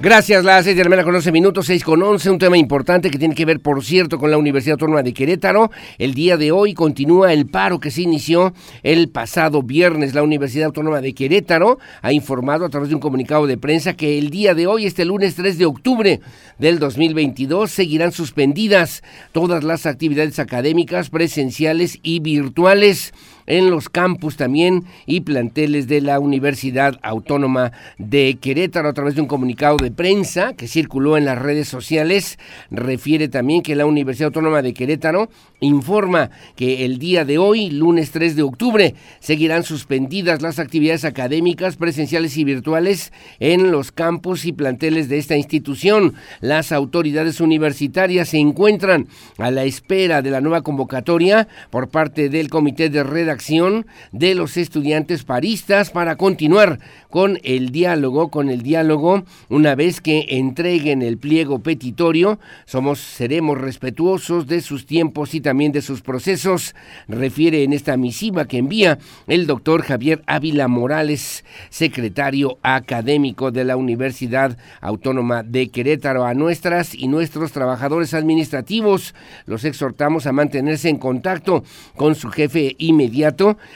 Gracias, las 6 de la mañana con 11 minutos, 6 con 11, un tema importante que tiene que ver, por cierto, con la Universidad Autónoma de Querétaro. El día de hoy continúa el paro que se inició el pasado viernes. La Universidad Autónoma de Querétaro ha informado a través de un comunicado de prensa que el día de hoy, este lunes 3 de octubre del 2022, seguirán suspendidas todas las actividades académicas presenciales y virtuales en los campus también y planteles de la Universidad Autónoma de Querétaro a través de un comunicado de prensa que circuló en las redes sociales. Refiere también que la Universidad Autónoma de Querétaro informa que el día de hoy, lunes 3 de octubre, seguirán suspendidas las actividades académicas presenciales y virtuales en los campus y planteles de esta institución. Las autoridades universitarias se encuentran a la espera de la nueva convocatoria por parte del Comité de Redacción de los estudiantes paristas para continuar con el diálogo, con el diálogo una vez que entreguen el pliego petitorio, somos seremos respetuosos de sus tiempos y también de sus procesos, refiere en esta misiva que envía el doctor Javier Ávila Morales, secretario académico de la Universidad Autónoma de Querétaro a nuestras y nuestros trabajadores administrativos. Los exhortamos a mantenerse en contacto con su jefe inmediato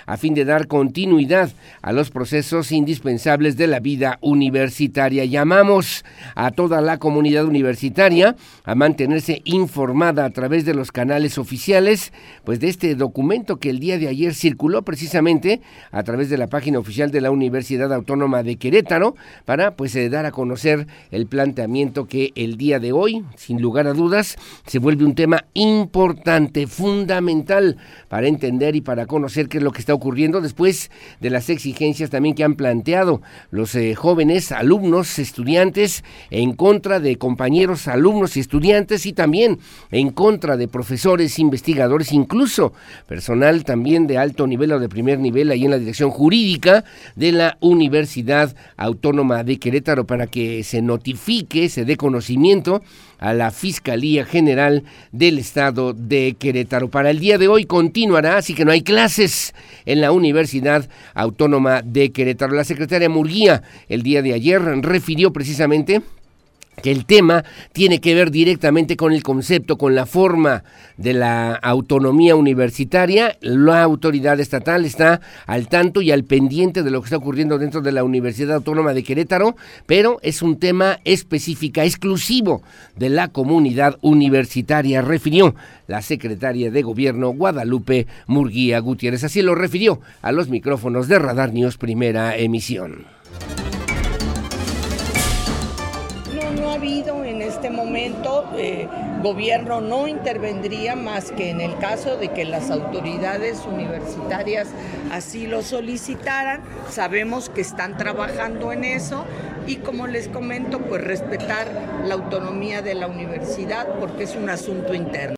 a fin de dar continuidad a los procesos indispensables de la vida universitaria. Llamamos a toda la comunidad universitaria a mantenerse informada a través de los canales oficiales, pues de este documento que el día de ayer circuló precisamente a través de la página oficial de la Universidad Autónoma de Querétaro para pues eh, dar a conocer el planteamiento que el día de hoy, sin lugar a dudas, se vuelve un tema importante, fundamental para entender y para conocer qué es lo que está ocurriendo después de las exigencias también que han planteado los eh, jóvenes, alumnos, estudiantes, en contra de compañeros, alumnos y estudiantes y también en contra de profesores, investigadores, incluso personal también de alto nivel o de primer nivel ahí en la dirección jurídica de la Universidad Autónoma de Querétaro para que se notifique, se dé conocimiento a la Fiscalía General del Estado de Querétaro. Para el día de hoy continuará, así que no hay clases en la Universidad Autónoma de Querétaro. La secretaria Murguía el día de ayer refirió precisamente que el tema tiene que ver directamente con el concepto, con la forma de la autonomía universitaria. La autoridad estatal está al tanto y al pendiente de lo que está ocurriendo dentro de la Universidad Autónoma de Querétaro, pero es un tema específico, exclusivo de la comunidad universitaria, refirió la secretaria de Gobierno Guadalupe Murguía Gutiérrez. Así lo refirió a los micrófonos de Radar News Primera Emisión. En este momento, eh, gobierno no intervendría más que en el caso de que las autoridades universitarias así lo solicitaran. Sabemos que están trabajando en eso y como les comento, pues respetar la autonomía de la universidad porque es un asunto interno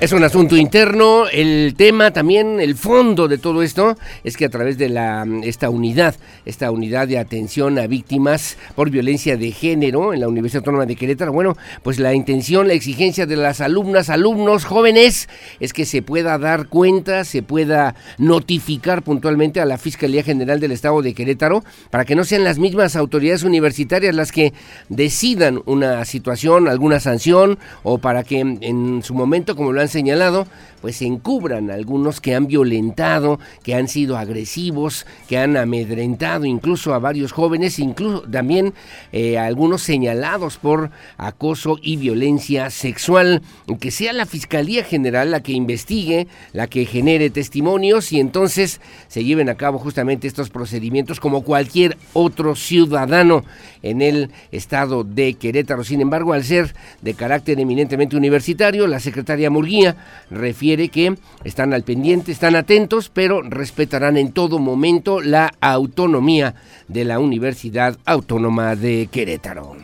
es un asunto interno. El tema también, el fondo de todo esto, es que a través de la, esta unidad, esta unidad de atención a víctimas por violencia de género en la Universidad Autónoma de Querétaro, bueno, pues la intención, la exigencia de las alumnas, alumnos, jóvenes, es que se pueda dar cuenta, se pueda notificar puntualmente a la Fiscalía General del Estado de Querétaro para que no sean las mismas autoridades universitarias las que decidan una situación, alguna sanción o para que en su momento como lo han señalado, pues se encubran algunos que han violentado, que han sido agresivos, que han amedrentado incluso a varios jóvenes, incluso también eh, algunos señalados por acoso y violencia sexual, que sea la Fiscalía General la que investigue, la que genere testimonios y entonces se lleven a cabo justamente estos procedimientos como cualquier otro ciudadano en el estado de Querétaro. Sin embargo, al ser de carácter eminentemente universitario, la secretaria Murguía refiere que están al pendiente, están atentos, pero respetarán en todo momento la autonomía de la Universidad Autónoma de Querétaro.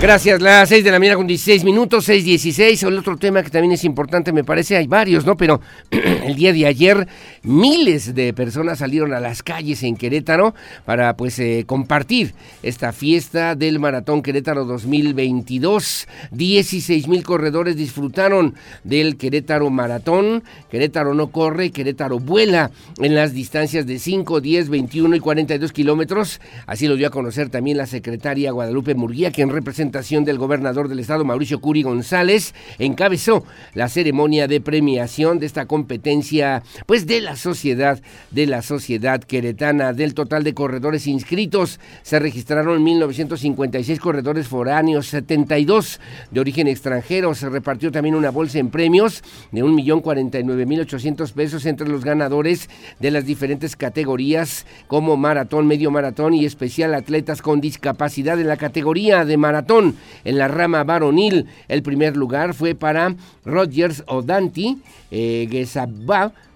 Gracias, las 6 de la mañana con 16 minutos, 6.16. El otro tema que también es importante, me parece, hay varios, ¿no? Pero el día de ayer miles de personas salieron a las calles en Querétaro para pues eh, compartir esta fiesta del Maratón Querétaro 2022. 16 mil corredores disfrutaron del Querétaro Maratón. Querétaro no corre, Querétaro vuela en las distancias de 5, 10, 21 y 42 kilómetros. Así lo dio a conocer también la secretaria Guadalupe Murguía, quien representa del gobernador del estado, Mauricio Curi González, encabezó la ceremonia de premiación de esta competencia, pues de la sociedad, de la sociedad queretana. Del total de corredores inscritos, se registraron 1.956 corredores foráneos, 72 de origen extranjero. Se repartió también una bolsa en premios de 1.049.800 pesos entre los ganadores de las diferentes categorías como maratón, medio maratón y especial atletas con discapacidad en la categoría de maratón en la rama varonil. El primer lugar fue para Rogers Odanti eh,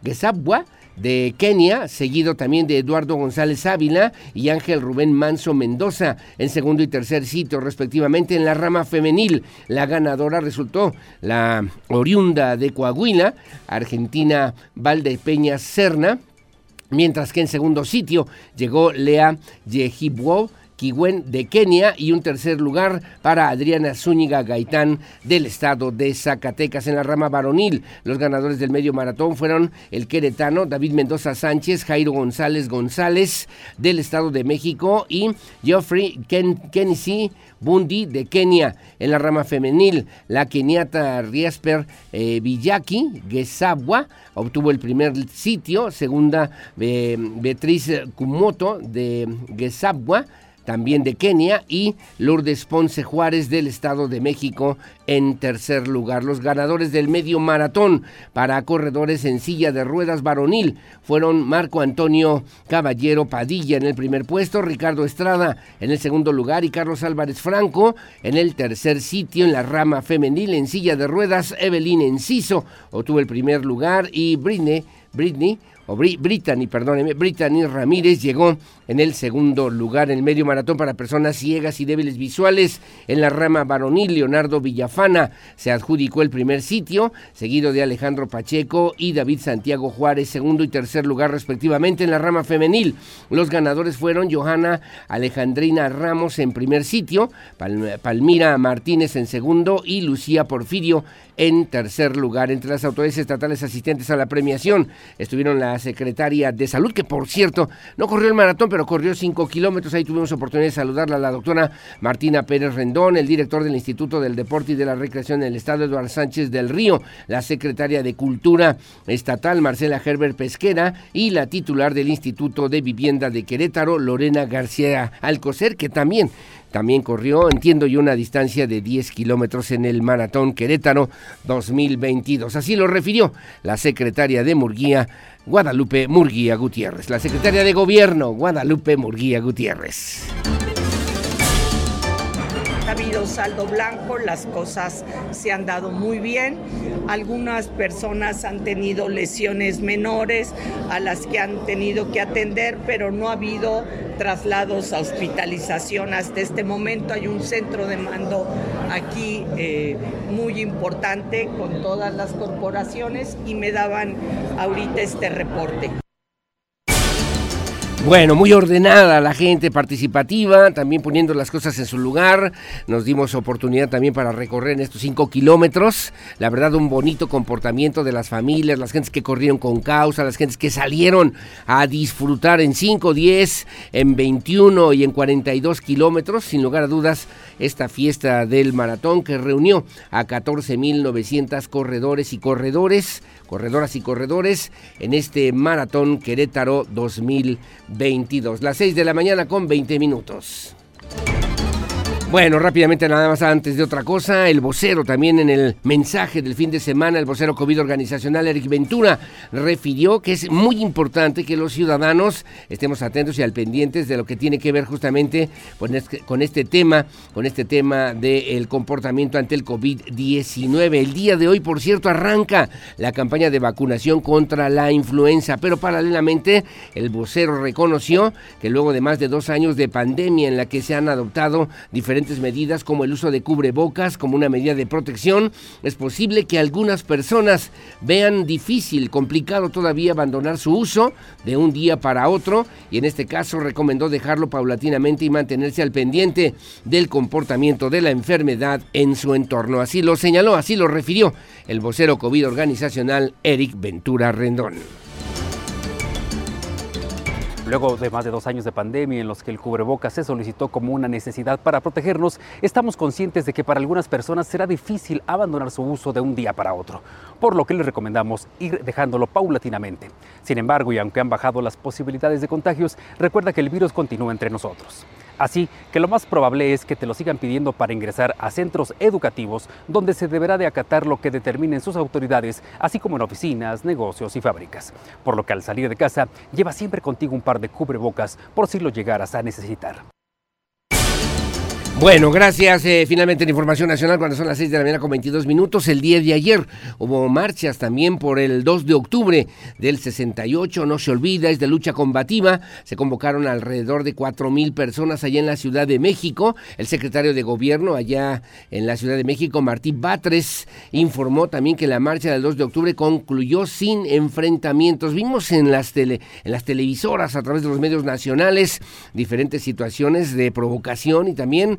Gesabwa, de Kenia, seguido también de Eduardo González Ávila y Ángel Rubén Manso Mendoza en segundo y tercer sitio respectivamente en la rama femenil. La ganadora resultó la oriunda de Coahuila, Argentina Valdepeña Serna, mientras que en segundo sitio llegó Lea Yehibwo Kiwen de Kenia y un tercer lugar para Adriana Zúñiga Gaitán del estado de Zacatecas en la rama varonil. Los ganadores del medio maratón fueron el queretano David Mendoza Sánchez, Jairo González González del estado de México y Geoffrey Ken Bundi de Kenia. En la rama femenil, la keniata Riesper eh, Villaki Gesabwa obtuvo el primer sitio, segunda eh, Beatriz Kumoto de Gesabwa también de Kenia, y Lourdes Ponce Juárez del Estado de México en tercer lugar. Los ganadores del medio maratón para corredores en silla de ruedas varonil fueron Marco Antonio Caballero Padilla en el primer puesto, Ricardo Estrada en el segundo lugar y Carlos Álvarez Franco en el tercer sitio en la rama femenil en silla de ruedas. Evelyn Enciso obtuvo el primer lugar y Britney, Britney o Brittany, perdóneme, Brittany Ramírez llegó en el segundo lugar en el medio maratón para personas ciegas y débiles visuales. En la rama varonil, Leonardo Villafana se adjudicó el primer sitio, seguido de Alejandro Pacheco y David Santiago Juárez, segundo y tercer lugar respectivamente en la rama femenil. Los ganadores fueron Johanna Alejandrina Ramos en primer sitio, Palmira Martínez en segundo y Lucía Porfirio en tercer lugar. Entre las autoridades estatales asistentes a la premiación estuvieron la secretaria de Salud, que por cierto no corrió el maratón, pero corrió cinco kilómetros. Ahí tuvimos oportunidad de saludarla a la doctora Martina Pérez Rendón, el director del Instituto del Deporte y de la Recreación en el Estado, Eduardo Sánchez del Río, la secretaria de Cultura Estatal, Marcela Herbert Pesquera, y la titular del Instituto de Vivienda de Querétaro, Lorena García Alcocer, que también también corrió, entiendo yo, una distancia de 10 kilómetros en el Maratón Querétaro 2022. Así lo refirió la secretaria de Murguía, Guadalupe Murguía Gutiérrez. La secretaria de Gobierno, Guadalupe Murguía Gutiérrez habido saldo blanco, las cosas se han dado muy bien. Algunas personas han tenido lesiones menores a las que han tenido que atender, pero no ha habido traslados a hospitalización hasta este momento. Hay un centro de mando aquí eh, muy importante con todas las corporaciones y me daban ahorita este reporte. Bueno, muy ordenada la gente participativa, también poniendo las cosas en su lugar. Nos dimos oportunidad también para recorrer estos cinco kilómetros. La verdad, un bonito comportamiento de las familias, las gentes que corrieron con causa, las gentes que salieron a disfrutar en 5, 10, en 21 y en 42 kilómetros. Sin lugar a dudas, esta fiesta del maratón que reunió a 14.900 corredores y corredores corredoras y corredores en este Maratón Querétaro 2022. Las 6 de la mañana con 20 minutos. Bueno, rápidamente nada más antes de otra cosa, el vocero también en el mensaje del fin de semana, el vocero COVID organizacional Eric Ventura refirió que es muy importante que los ciudadanos estemos atentos y al pendientes de lo que tiene que ver justamente con este, tema, con este tema del comportamiento ante el COVID-19. El día de hoy, por cierto, arranca la campaña de vacunación contra la influenza, pero paralelamente el vocero reconoció que luego de más de dos años de pandemia en la que se han adoptado diferentes medidas como el uso de cubrebocas como una medida de protección, es posible que algunas personas vean difícil, complicado todavía abandonar su uso de un día para otro y en este caso recomendó dejarlo paulatinamente y mantenerse al pendiente del comportamiento de la enfermedad en su entorno. Así lo señaló, así lo refirió el vocero COVID organizacional Eric Ventura Rendón. Luego de más de dos años de pandemia en los que el cubrebocas se solicitó como una necesidad para protegernos, estamos conscientes de que para algunas personas será difícil abandonar su uso de un día para otro, por lo que les recomendamos ir dejándolo paulatinamente. Sin embargo, y aunque han bajado las posibilidades de contagios, recuerda que el virus continúa entre nosotros. Así que lo más probable es que te lo sigan pidiendo para ingresar a centros educativos donde se deberá de acatar lo que determinen sus autoridades, así como en oficinas, negocios y fábricas. Por lo que al salir de casa, lleva siempre contigo un par de cubrebocas por si lo llegaras a necesitar. Bueno, gracias. Eh, finalmente la información nacional cuando son las 6 de la mañana con 22 minutos. El día de ayer hubo marchas también por el 2 de octubre del 68. No se olvida, es de lucha combativa. Se convocaron alrededor de 4 mil personas allá en la Ciudad de México. El secretario de Gobierno allá en la Ciudad de México, Martín Batres, informó también que la marcha del 2 de octubre concluyó sin enfrentamientos. Vimos en las, tele, en las televisoras, a través de los medios nacionales, diferentes situaciones de provocación y también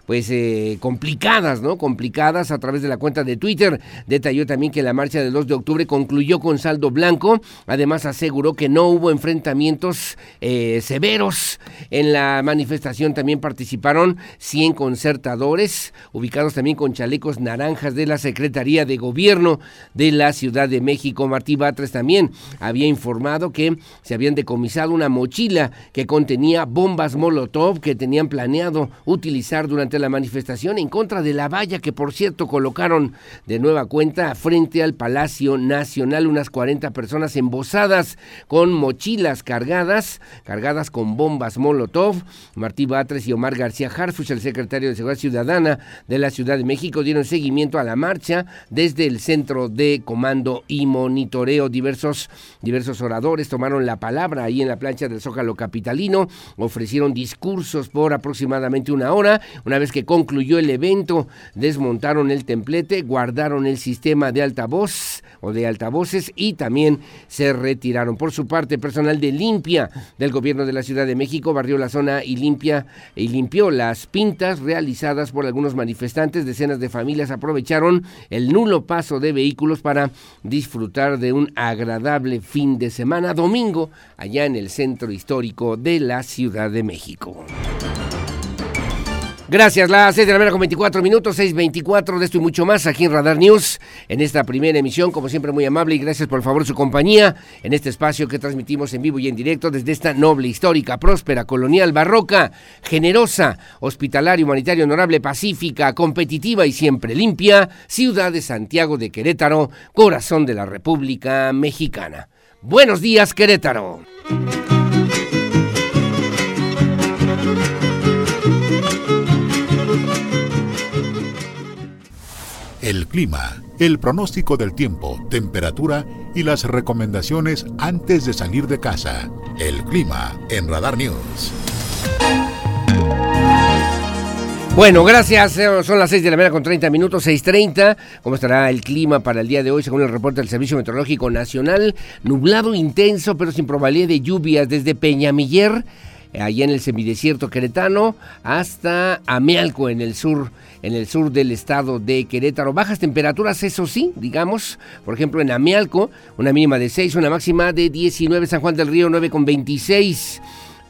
pues eh, complicadas, ¿no? Complicadas a través de la cuenta de Twitter. Detalló también que la marcha del 2 de octubre concluyó con saldo blanco. Además aseguró que no hubo enfrentamientos eh, severos. En la manifestación también participaron 100 concertadores, ubicados también con chalecos naranjas de la Secretaría de Gobierno de la Ciudad de México. Martí Batres también había informado que se habían decomisado una mochila que contenía bombas Molotov que tenían planeado utilizar durante la manifestación en contra de la valla que por cierto colocaron de nueva cuenta frente al Palacio Nacional unas 40 personas embosadas con mochilas cargadas, cargadas con bombas Molotov. Martí Batres y Omar García Harfuch, el secretario de Seguridad Ciudadana de la Ciudad de México, dieron seguimiento a la marcha desde el Centro de Comando y Monitoreo. Diversos, diversos oradores tomaron la palabra ahí en la plancha del Zócalo Capitalino, ofrecieron discursos por aproximadamente una hora una vez que concluyó el evento, desmontaron el templete, guardaron el sistema de altavoz o de altavoces y también se retiraron. Por su parte, personal de limpia del gobierno de la Ciudad de México barrió la zona y limpia y limpió las pintas realizadas por algunos manifestantes. Decenas de familias aprovecharon el nulo paso de vehículos para disfrutar de un agradable fin de semana domingo allá en el centro histórico de la Ciudad de México. Gracias, las 6 de la mañana con 24 minutos, 6.24 de esto y mucho más aquí en Radar News, en esta primera emisión, como siempre muy amable y gracias por favor su compañía en este espacio que transmitimos en vivo y en directo desde esta noble, histórica, próspera, colonial, barroca, generosa, hospitalaria, humanitaria, honorable, pacífica, competitiva y siempre limpia, ciudad de Santiago de Querétaro, corazón de la República Mexicana. Buenos días, Querétaro. El clima, el pronóstico del tiempo, temperatura y las recomendaciones antes de salir de casa. El clima en Radar News. Bueno, gracias. Son las 6 de la mañana con 30 minutos, 6.30. ¿Cómo estará el clima para el día de hoy? Según el reporte del Servicio Meteorológico Nacional, nublado intenso, pero sin probabilidad de lluvias desde Peñamiller, allá en el semidesierto queretano, hasta Amealco, en el sur, en el sur del estado de Querétaro. Bajas temperaturas, eso sí, digamos. Por ejemplo, en Amealco, una mínima de 6, una máxima de 19. San Juan del Río, 9 con 26.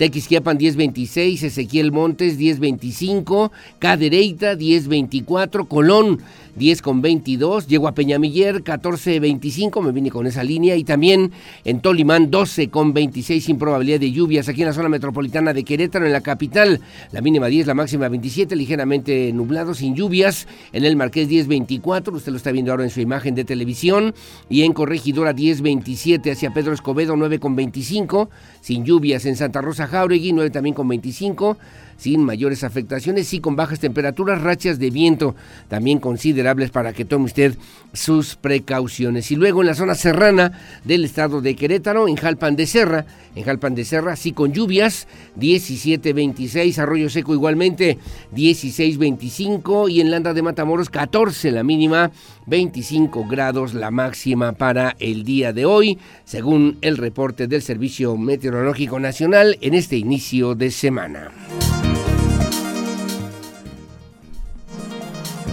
Tequisquiapan 1026, Ezequiel Montes 1025, Cadereyta 1024, Colón 10 con 22. Llego a Peñamiller, 14 25. Me vine con esa línea. Y también en Tolimán, 12 con 26, sin probabilidad de lluvias. Aquí en la zona metropolitana de Querétaro, en la capital, la mínima 10, la máxima 27, ligeramente nublado, sin lluvias. En el Marqués 10 24, usted lo está viendo ahora en su imagen de televisión. Y en Corregidora 10 27, hacia Pedro Escobedo, 9 con 25, sin lluvias. En Santa Rosa Jauregui, 9 también con 25 sin mayores afectaciones y con bajas temperaturas, rachas de viento también considerables para que tome usted sus precauciones. Y luego en la zona serrana del estado de Querétaro, en Jalpan de Serra, en Jalpan de Serra, sí con lluvias, 17-26, Arroyo Seco igualmente 16-25 y en Landa de Matamoros 14 la mínima, 25 grados la máxima para el día de hoy, según el reporte del Servicio Meteorológico Nacional en este inicio de semana.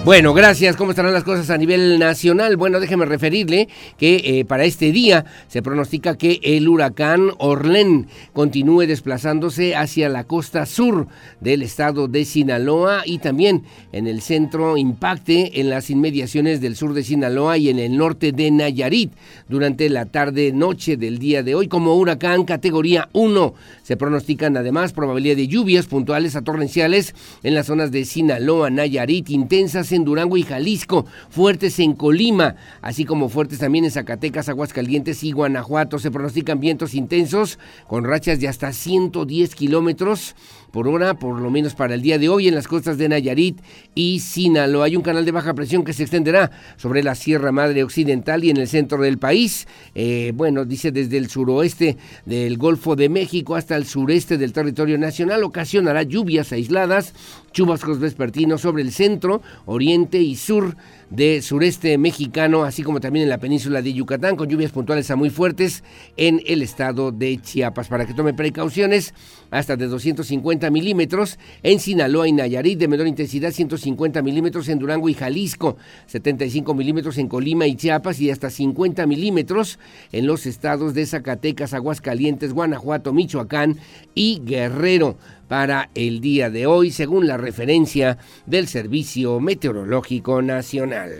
Bueno, gracias. ¿Cómo estarán las cosas a nivel nacional? Bueno, déjeme referirle que eh, para este día se pronostica que el huracán Orlén continúe desplazándose hacia la costa sur del estado de Sinaloa y también en el centro impacte en las inmediaciones del sur de Sinaloa y en el norte de Nayarit durante la tarde-noche del día de hoy como huracán categoría 1. Se pronostican además probabilidad de lluvias puntuales a torrenciales en las zonas de Sinaloa, Nayarit, intensas en Durango y Jalisco, fuertes en Colima, así como fuertes también en Zacatecas, Aguascalientes y Guanajuato. Se pronostican vientos intensos con rachas de hasta 110 kilómetros por hora, por lo menos para el día de hoy, en las costas de Nayarit y Sinaloa. Hay un canal de baja presión que se extenderá sobre la Sierra Madre Occidental y en el centro del país. Eh, bueno, dice desde el suroeste del Golfo de México hasta el sureste del territorio nacional, ocasionará lluvias aisladas, chubascos vespertinos sobre el centro, oriente y sur de sureste mexicano, así como también en la península de Yucatán, con lluvias puntuales a muy fuertes en el estado de Chiapas. Para que tome precauciones, hasta de 250 milímetros en Sinaloa y Nayarit, de menor intensidad 150 milímetros en Durango y Jalisco, 75 milímetros en Colima y Chiapas y hasta 50 milímetros en los estados de Zacatecas, Aguascalientes, Guanajuato, Michoacán y Guerrero para el día de hoy, según la referencia del Servicio Meteorológico Nacional.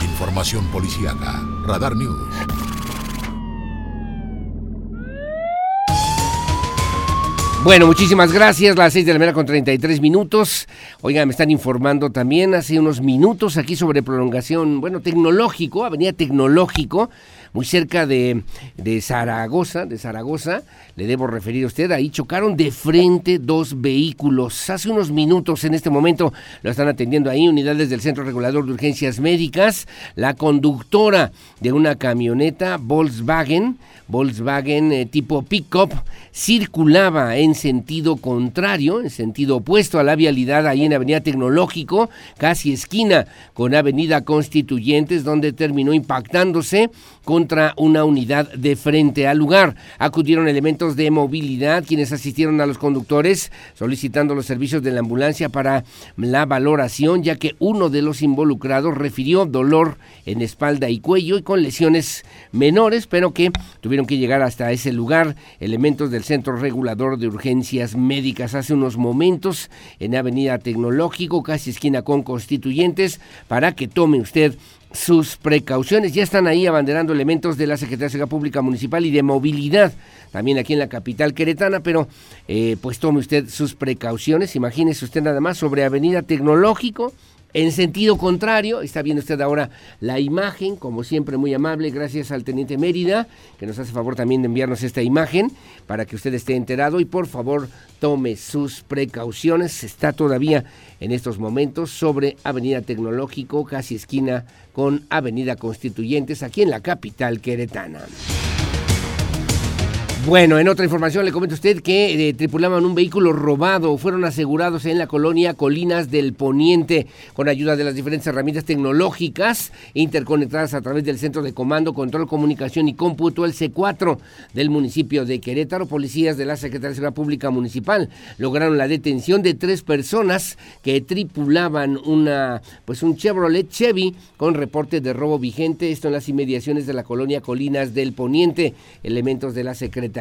Información policíaca. Radar News. Bueno, muchísimas gracias. Las 6 de la mañana con 33 minutos. Oiga, me están informando también hace unos minutos aquí sobre prolongación, bueno, tecnológico, avenida tecnológico muy cerca de, de Zaragoza, de Zaragoza, le debo referir a usted, ahí chocaron de frente dos vehículos. Hace unos minutos, en este momento, lo están atendiendo ahí unidades del Centro Regulador de Urgencias Médicas. La conductora de una camioneta Volkswagen, Volkswagen eh, tipo pick-up, circulaba en sentido contrario, en sentido opuesto a la vialidad ahí en Avenida Tecnológico, casi esquina con Avenida Constituyentes, donde terminó impactándose contra una unidad de frente al lugar. Acudieron elementos de movilidad quienes asistieron a los conductores solicitando los servicios de la ambulancia para la valoración, ya que uno de los involucrados refirió dolor en espalda y cuello y con lesiones menores, pero que tuvieron que llegar hasta ese lugar. Elementos del Centro Regulador de Urgencias Médicas hace unos momentos en Avenida Tecnológico, casi esquina con Constituyentes, para que tome usted sus precauciones. Ya están ahí abanderando elementos de la Secretaría de Seguridad Pública Municipal y de Movilidad, también aquí en la capital queretana, pero eh, pues tome usted sus precauciones. Imagínese usted nada más sobre Avenida Tecnológico, en sentido contrario, está viendo usted ahora la imagen, como siempre muy amable, gracias al teniente Mérida, que nos hace favor también de enviarnos esta imagen para que usted esté enterado y por favor tome sus precauciones. Está todavía en estos momentos sobre Avenida Tecnológico, casi esquina con Avenida Constituyentes, aquí en la capital queretana. Bueno, en otra información le comento a usted que eh, tripulaban un vehículo robado, fueron asegurados en la colonia Colinas del Poniente con ayuda de las diferentes herramientas tecnológicas interconectadas a través del Centro de Comando, Control, Comunicación y Cómputo, el C4 del municipio de Querétaro. Policías de la Secretaría de Seguridad Pública Municipal lograron la detención de tres personas que tripulaban una, pues un Chevrolet Chevy con reporte de robo vigente, esto en las inmediaciones de la colonia Colinas del Poniente. Elementos de la Secretaría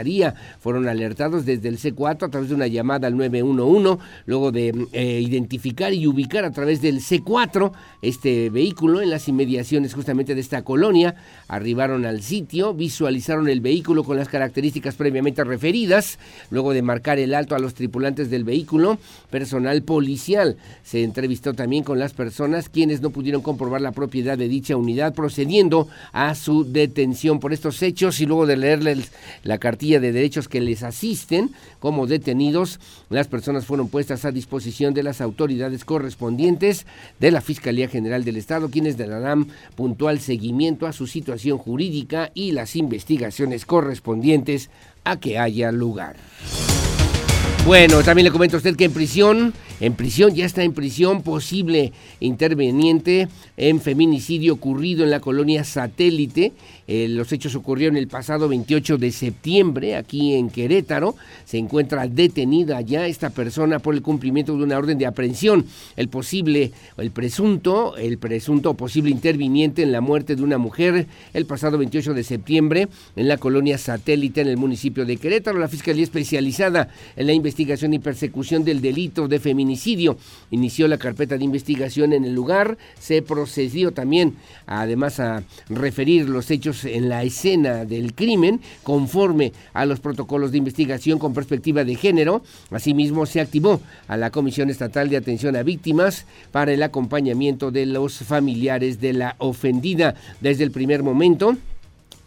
fueron alertados desde el C4 a través de una llamada al 911, luego de eh, identificar y ubicar a través del C4 este vehículo en las inmediaciones justamente de esta colonia. Arribaron al sitio, visualizaron el vehículo con las características previamente referidas, luego de marcar el alto a los tripulantes del vehículo, personal policial se entrevistó también con las personas quienes no pudieron comprobar la propiedad de dicha unidad, procediendo a su detención por estos hechos y luego de leerles la cartilla de derechos que les asisten como detenidos. Las personas fueron puestas a disposición de las autoridades correspondientes de la Fiscalía General del Estado, quienes darán puntual seguimiento a su situación jurídica y las investigaciones correspondientes a que haya lugar. Bueno, también le comento a usted que en prisión, en prisión, ya está en prisión posible interveniente en feminicidio ocurrido en la colonia satélite. Eh, los hechos ocurrieron el pasado 28 de septiembre aquí en Querétaro. Se encuentra detenida ya esta persona por el cumplimiento de una orden de aprehensión. El posible, el presunto, el presunto posible interviniente en la muerte de una mujer el pasado 28 de septiembre en la colonia satélite en el municipio de Querétaro. La Fiscalía Especializada en la Investigación y persecución del delito de feminicidio. Inició la carpeta de investigación en el lugar, se procedió también además a referir los hechos en la escena del crimen conforme a los protocolos de investigación con perspectiva de género. Asimismo, se activó a la Comisión Estatal de Atención a Víctimas para el acompañamiento de los familiares de la ofendida desde el primer momento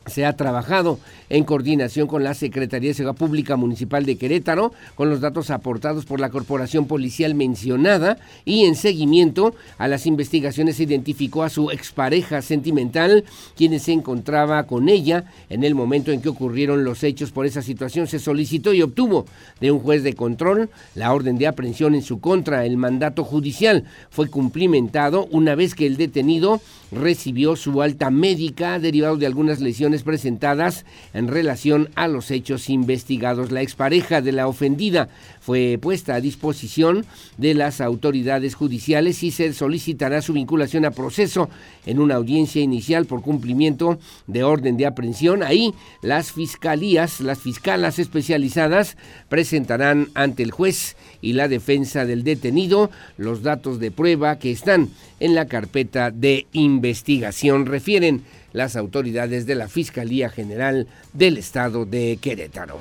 se ha trabajado en coordinación con la Secretaría de Seguridad Pública Municipal de Querétaro, con los datos aportados por la corporación policial mencionada y en seguimiento a las investigaciones se identificó a su expareja sentimental, quien se encontraba con ella en el momento en que ocurrieron los hechos. Por esa situación se solicitó y obtuvo de un juez de control la orden de aprehensión en su contra. El mandato judicial fue cumplimentado una vez que el detenido recibió su alta médica derivado de algunas lesiones presentadas en relación a los hechos investigados. La expareja de la ofendida fue puesta a disposición de las autoridades judiciales y se solicitará su vinculación a proceso en una audiencia inicial por cumplimiento de orden de aprehensión. Ahí las fiscalías, las fiscalas especializadas presentarán ante el juez y la defensa del detenido los datos de prueba que están en la carpeta de investigación, refieren las autoridades de la Fiscalía General del Estado de Querétaro.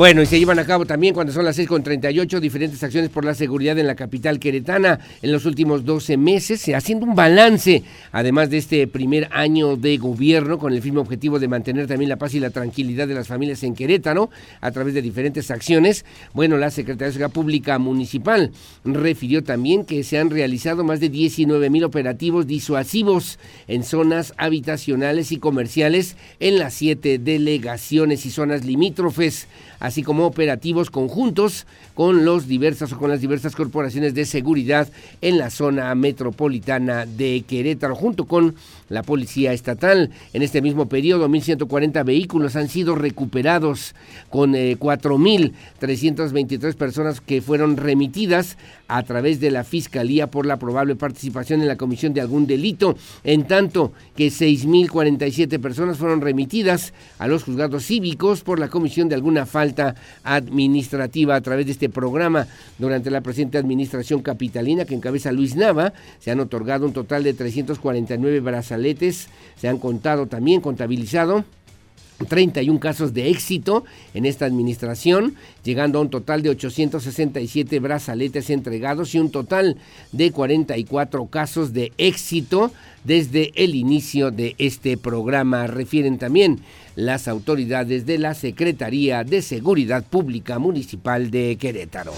Bueno, y se llevan a cabo también cuando son las 6.38 diferentes acciones por la seguridad en la capital queretana en los últimos 12 meses, haciendo un balance, además de este primer año de gobierno, con el firme objetivo de mantener también la paz y la tranquilidad de las familias en Querétaro a través de diferentes acciones. Bueno, la Secretaría de Seguridad Pública Municipal refirió también que se han realizado más de 19 mil operativos disuasivos en zonas habitacionales y comerciales en las siete delegaciones y zonas limítrofes así como operativos conjuntos con los diversas con las diversas corporaciones de seguridad en la zona metropolitana de Querétaro, junto con la Policía Estatal. En este mismo periodo, 1.140 vehículos han sido recuperados con 4.323 eh, personas que fueron remitidas a través de la Fiscalía por la probable participación en la comisión de algún delito, en tanto que 6.047 personas fueron remitidas a los juzgados cívicos por la comisión de alguna falta administrativa a través de este programa. Durante la presente administración capitalina que encabeza Luis Nava, se han otorgado un total de 349 brazaletes, se han contado también, contabilizado 31 casos de éxito en esta administración, llegando a un total de 867 brazaletes entregados y un total de 44 casos de éxito desde el inicio de este programa. Refieren también las autoridades de la Secretaría de Seguridad Pública Municipal de Querétaro.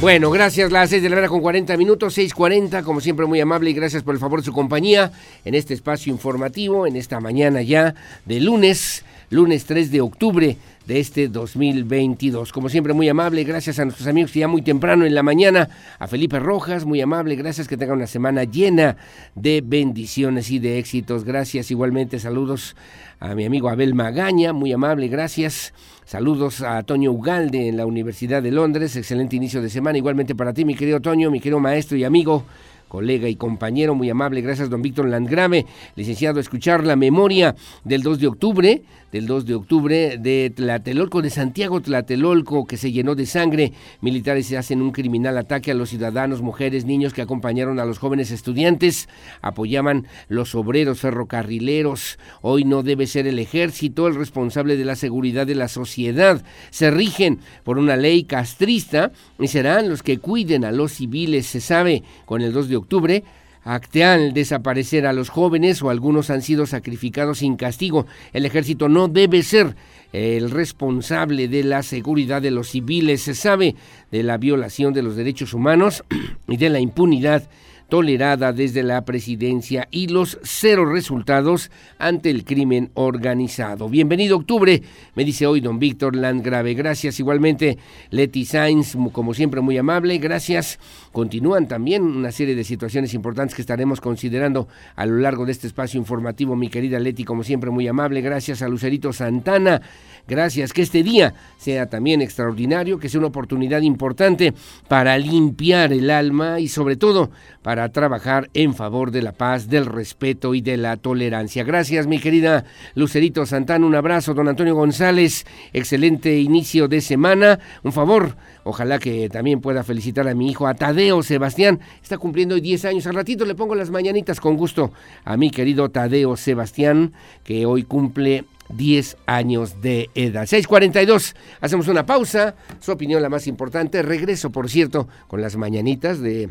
Bueno, gracias, las 6 de la mañana con 40 minutos, 6.40, como siempre muy amable y gracias por el favor de su compañía en este espacio informativo, en esta mañana ya de lunes, lunes 3 de octubre de este 2022. Como siempre, muy amable, gracias a nuestros amigos que ya muy temprano en la mañana, a Felipe Rojas, muy amable, gracias que tenga una semana llena de bendiciones y de éxitos. Gracias, igualmente, saludos a mi amigo Abel Magaña, muy amable, gracias. Saludos a Toño Ugalde en la Universidad de Londres, excelente inicio de semana, igualmente para ti, mi querido Toño, mi querido maestro y amigo colega y compañero muy amable. Gracias, don Víctor Landgrave, licenciado, a escuchar la memoria del 2 de octubre, del 2 de octubre de Tlatelolco, de Santiago Tlatelolco, que se llenó de sangre. Militares se hacen un criminal ataque a los ciudadanos, mujeres, niños que acompañaron a los jóvenes estudiantes, apoyaban los obreros ferrocarrileros. Hoy no debe ser el ejército el responsable de la seguridad de la sociedad. Se rigen por una ley castrista y serán los que cuiden a los civiles. Se sabe con el 2 de octubre actean desaparecer a los jóvenes o algunos han sido sacrificados sin castigo. El ejército no debe ser el responsable de la seguridad de los civiles. Se sabe de la violación de los derechos humanos y de la impunidad tolerada desde la presidencia y los cero resultados ante el crimen organizado. Bienvenido octubre, me dice hoy don Víctor Landgrave. Gracias igualmente Leti Sainz, como siempre muy amable. Gracias. Continúan también una serie de situaciones importantes que estaremos considerando a lo largo de este espacio informativo. Mi querida Leti, como siempre muy amable. Gracias a Lucerito Santana. Gracias. Que este día sea también extraordinario, que sea una oportunidad importante para limpiar el alma y sobre todo para trabajar en favor de la paz, del respeto y de la tolerancia. Gracias, mi querida Lucerito Santana. Un abrazo, don Antonio González. Excelente inicio de semana. Un favor, ojalá que también pueda felicitar a mi hijo, a Tadeo Sebastián. Está cumpliendo hoy 10 años. Al ratito le pongo las mañanitas con gusto a mi querido Tadeo Sebastián, que hoy cumple 10 años de edad. 6:42, hacemos una pausa, su opinión la más importante, regreso por cierto con las mañanitas de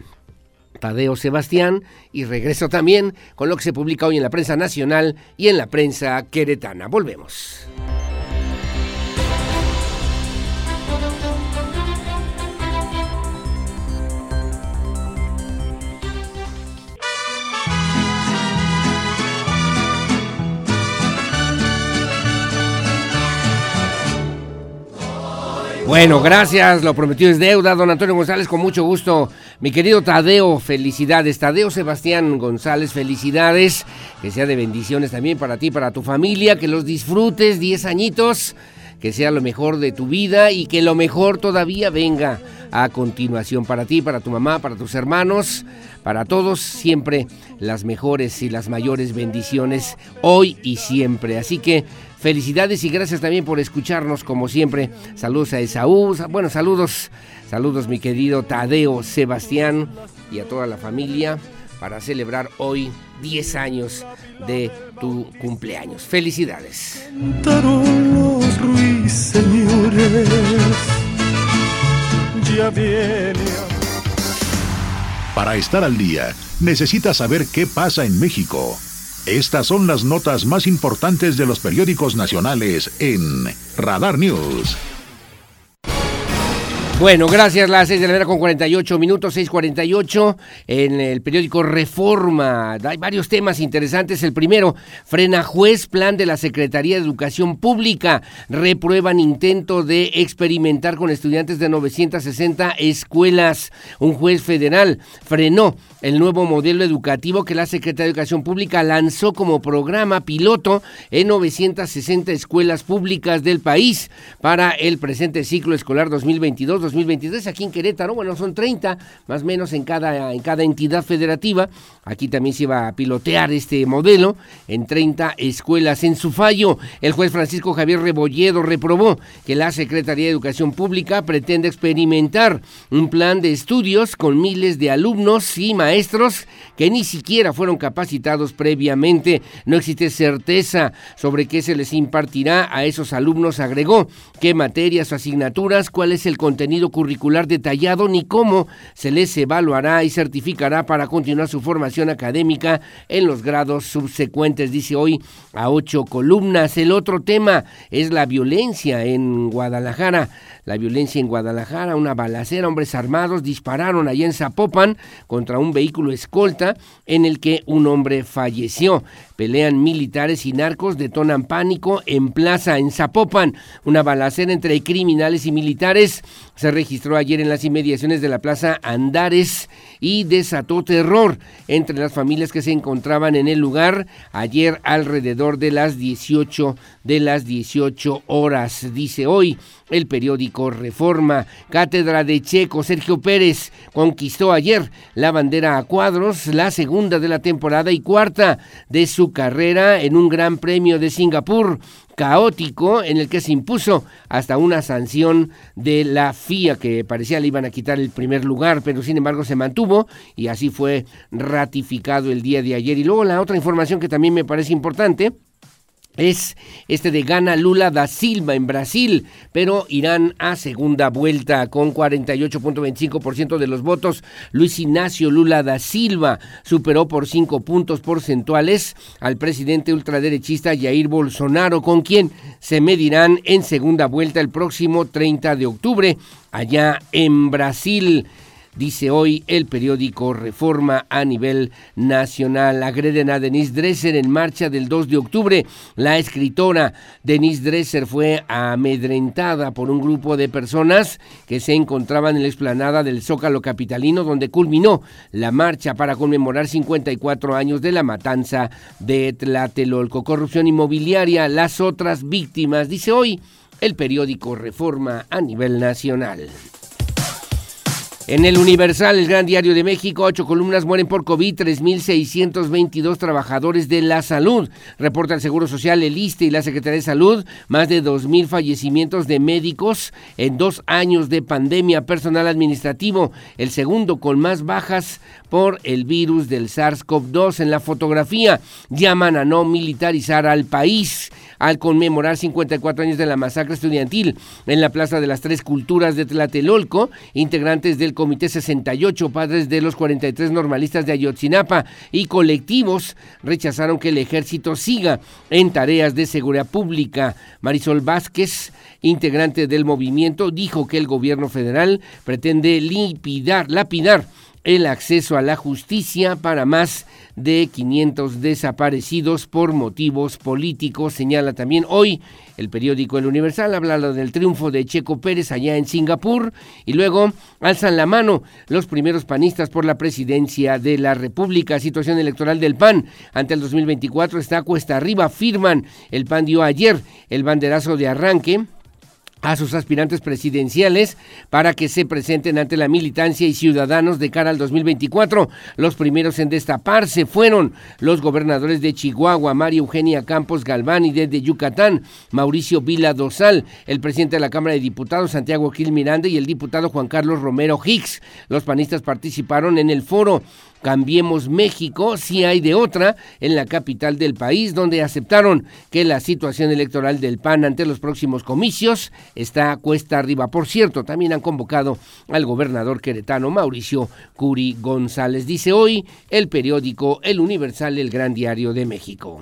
Tadeo Sebastián y regreso también con lo que se publica hoy en la prensa nacional y en la prensa queretana. Volvemos. Bueno, gracias, lo prometido es deuda, don Antonio González, con mucho gusto. Mi querido Tadeo, felicidades. Tadeo Sebastián González, felicidades. Que sea de bendiciones también para ti, para tu familia, que los disfrutes, 10 añitos, que sea lo mejor de tu vida y que lo mejor todavía venga a continuación para ti, para tu mamá, para tus hermanos, para todos, siempre las mejores y las mayores bendiciones, hoy y siempre. Así que Felicidades y gracias también por escucharnos como siempre. Saludos a Esaú, bueno, saludos, saludos mi querido Tadeo Sebastián y a toda la familia para celebrar hoy 10 años de tu cumpleaños. Felicidades. Para estar al día, necesitas saber qué pasa en México. Estas son las notas más importantes de los periódicos nacionales en Radar News. Bueno, gracias. Las 6 de la mañana con 48 minutos, 6:48 en el periódico Reforma. Hay varios temas interesantes. El primero, frena juez plan de la Secretaría de Educación Pública. Reprueban intento de experimentar con estudiantes de 960 escuelas. Un juez federal frenó el nuevo modelo educativo que la Secretaría de Educación Pública lanzó como programa piloto en 960 escuelas públicas del país para el presente ciclo escolar 2022 2023 aquí en Querétaro. Bueno, son 30 más o menos en cada, en cada entidad federativa. Aquí también se iba a pilotear este modelo en 30 escuelas. En su fallo, el juez Francisco Javier Rebolledo reprobó que la Secretaría de Educación Pública pretende experimentar un plan de estudios con miles de alumnos y maestros que ni siquiera fueron capacitados previamente. No existe certeza sobre qué se les impartirá a esos alumnos, agregó, qué materias o asignaturas, cuál es el contenido curricular detallado ni cómo se les evaluará y certificará para continuar su formación académica en los grados subsecuentes, dice hoy a ocho columnas. El otro tema es la violencia en Guadalajara. La violencia en Guadalajara, una balacera, hombres armados dispararon allá en Zapopan contra un vehículo escolta en el que un hombre falleció. Pelean militares y narcos, detonan pánico en plaza en Zapopan. Una balacera entre criminales y militares se registró ayer en las inmediaciones de la plaza Andares y desató terror entre las familias que se encontraban en el lugar ayer alrededor de las 18 de las 18 horas. Dice hoy el periódico Reforma. Cátedra de Checo Sergio Pérez conquistó ayer la bandera a cuadros, la segunda de la temporada y cuarta de su carrera en un Gran Premio de Singapur caótico en el que se impuso hasta una sanción de la FIA que parecía le iban a quitar el primer lugar, pero sin embargo se mantuvo y así fue ratificado el día de ayer. Y luego la otra información que también me parece importante es este de Gana Lula da Silva en Brasil, pero irán a segunda vuelta con 48.25% de los votos. Luis Ignacio Lula da Silva superó por cinco puntos porcentuales al presidente ultraderechista Jair Bolsonaro, con quien se medirán en segunda vuelta el próximo 30 de octubre allá en Brasil dice hoy el periódico Reforma a nivel nacional. Agreden a Denise Dresser en marcha del 2 de octubre. La escritora Denise Dresser fue amedrentada por un grupo de personas que se encontraban en la explanada del Zócalo Capitalino, donde culminó la marcha para conmemorar 54 años de la matanza de Tlatelolco. Corrupción inmobiliaria, las otras víctimas, dice hoy el periódico Reforma a nivel nacional. En el Universal, el Gran Diario de México, ocho columnas mueren por COVID, 3.622 trabajadores de la salud. Reporta el Seguro Social, el ISTE y la Secretaría de Salud, más de 2.000 fallecimientos de médicos en dos años de pandemia. Personal administrativo, el segundo con más bajas por el virus del SARS-CoV-2. En la fotografía, llaman a no militarizar al país al conmemorar 54 años de la masacre estudiantil en la Plaza de las Tres Culturas de Tlatelolco, integrantes del Comité 68, padres de los 43 normalistas de Ayotzinapa y colectivos rechazaron que el ejército siga en tareas de seguridad pública. Marisol Vázquez, integrante del movimiento, dijo que el gobierno federal pretende lapidar, lapidar el acceso a la justicia para más de 500 desaparecidos por motivos políticos, señala también hoy el periódico El Universal, habla del triunfo de Checo Pérez allá en Singapur y luego alzan la mano los primeros panistas por la presidencia de la República. Situación electoral del PAN ante el 2024 está cuesta arriba, firman. El PAN dio ayer el banderazo de arranque a sus aspirantes presidenciales para que se presenten ante la militancia y ciudadanos de cara al 2024. Los primeros en destaparse fueron los gobernadores de Chihuahua, María Eugenia Campos Galván y desde Yucatán, Mauricio Vila Dosal, el presidente de la Cámara de Diputados, Santiago Gil Miranda y el diputado Juan Carlos Romero Hicks. Los panistas participaron en el foro Cambiemos México, si hay de otra, en la capital del país, donde aceptaron que la situación electoral del PAN ante los próximos comicios está cuesta arriba. Por cierto, también han convocado al gobernador queretano Mauricio Curi González. Dice hoy el periódico El Universal, el Gran Diario de México.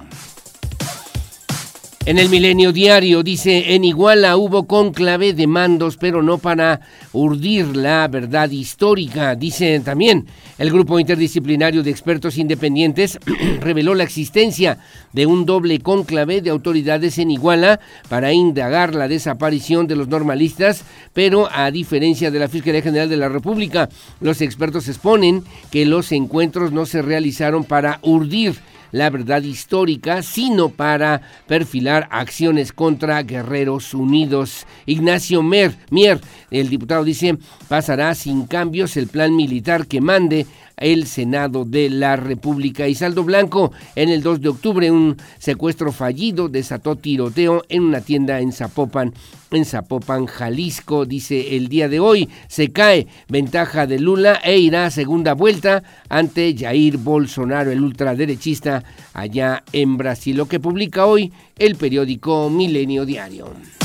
En el Milenio Diario dice, en Iguala hubo conclave de mandos, pero no para urdir la verdad histórica. Dice también, el grupo interdisciplinario de expertos independientes reveló la existencia de un doble conclave de autoridades en Iguala para indagar la desaparición de los normalistas, pero a diferencia de la Fiscalía General de la República, los expertos exponen que los encuentros no se realizaron para urdir la verdad histórica, sino para perfilar acciones contra Guerreros Unidos. Ignacio Mier, el diputado dice, pasará sin cambios el plan militar que mande el Senado de la República. Y saldo blanco, en el 2 de octubre un secuestro fallido desató tiroteo en una tienda en Zapopan, en Zapopan, Jalisco. Dice el día de hoy se cae ventaja de Lula e irá a segunda vuelta ante Jair Bolsonaro, el ultraderechista allá en Brasil. Lo que publica hoy el periódico Milenio Diario.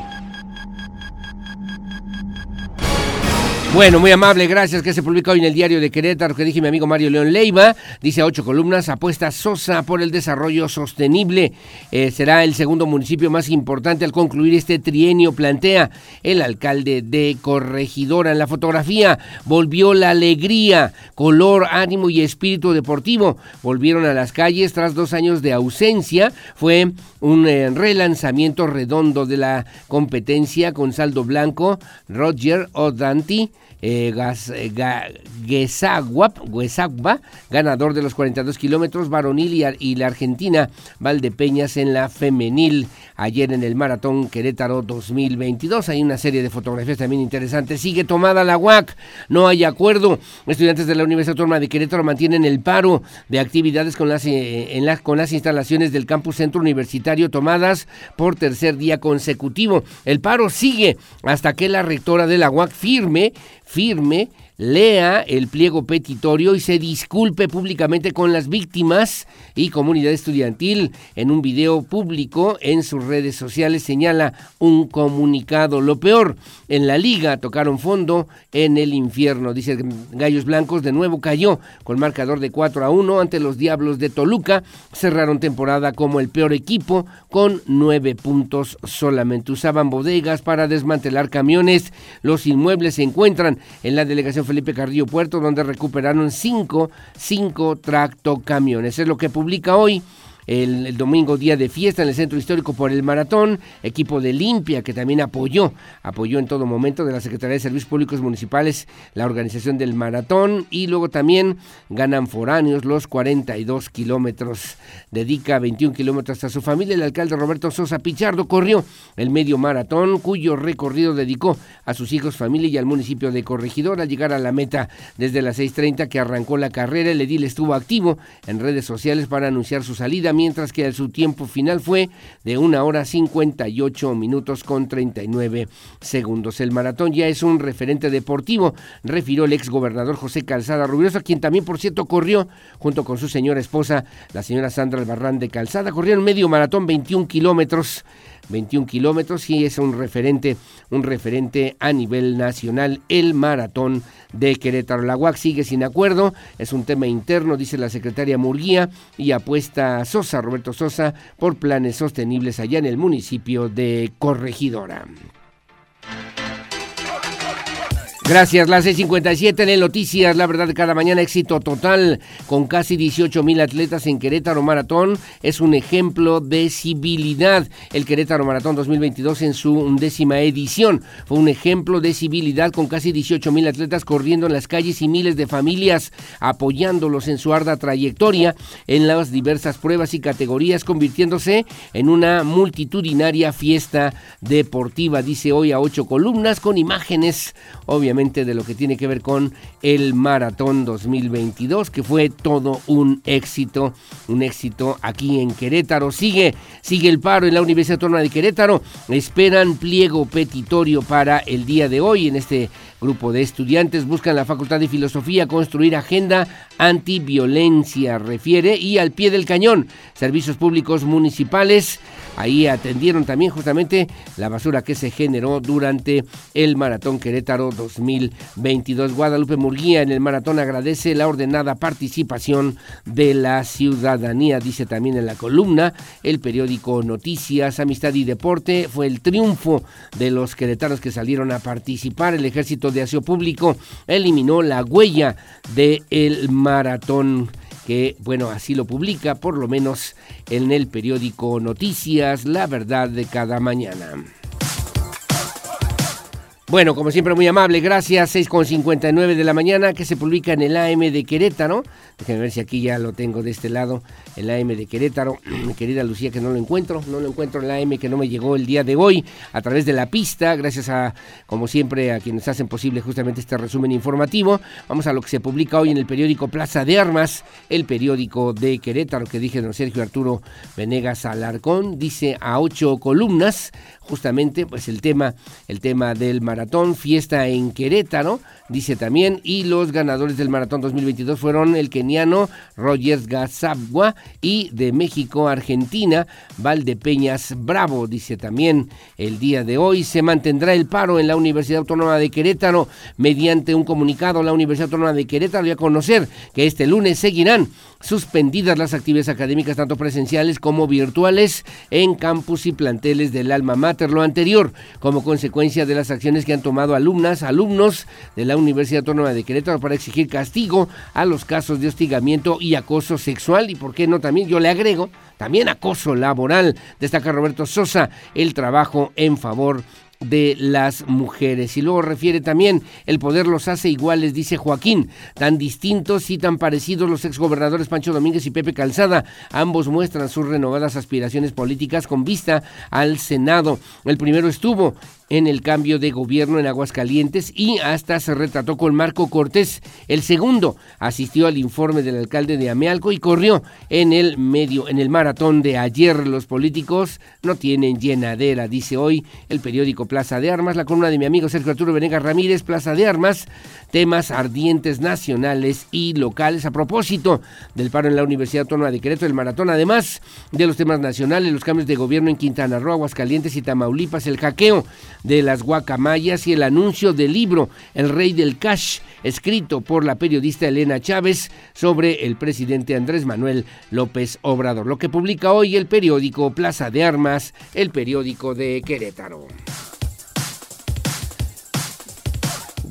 Bueno, muy amable, gracias. Que se publica hoy en el diario de Querétaro, que dije mi amigo Mario León Leiva. Dice a ocho columnas, apuesta Sosa por el desarrollo sostenible. Eh, será el segundo municipio más importante al concluir este trienio, plantea el alcalde de Corregidora. En la fotografía volvió la alegría, color, ánimo y espíritu deportivo. Volvieron a las calles tras dos años de ausencia. Fue un eh, relanzamiento redondo de la competencia con saldo blanco. Roger O'Danti eh, eh ganador de los 42 kilómetros varonil y, la argentina Valdepeñas en la femenil ayer en el maratón Querétaro 2022. Hay una serie de fotografías también interesantes. Sigue tomada la UAC, no hay acuerdo. Estudiantes de la Universidad Autónoma de Querétaro mantienen el paro de actividades con las, eh, con las instalaciones del campus centro universitario tomadas por tercer día consecutivo. El paro sigue hasta que la rectora de la UAC firme firme lea el pliego petitorio y se disculpe públicamente con las víctimas y comunidad estudiantil. En un video público en sus redes sociales señala un comunicado. Lo peor, en la liga tocaron fondo en el infierno. Dice Gallos Blancos de nuevo cayó con marcador de 4 a 1 ante los Diablos de Toluca. Cerraron temporada como el peor equipo con 9 puntos solamente. Usaban bodegas para desmantelar camiones. Los inmuebles se encuentran en la delegación Felipe Carrillo Puerto, donde recuperaron cinco, cinco tractocamiones. Es lo que publica hoy el, domingo día de fiesta en el centro histórico por el maratón, equipo de Limpia que también apoyó, apoyó en todo momento de la Secretaría de Servicios Públicos Municipales la organización del maratón y luego también ganan foráneos los 42 kilómetros, dedica 21 kilómetros a su familia. El alcalde Roberto Sosa Pichardo corrió el medio maratón cuyo recorrido dedicó a sus hijos, familia y al municipio de Corregidor al llegar a la meta desde las 6.30 que arrancó la carrera. El edil estuvo activo en redes sociales para anunciar su salida mientras que su tiempo final fue de una hora 58 minutos con 39 segundos. El maratón ya es un referente deportivo, refirió el ex gobernador José Calzada Rubiosa, quien también, por cierto, corrió junto con su señora esposa, la señora Sandra Albarrán de Calzada, corrieron medio maratón 21 kilómetros 21 kilómetros y es un referente, un referente a nivel nacional, el maratón de Querétaro. La UAC sigue sin acuerdo, es un tema interno, dice la secretaria Murguía, y apuesta Sosa, Roberto Sosa, por planes sostenibles allá en el municipio de Corregidora. Gracias, las 6:57 en Noticias, la verdad cada mañana éxito total con casi 18 mil atletas en Querétaro Maratón. Es un ejemplo de civilidad. El Querétaro Maratón 2022 en su undécima edición fue un ejemplo de civilidad con casi 18 mil atletas corriendo en las calles y miles de familias apoyándolos en su arda trayectoria en las diversas pruebas y categorías, convirtiéndose en una multitudinaria fiesta deportiva. Dice hoy a ocho columnas con imágenes, obviamente de lo que tiene que ver con el Maratón 2022, que fue todo un éxito, un éxito aquí en Querétaro. Sigue, sigue el paro en la Universidad Autónoma de Querétaro. Esperan pliego petitorio para el día de hoy en este grupo de estudiantes. Buscan la Facultad de Filosofía construir agenda antiviolencia, refiere, y al pie del cañón, servicios públicos municipales Ahí atendieron también justamente la basura que se generó durante el Maratón Querétaro 2022. Guadalupe Murguía en el maratón agradece la ordenada participación de la ciudadanía, dice también en la columna. El periódico Noticias, Amistad y Deporte fue el triunfo de los queretanos que salieron a participar. El ejército de aseo público eliminó la huella del el maratón que, bueno, así lo publica por lo menos en el periódico Noticias, La Verdad de cada mañana. Bueno, como siempre, muy amable, gracias. 6.59 de la mañana, que se publica en el AM de Querétaro. Déjenme ver si aquí ya lo tengo de este lado, el AM de Querétaro. Mi querida Lucía, que no lo encuentro, no lo encuentro en el AM que no me llegó el día de hoy a través de la pista. Gracias a, como siempre, a quienes hacen posible justamente este resumen informativo. Vamos a lo que se publica hoy en el periódico Plaza de Armas, el periódico de Querétaro, que dije don Sergio Arturo Venegas Alarcón. Dice a ocho columnas, justamente, pues el tema, el tema del maratón maratón, fiesta en Querétaro, dice también, y los ganadores del maratón 2022 fueron el keniano Rogers Gazabwa y de México, Argentina, Valdepeñas Bravo, dice también, el día de hoy se mantendrá el paro en la Universidad Autónoma de Querétaro mediante un comunicado. La Universidad Autónoma de Querétaro dio a conocer que este lunes seguirán suspendidas las actividades académicas tanto presenciales como virtuales en campus y planteles del alma mater. Lo anterior como consecuencia de las acciones que han tomado alumnas, alumnos de la Universidad Autónoma de Querétaro para exigir castigo a los casos de hostigamiento y acoso sexual y por qué no también yo le agrego también acoso laboral. Destaca Roberto Sosa el trabajo en favor de las mujeres. Y luego refiere también, el poder los hace iguales, dice Joaquín, tan distintos y tan parecidos los exgobernadores Pancho Domínguez y Pepe Calzada. Ambos muestran sus renovadas aspiraciones políticas con vista al Senado. El primero estuvo en el cambio de gobierno en Aguascalientes y hasta se retrató con Marco Cortés. El segundo asistió al informe del alcalde de Amealco y corrió en el medio, en el maratón de ayer. Los políticos no tienen llenadera, dice hoy el periódico Plaza de Armas, la columna de mi amigo Sergio Arturo Venegas Ramírez, Plaza de Armas, temas ardientes nacionales y locales a propósito del paro en la Universidad Autónoma de Querétaro, el maratón, además de los temas nacionales, los cambios de gobierno en Quintana Roo, Aguascalientes y Tamaulipas, el hackeo de las guacamayas y el anuncio del libro El Rey del Cash, escrito por la periodista Elena Chávez sobre el presidente Andrés Manuel López Obrador, lo que publica hoy el periódico Plaza de Armas, el periódico de Querétaro.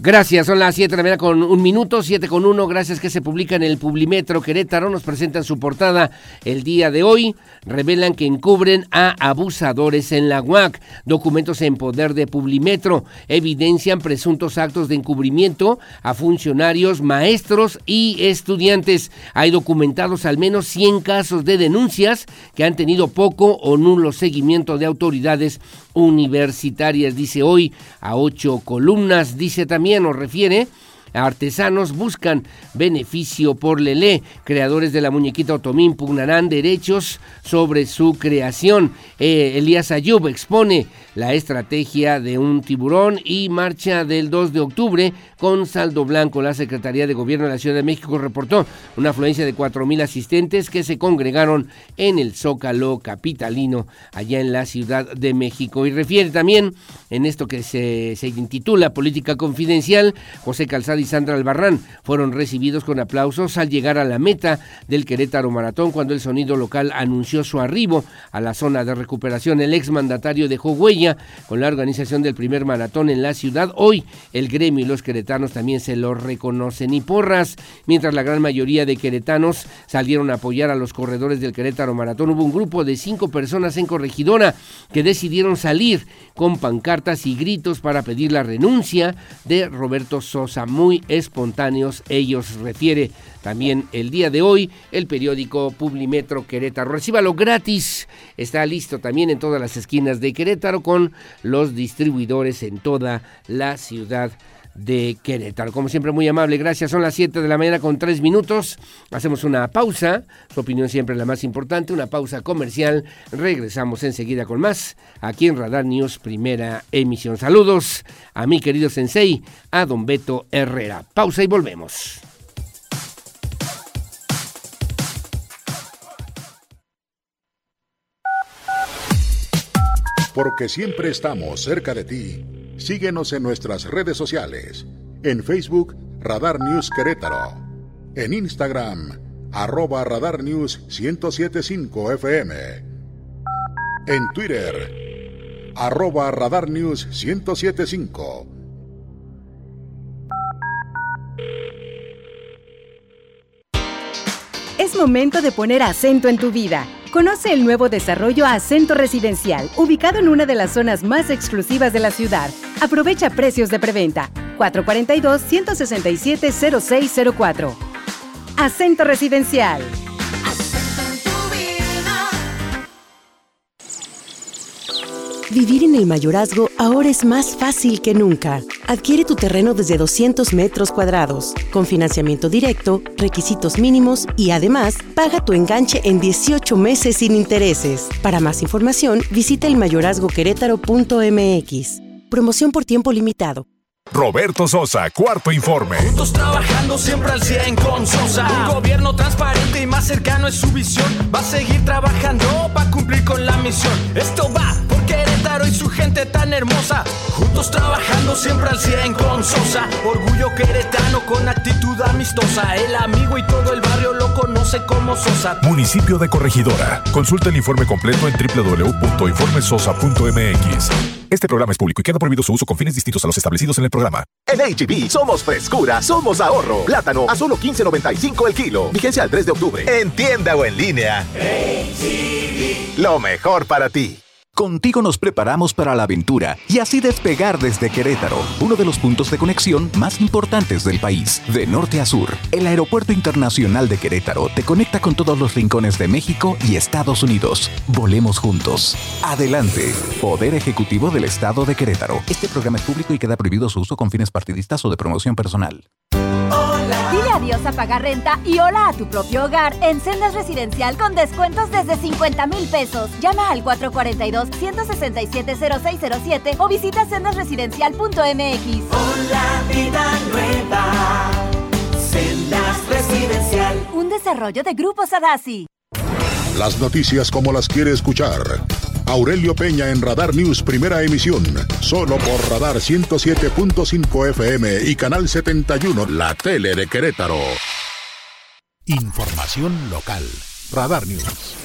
Gracias, son las 7 de la mañana con un minuto, 7 con 1, gracias que se publica en el Publimetro Querétaro, nos presentan su portada el día de hoy, revelan que encubren a abusadores en la UAC, documentos en poder de Publimetro, evidencian presuntos actos de encubrimiento a funcionarios, maestros y estudiantes. Hay documentados al menos 100 casos de denuncias que han tenido poco o nulo seguimiento de autoridades universitarias, dice hoy, a ocho columnas, dice también, nos refiere Artesanos buscan beneficio por Lele. Creadores de la muñequita Otomín pugnarán derechos sobre su creación. Eh, Elías Ayub expone la estrategia de un tiburón y marcha del 2 de octubre con saldo blanco. La Secretaría de Gobierno de la Ciudad de México reportó una afluencia de 4.000 asistentes que se congregaron en el Zócalo capitalino allá en la Ciudad de México. Y refiere también en esto que se, se intitula Política Confidencial, José Calzado y Sandra Albarrán fueron recibidos con aplausos al llegar a la meta del Querétaro Maratón cuando el sonido local anunció su arribo a la zona de recuperación. El exmandatario dejó huella con la organización del primer maratón en la ciudad. Hoy el gremio y los queretanos también se lo reconocen y porras, mientras la gran mayoría de queretanos salieron a apoyar a los corredores del Querétaro Maratón. Hubo un grupo de cinco personas en corregidora que decidieron salir con pancartas y gritos para pedir la renuncia de Roberto Sosa. Muy espontáneos, ellos refiere también el día de hoy el periódico Publimetro Querétaro. Recíbalo gratis, está listo también en todas las esquinas de Querétaro con los distribuidores en toda la ciudad de Querétaro. Como siempre, muy amable, gracias. Son las 7 de la mañana con 3 minutos. Hacemos una pausa. Su opinión siempre es la más importante. Una pausa comercial. Regresamos enseguida con más aquí en Radar News, primera emisión. Saludos a mi querido Sensei, a don Beto Herrera. Pausa y volvemos. Porque siempre estamos cerca de ti Síguenos en nuestras redes sociales. En Facebook, Radar News Querétaro. En Instagram, arroba Radar News 1075 FM. En Twitter, arroba Radar News 1075. Es momento de poner acento en tu vida. Conoce el nuevo desarrollo Acento Residencial, ubicado en una de las zonas más exclusivas de la ciudad. Aprovecha precios de preventa. 442-167-0604. Acento Residencial. Vivir en el mayorazgo ahora es más fácil que nunca. Adquiere tu terreno desde 200 metros cuadrados, con financiamiento directo, requisitos mínimos y además paga tu enganche en 18 meses sin intereses. Para más información, visita el mayorazgoquerétaro.mx. Promoción por tiempo limitado. Roberto Sosa, cuarto informe. Juntos trabajando siempre al 100 con Sosa. Un gobierno transparente y más cercano es su visión. Va a seguir trabajando para cumplir con la misión. Esto va y su gente tan hermosa. Juntos trabajando siempre al 100 con Sosa. Orgullo queretano con actitud amistosa. El amigo y todo el barrio lo conoce como Sosa. Municipio de Corregidora. Consulta el informe completo en www.informesosa.mx. Este programa es público y queda prohibido su uso con fines distintos a los establecidos en el programa. En HB somos frescura, somos ahorro. Plátano a solo 15.95 el kilo. Vigencia al 3 de octubre. En tienda o en línea. Lo mejor para ti. Contigo nos preparamos para la aventura y así despegar desde Querétaro, uno de los puntos de conexión más importantes del país. De norte a sur, el Aeropuerto Internacional de Querétaro te conecta con todos los rincones de México y Estados Unidos. Volemos juntos. Adelante. Poder Ejecutivo del Estado de Querétaro. Este programa es público y queda prohibido su uso con fines partidistas o de promoción personal. Dile adiós a pagar renta y hola a tu propio hogar en Sendas Residencial con descuentos desde 50 mil pesos. Llama al 442-167-0607 o visita sendasresidencial.mx. Hola, vida nueva. Sendas Residencial. Un desarrollo de Grupo Sadasi. Las noticias como las quiere escuchar. Aurelio Peña en Radar News, primera emisión. Solo por Radar 107.5 FM y Canal 71, la tele de Querétaro. Información local. Radar News.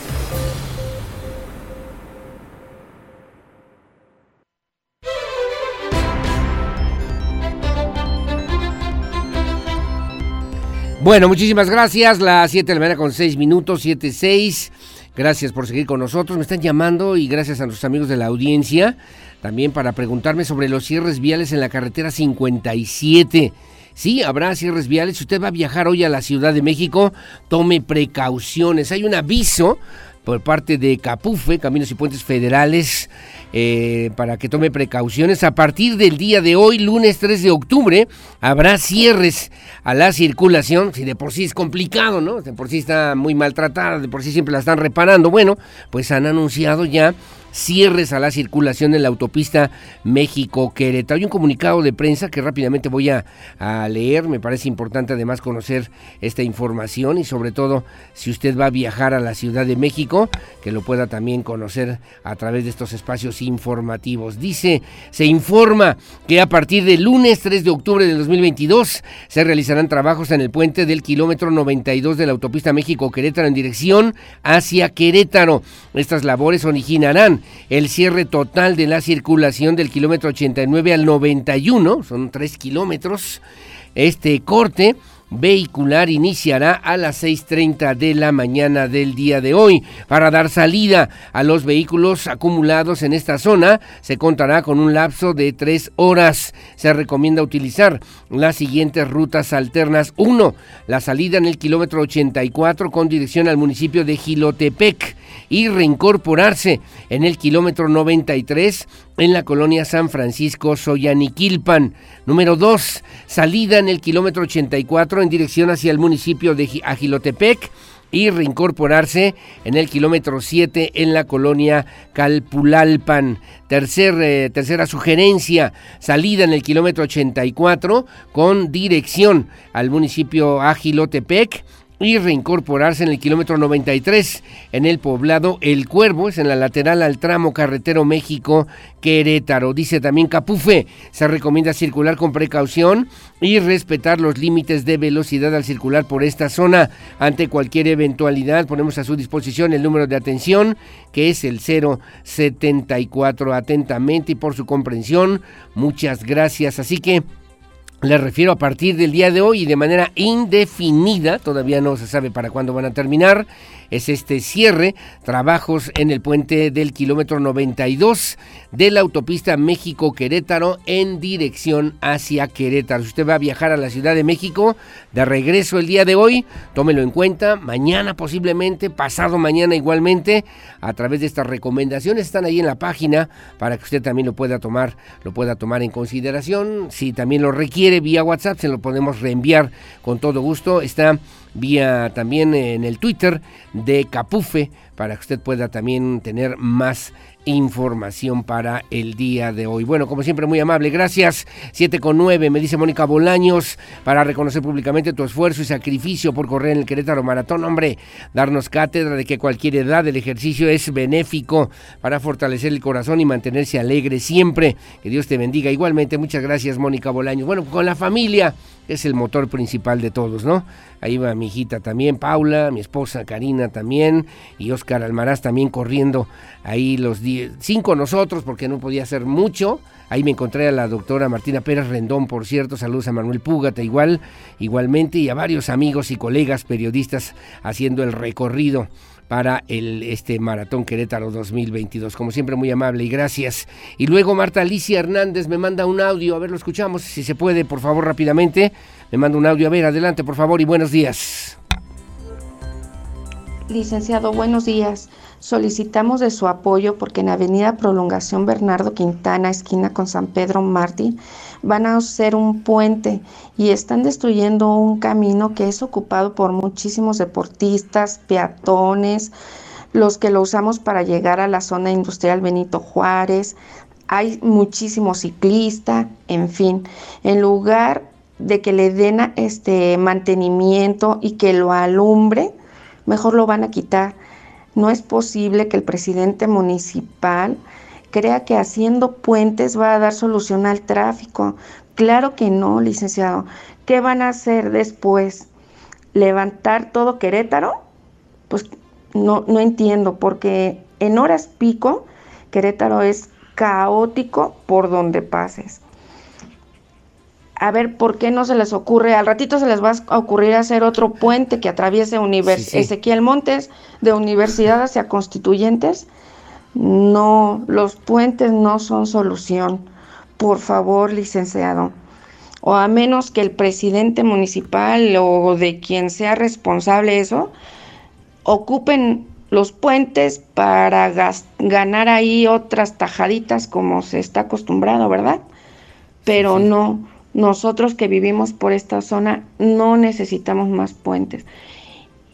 Bueno, muchísimas gracias. Las 7 de la mañana con 6 minutos, 7, 6. Gracias por seguir con nosotros. Me están llamando y gracias a nuestros amigos de la audiencia también para preguntarme sobre los cierres viales en la carretera 57. Sí, habrá cierres viales. Si usted va a viajar hoy a la Ciudad de México, tome precauciones. Hay un aviso por parte de Capufe, Caminos y Puentes Federales, eh, para que tome precauciones. A partir del día de hoy, lunes 3 de octubre, habrá cierres a la circulación. Si de por sí es complicado, ¿no? De por sí está muy maltratada, de por sí siempre la están reparando. Bueno, pues han anunciado ya cierres a la circulación en la autopista México-Querétaro. Hay un comunicado de prensa que rápidamente voy a, leer. Me parece importante además conocer esta información y sobre todo si usted va a viajar a la Ciudad de México, que lo pueda también conocer a través de estos espacios informativos. Dice, se informa que a partir del lunes 3 de octubre del 2022 se realizarán trabajos en el puente del kilómetro 92 de la autopista México-Querétaro en dirección hacia Querétaro. Estas labores originarán el cierre total de la circulación del kilómetro 89 al 91, son 3 kilómetros. Este corte vehicular iniciará a las 6.30 de la mañana del día de hoy. Para dar salida a los vehículos acumulados en esta zona, se contará con un lapso de 3 horas. Se recomienda utilizar las siguientes rutas alternas. 1. La salida en el kilómetro 84 con dirección al municipio de Gilotepec y reincorporarse en el kilómetro 93 en la colonia San Francisco Soyaniquilpan. Número 2, salida en el kilómetro 84 en dirección hacia el municipio de Agilotepec y reincorporarse en el kilómetro 7 en la colonia Calpulalpan. Tercer, eh, tercera sugerencia, salida en el kilómetro 84 con dirección al municipio Agilotepec y reincorporarse en el kilómetro 93 en el poblado El Cuervo, es en la lateral al tramo carretero México Querétaro. Dice también Capufe, se recomienda circular con precaución y respetar los límites de velocidad al circular por esta zona. Ante cualquier eventualidad ponemos a su disposición el número de atención que es el 074 atentamente y por su comprensión. Muchas gracias. Así que les refiero a partir del día de hoy y de manera indefinida, todavía no se sabe para cuándo van a terminar, es este cierre, trabajos en el puente del kilómetro 92 de la autopista México-Querétaro en dirección hacia Querétaro. Si usted va a viajar a la Ciudad de México de regreso el día de hoy, tómelo en cuenta, mañana posiblemente, pasado mañana igualmente, a través de estas recomendaciones están ahí en la página para que usted también lo pueda tomar, lo pueda tomar en consideración. Si también lo requiere vía WhatsApp, se lo podemos reenviar con todo gusto. Está vía también en el Twitter de Capufe para que usted pueda también tener más información para el día de hoy. Bueno, como siempre, muy amable. Gracias. 7 con 9, me dice Mónica Bolaños, para reconocer públicamente tu esfuerzo y sacrificio por correr en el Querétaro Maratón. Hombre, darnos cátedra de que cualquier edad el ejercicio es benéfico para fortalecer el corazón y mantenerse alegre siempre. Que Dios te bendiga. Igualmente, muchas gracias, Mónica Bolaños. Bueno, con la familia es el motor principal de todos, ¿no? Ahí va mi hijita también, Paula, mi esposa Karina también, y Oscar Almaraz también corriendo ahí los diez, cinco nosotros, porque no podía hacer mucho. Ahí me encontré a la doctora Martina Pérez Rendón, por cierto, saludos a Manuel Púgata igual, igualmente, y a varios amigos y colegas periodistas haciendo el recorrido para el este Maratón Querétaro 2022. Como siempre, muy amable y gracias. Y luego Marta Alicia Hernández me manda un audio, a ver, lo escuchamos, si se puede, por favor, rápidamente. Me manda un audio, a ver, adelante, por favor, y buenos días. Licenciado, buenos días. Solicitamos de su apoyo porque en Avenida Prolongación Bernardo Quintana, esquina con San Pedro Martín, van a hacer un puente y están destruyendo un camino que es ocupado por muchísimos deportistas, peatones, los que lo usamos para llegar a la zona industrial Benito Juárez. Hay muchísimos ciclistas, en fin, en lugar de que le den este mantenimiento y que lo alumbre, mejor lo van a quitar. No es posible que el presidente municipal crea que haciendo puentes va a dar solución al tráfico. Claro que no, licenciado. ¿Qué van a hacer después? ¿Levantar todo Querétaro? Pues no, no entiendo, porque en horas pico Querétaro es caótico por donde pases. A ver, ¿por qué no se les ocurre? Al ratito se les va a ocurrir hacer otro puente que atraviese Ezequiel Montes de Universidad hacia Constituyentes no, los puentes no son solución. Por favor, licenciado. O a menos que el presidente municipal o de quien sea responsable eso, ocupen los puentes para ganar ahí otras tajaditas como se está acostumbrado, ¿verdad? Pero no, nosotros que vivimos por esta zona no necesitamos más puentes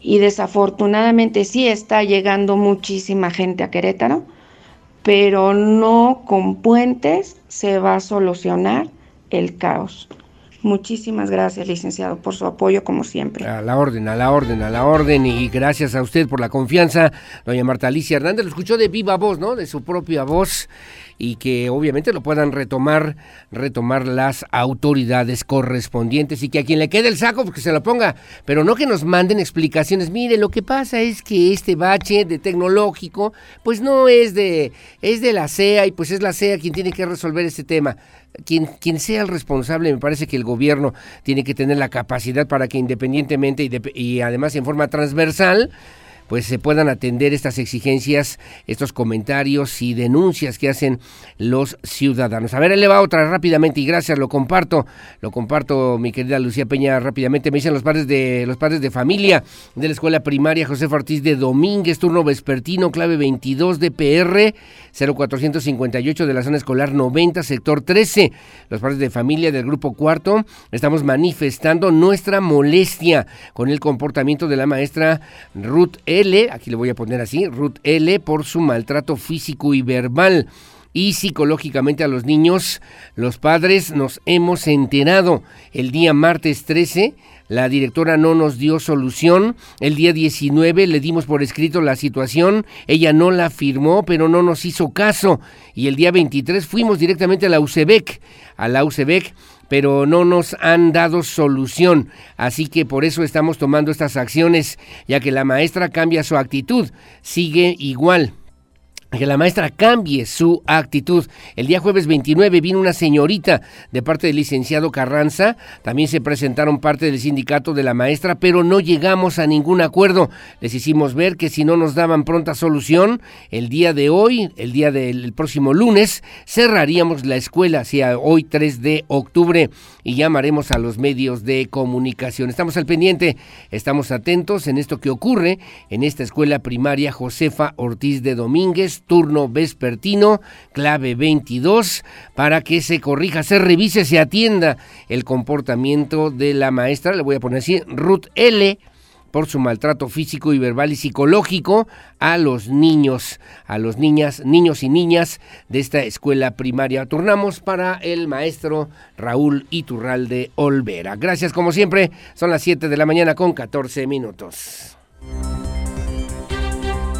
y desafortunadamente sí está llegando muchísima gente a Querétaro, pero no con puentes se va a solucionar el caos. Muchísimas gracias, licenciado, por su apoyo como siempre. A la orden, a la orden, a la orden y gracias a usted por la confianza. Doña Marta Alicia Hernández lo escuchó de viva voz, ¿no? De su propia voz y que obviamente lo puedan retomar, retomar las autoridades correspondientes y que a quien le quede el saco, pues que se lo ponga, pero no que nos manden explicaciones. Mire, lo que pasa es que este bache de tecnológico, pues no es de, es de la CEA y pues es la CEA quien tiene que resolver este tema. Quien, quien, sea el responsable, me parece que el gobierno tiene que tener la capacidad para que independientemente y además en forma transversal, pues se puedan atender estas exigencias, estos comentarios y denuncias que hacen los ciudadanos. A ver, le va otra rápidamente y gracias, lo comparto, lo comparto, mi querida Lucía Peña, rápidamente. Me dicen los padres de los padres de familia de la escuela primaria José Ortiz de Domínguez, turno vespertino, clave 22 de PR 0458 de la zona escolar 90, sector 13. Los padres de familia del grupo cuarto estamos manifestando nuestra molestia con el comportamiento de la maestra Ruth E L, aquí le voy a poner así, Ruth L, por su maltrato físico y verbal y psicológicamente a los niños. Los padres nos hemos enterado el día martes 13. La directora no nos dio solución. El día 19 le dimos por escrito la situación. Ella no la firmó, pero no nos hizo caso. Y el día 23 fuimos directamente a la UCEBEC. A la UCEBEC pero no nos han dado solución. Así que por eso estamos tomando estas acciones, ya que la maestra cambia su actitud, sigue igual que la maestra cambie su actitud. El día jueves 29 vino una señorita de parte del licenciado Carranza, también se presentaron parte del sindicato de la maestra, pero no llegamos a ningún acuerdo. Les hicimos ver que si no nos daban pronta solución, el día de hoy, el día del próximo lunes, cerraríamos la escuela, hacia hoy 3 de octubre, y llamaremos a los medios de comunicación. Estamos al pendiente, estamos atentos en esto que ocurre en esta escuela primaria Josefa Ortiz de Domínguez, turno vespertino, clave 22, para que se corrija, se revise, se atienda el comportamiento de la maestra, le voy a poner así, Ruth L., por su maltrato físico y verbal y psicológico a los niños, a los niñas, niños y niñas de esta escuela primaria. Turnamos para el maestro Raúl Iturralde Olvera. Gracias como siempre, son las 7 de la mañana con 14 minutos.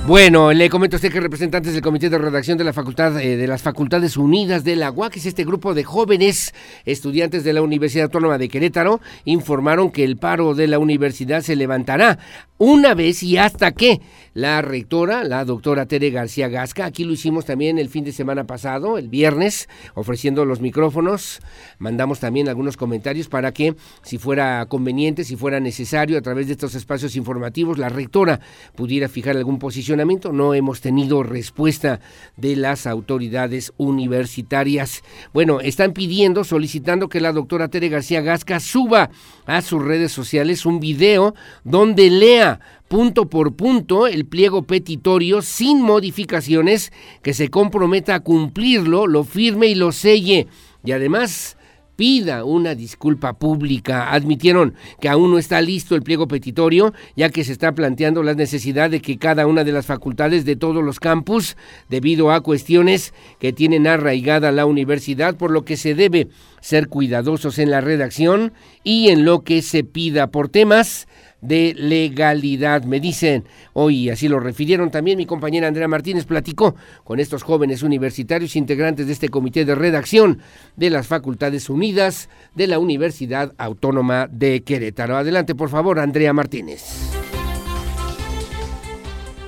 Bueno, le comento a usted que representantes del Comité de Redacción de la Facultad eh, de las Facultades Unidas de la UAC, es este grupo de jóvenes estudiantes de la Universidad Autónoma de Querétaro, informaron que el paro de la universidad se levantará una vez y hasta que la rectora, la doctora Tere García Gasca, aquí lo hicimos también el fin de semana pasado, el viernes, ofreciendo los micrófonos, mandamos también algunos comentarios para que si fuera conveniente, si fuera necesario, a través de estos espacios informativos, la rectora pudiera fijar algún posicionamiento. No hemos tenido respuesta de las autoridades universitarias. Bueno, están pidiendo, solicitando que la doctora Tere García Gasca suba a sus redes sociales un video donde lea punto por punto el pliego petitorio sin modificaciones, que se comprometa a cumplirlo, lo firme y lo selle. Y además pida una disculpa pública. Admitieron que aún no está listo el pliego petitorio, ya que se está planteando la necesidad de que cada una de las facultades de todos los campus, debido a cuestiones que tienen arraigada la universidad, por lo que se debe ser cuidadosos en la redacción y en lo que se pida por temas de legalidad. Me dicen, hoy así lo refirieron también, mi compañera Andrea Martínez platicó con estos jóvenes universitarios integrantes de este comité de redacción de las Facultades Unidas de la Universidad Autónoma de Querétaro. Adelante, por favor, Andrea Martínez.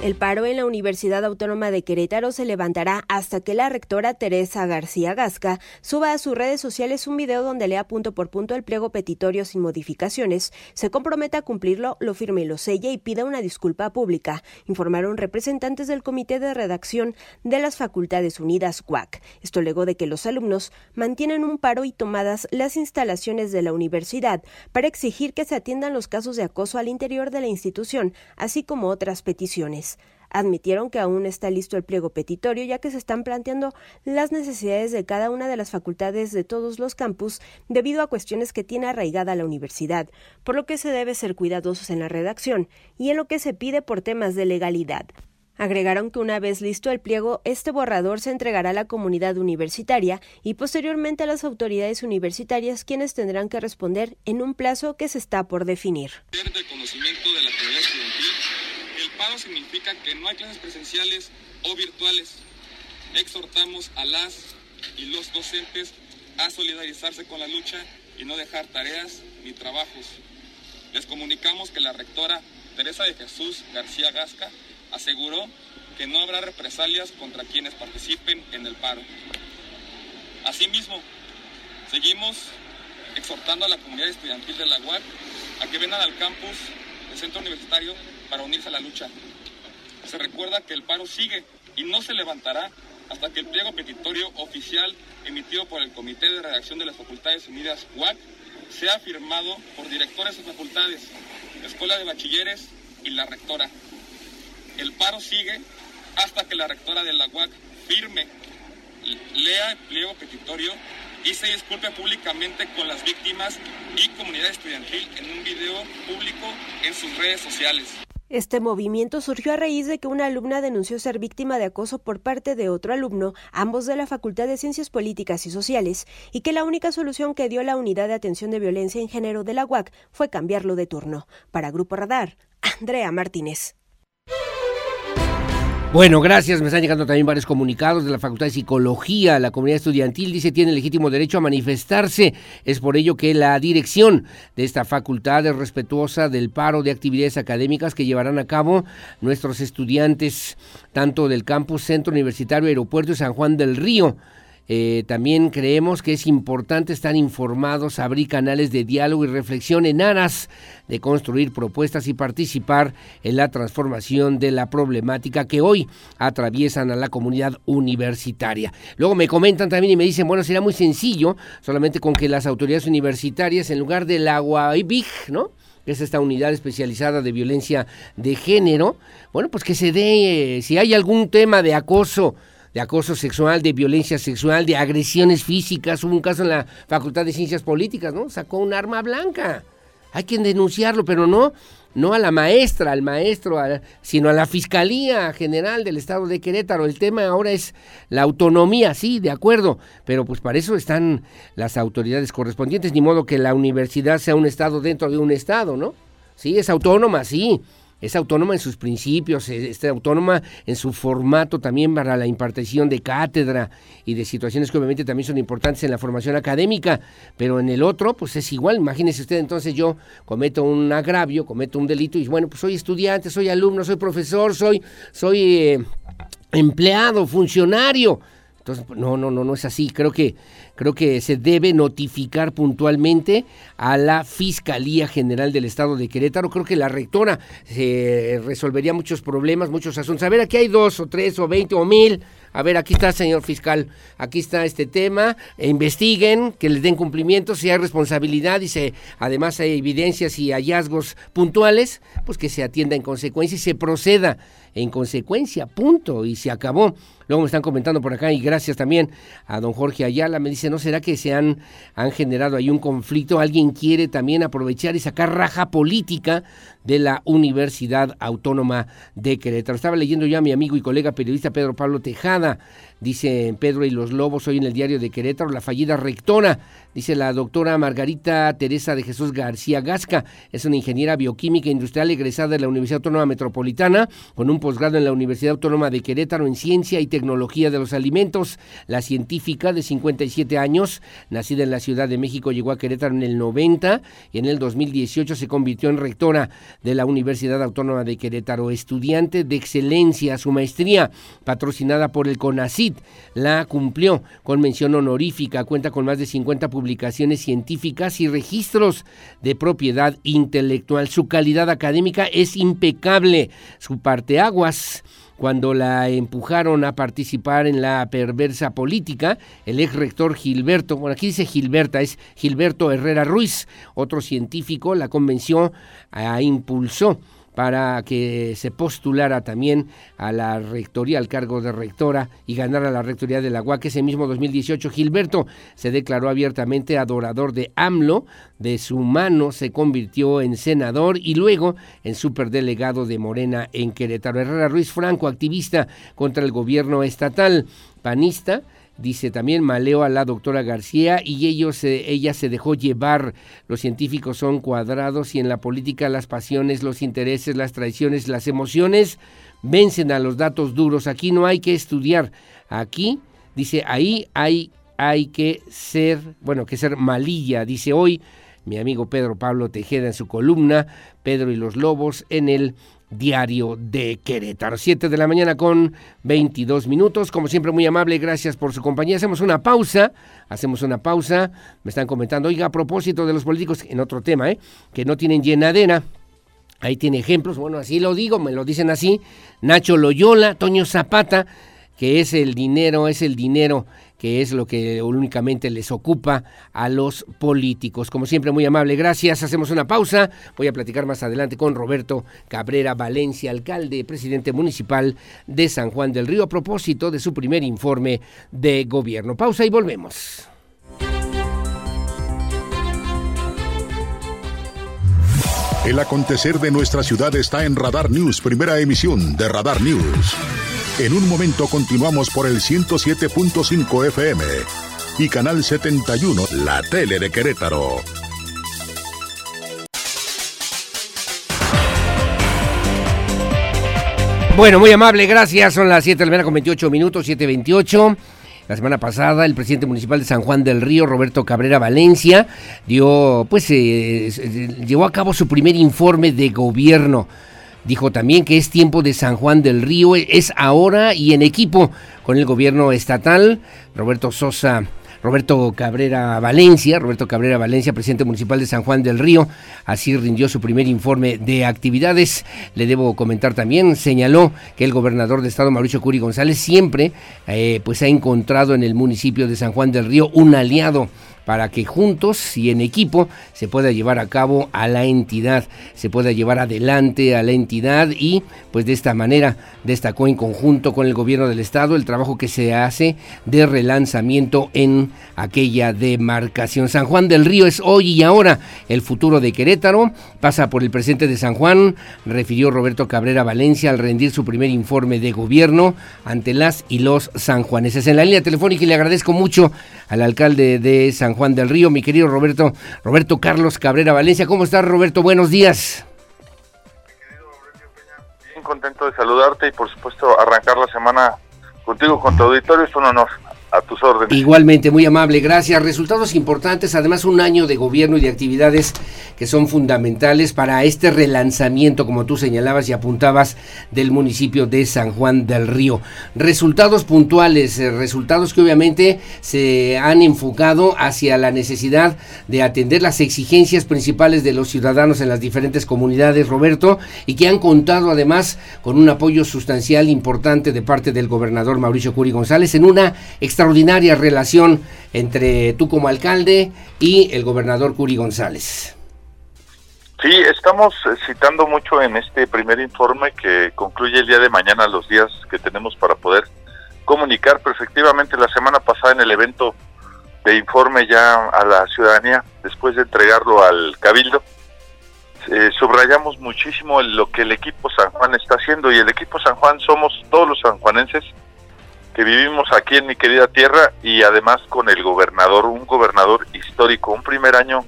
El paro en la Universidad Autónoma de Querétaro se levantará hasta que la rectora Teresa García Gasca suba a sus redes sociales un video donde lea punto por punto el pliego petitorio sin modificaciones, se comprometa a cumplirlo, lo firme y lo selle y pida una disculpa pública, informaron representantes del Comité de Redacción de las Facultades Unidas CUAC. Esto luego de que los alumnos mantienen un paro y tomadas las instalaciones de la universidad para exigir que se atiendan los casos de acoso al interior de la institución, así como otras peticiones admitieron que aún está listo el pliego petitorio ya que se están planteando las necesidades de cada una de las facultades de todos los campus debido a cuestiones que tiene arraigada la universidad, por lo que se debe ser cuidadosos en la redacción y en lo que se pide por temas de legalidad. Agregaron que una vez listo el pliego, este borrador se entregará a la comunidad universitaria y posteriormente a las autoridades universitarias quienes tendrán que responder en un plazo que se está por definir significa que no hay clases presenciales o virtuales. Exhortamos a las y los docentes a solidarizarse con la lucha y no dejar tareas ni trabajos. Les comunicamos que la rectora Teresa de Jesús García Gasca aseguró que no habrá represalias contra quienes participen en el paro. Asimismo, seguimos exhortando a la comunidad estudiantil de la UAC a que vengan al campus del centro universitario para unirse a la lucha se recuerda que el paro sigue y no se levantará hasta que el pliego petitorio oficial emitido por el Comité de Redacción de las Facultades Unidas UAC sea firmado por directores de facultades, Escuela de Bachilleres y la rectora. El paro sigue hasta que la rectora de la UAC firme, lea el pliego petitorio y se disculpe públicamente con las víctimas y comunidad estudiantil en un video público en sus redes sociales. Este movimiento surgió a raíz de que una alumna denunció ser víctima de acoso por parte de otro alumno, ambos de la Facultad de Ciencias Políticas y Sociales, y que la única solución que dio la Unidad de Atención de Violencia en Género de la UAC fue cambiarlo de turno. Para Grupo Radar, Andrea Martínez. Bueno, gracias. Me están llegando también varios comunicados de la Facultad de Psicología. La comunidad estudiantil dice tiene legítimo derecho a manifestarse. Es por ello que la dirección de esta facultad es respetuosa del paro de actividades académicas que llevarán a cabo nuestros estudiantes, tanto del campus Centro Universitario Aeropuerto de San Juan del Río. Eh, también creemos que es importante estar informados, abrir canales de diálogo y reflexión en aras de construir propuestas y participar en la transformación de la problemática que hoy atraviesan a la comunidad universitaria. Luego me comentan también y me dicen, bueno, será muy sencillo, solamente con que las autoridades universitarias, en lugar del agua big, ¿no? que es esta unidad especializada de violencia de género, bueno, pues que se dé, eh, si hay algún tema de acoso, de acoso sexual, de violencia sexual, de agresiones físicas. Hubo un caso en la Facultad de Ciencias Políticas, ¿no? Sacó un arma blanca. Hay que denunciarlo, pero no no a la maestra, al maestro, sino a la Fiscalía General del Estado de Querétaro. El tema ahora es la autonomía, sí, de acuerdo, pero pues para eso están las autoridades correspondientes, ni modo que la universidad sea un Estado dentro de un Estado, ¿no? Sí, es autónoma, sí, es autónoma en sus principios, es autónoma en su formato también para la impartición de cátedra y de situaciones que obviamente también son importantes en la formación académica, pero en el otro pues es igual, imagínese usted entonces yo cometo un agravio, cometo un delito y bueno, pues soy estudiante, soy alumno, soy profesor, soy, soy eh, empleado, funcionario. Entonces, no, no, no, no es así. Creo que creo que se debe notificar puntualmente a la Fiscalía General del Estado de Querétaro. Creo que la rectora se resolvería muchos problemas, muchos asuntos. A ver, aquí hay dos o tres o veinte o mil. A ver, aquí está, señor fiscal, aquí está este tema. E investiguen, que les den cumplimiento, si hay responsabilidad y se, además hay evidencias y hallazgos puntuales, pues que se atienda en consecuencia y se proceda en consecuencia, punto, y se acabó. Luego me están comentando por acá y gracias también a don Jorge Ayala, me dice, ¿no será que se han, han generado ahí un conflicto? ¿Alguien quiere también aprovechar y sacar raja política de la Universidad Autónoma de Querétaro? Estaba leyendo ya a mi amigo y colega periodista Pedro Pablo Tejada, dice Pedro y los Lobos hoy en el diario de Querétaro, la fallida rectora, dice la doctora Margarita Teresa de Jesús García Gasca, es una ingeniera bioquímica industrial egresada de la Universidad Autónoma Metropolitana, con un posgrado en la Universidad Autónoma de Querétaro en Ciencia y Tecnología de los Alimentos. La científica de 57 años, nacida en la Ciudad de México, llegó a Querétaro en el 90 y en el 2018 se convirtió en rectora de la Universidad Autónoma de Querétaro, estudiante de excelencia, su maestría patrocinada por el CONACIT, la cumplió con mención honorífica, cuenta con más de 50 publicaciones científicas y registros de propiedad intelectual. Su calidad académica es impecable, su parteaguas cuando la empujaron a participar en la perversa política, el ex rector Gilberto, bueno, aquí dice Gilberta, es Gilberto Herrera Ruiz, otro científico, la convenció, a, impulsó para que se postulara también a la rectoría, al cargo de rectora y ganara la rectoría de la UAC. Ese mismo 2018, Gilberto se declaró abiertamente adorador de AMLO, de su mano se convirtió en senador y luego en superdelegado de Morena en Querétaro. Herrera Ruiz Franco, activista contra el gobierno estatal, panista, Dice también maleo a la doctora García y ellos, ella se dejó llevar. Los científicos son cuadrados y en la política las pasiones, los intereses, las traiciones, las emociones vencen a los datos duros. Aquí no hay que estudiar. Aquí, dice, ahí hay, hay que ser, bueno, que ser malilla. Dice hoy mi amigo Pedro Pablo Tejeda en su columna, Pedro y los Lobos, en el Diario de Querétaro. 7 de la mañana con 22 minutos. Como siempre, muy amable, gracias por su compañía. Hacemos una pausa, hacemos una pausa. Me están comentando, oiga, a propósito de los políticos, en otro tema, ¿eh? que no tienen llenadera. Ahí tiene ejemplos, bueno, así lo digo, me lo dicen así. Nacho Loyola, Toño Zapata, que es el dinero, es el dinero que es lo que únicamente les ocupa a los políticos. Como siempre, muy amable, gracias. Hacemos una pausa. Voy a platicar más adelante con Roberto Cabrera Valencia, alcalde, presidente municipal de San Juan del Río, a propósito de su primer informe de gobierno. Pausa y volvemos. El acontecer de nuestra ciudad está en Radar News, primera emisión de Radar News. En un momento continuamos por el 107.5 FM y Canal 71, la tele de Querétaro. Bueno, muy amable, gracias. Son las 7 de la mañana con 28 minutos, 7.28. La semana pasada, el presidente municipal de San Juan del Río, Roberto Cabrera Valencia, dio, pues, eh, llevó a cabo su primer informe de gobierno. Dijo también que es tiempo de San Juan del Río, es ahora y en equipo con el gobierno estatal. Roberto Sosa, Roberto Cabrera Valencia, Roberto Cabrera Valencia, presidente municipal de San Juan del Río, así rindió su primer informe de actividades. Le debo comentar también, señaló que el gobernador de estado, Mauricio Curi González, siempre eh, pues ha encontrado en el municipio de San Juan del Río un aliado para que juntos y en equipo se pueda llevar a cabo a la entidad, se pueda llevar adelante a la entidad y pues de esta manera destacó en conjunto con el gobierno del estado el trabajo que se hace de relanzamiento en aquella demarcación. San Juan del Río es hoy y ahora el futuro de Querétaro, pasa por el presente de San Juan, refirió Roberto Cabrera Valencia al rendir su primer informe de gobierno ante las y los sanjuaneses. En la línea telefónica y le agradezco mucho al alcalde de San Juan del Río, mi querido Roberto, Roberto Carlos Cabrera Valencia. ¿Cómo estás, Roberto? Buenos días. Bien contento de saludarte y por supuesto arrancar la semana contigo, con tu auditorio, es un honor. A tus órdenes. Igualmente, muy amable, gracias. Resultados importantes, además un año de gobierno y de actividades que son fundamentales para este relanzamiento, como tú señalabas y apuntabas, del municipio de San Juan del Río. Resultados puntuales, eh, resultados que obviamente se han enfocado hacia la necesidad de atender las exigencias principales de los ciudadanos en las diferentes comunidades, Roberto, y que han contado además con un apoyo sustancial importante de parte del gobernador Mauricio Curi González en una extra extraordinaria relación entre tú como alcalde y el gobernador Curi González. Sí, estamos eh, citando mucho en este primer informe que concluye el día de mañana los días que tenemos para poder comunicar, pero efectivamente la semana pasada en el evento de informe ya a la ciudadanía, después de entregarlo al cabildo, eh, subrayamos muchísimo lo que el equipo San Juan está haciendo y el equipo San Juan somos todos los sanjuanenses que vivimos aquí en mi querida tierra y además con el gobernador, un gobernador histórico, un primer año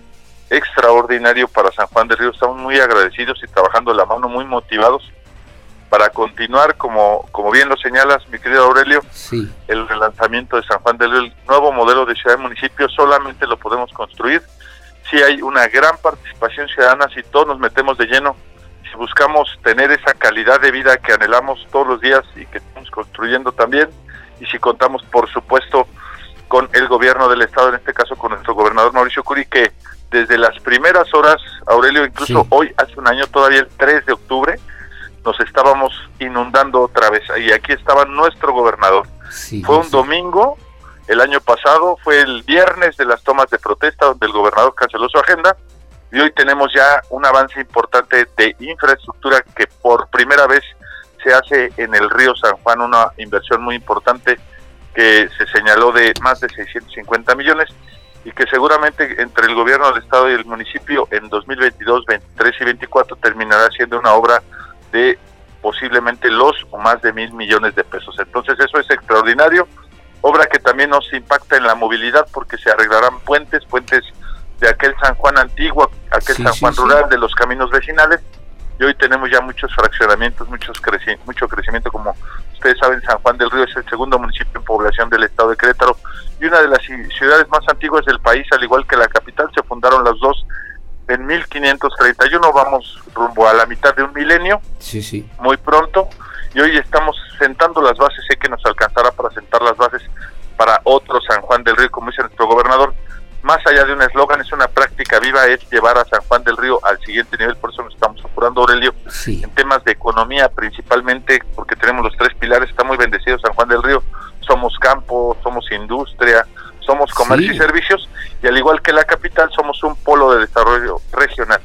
extraordinario para San Juan del Río. Estamos muy agradecidos y trabajando la mano, muy motivados para continuar, como, como bien lo señalas, mi querido Aurelio, el relanzamiento de San Juan del Río, el nuevo modelo de ciudad y municipio, solamente lo podemos construir. Si hay una gran participación ciudadana, si todos nos metemos de lleno, si buscamos tener esa calidad de vida que anhelamos todos los días y que estamos construyendo también, y si contamos, por supuesto, con el gobierno del estado, en este caso con nuestro gobernador Mauricio Curi, que desde las primeras horas, Aurelio, incluso hoy, hace un año, todavía el 3 de octubre, nos estábamos inundando otra vez. Y aquí estaba nuestro gobernador. fue un domingo, el año pasado, fue el viernes de las tomas de protesta, donde el gobernador canceló su agenda. Y hoy tenemos ya un avance importante de infraestructura que por primera vez se hace en el río San Juan una inversión muy importante que se señaló de más de 650 millones y que seguramente entre el gobierno del estado y el municipio en 2022, 23 y 24 terminará siendo una obra de posiblemente los o más de mil millones de pesos. Entonces eso es extraordinario, obra que también nos impacta en la movilidad porque se arreglarán puentes, puentes de aquel San Juan antiguo, aquel San Juan rural, de los caminos vecinales, y hoy tenemos ya muchos fraccionamientos, muchos creci mucho crecimiento, como ustedes saben, San Juan del Río es el segundo municipio en población del estado de Querétaro y una de las ciudades más antiguas del país, al igual que la capital, se fundaron las dos en 1531, vamos rumbo a la mitad de un milenio, sí, sí. muy pronto, y hoy estamos sentando las bases, sé que nos alcanzará para sentar las bases para otro San Juan del Río, como dice nuestro gobernador, más allá de un eslogan, es una práctica viva, es llevar a San Juan del Río al siguiente nivel, por eso nos estamos apurando, Aurelio, en temas de economía principalmente, porque tenemos los tres pilares, está muy bendecido San Juan del Río, somos campo, somos industria, somos comercio y servicios, y al igual que la capital, somos un polo de desarrollo regional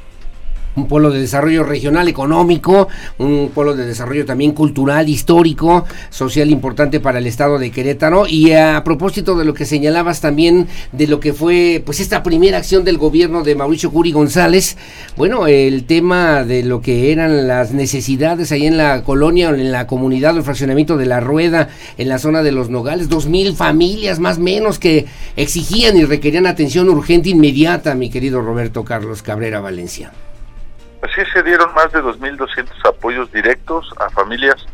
un polo de desarrollo regional económico, un polo de desarrollo también cultural, histórico, social importante para el estado de Querétaro. Y a propósito de lo que señalabas también de lo que fue pues esta primera acción del gobierno de Mauricio Curi González, bueno, el tema de lo que eran las necesidades ahí en la colonia, en la comunidad, el fraccionamiento de la rueda, en la zona de los Nogales, dos mil familias más o menos que exigían y requerían atención urgente inmediata, mi querido Roberto Carlos Cabrera Valencia. Así se dieron más de 2.200 apoyos directos a familias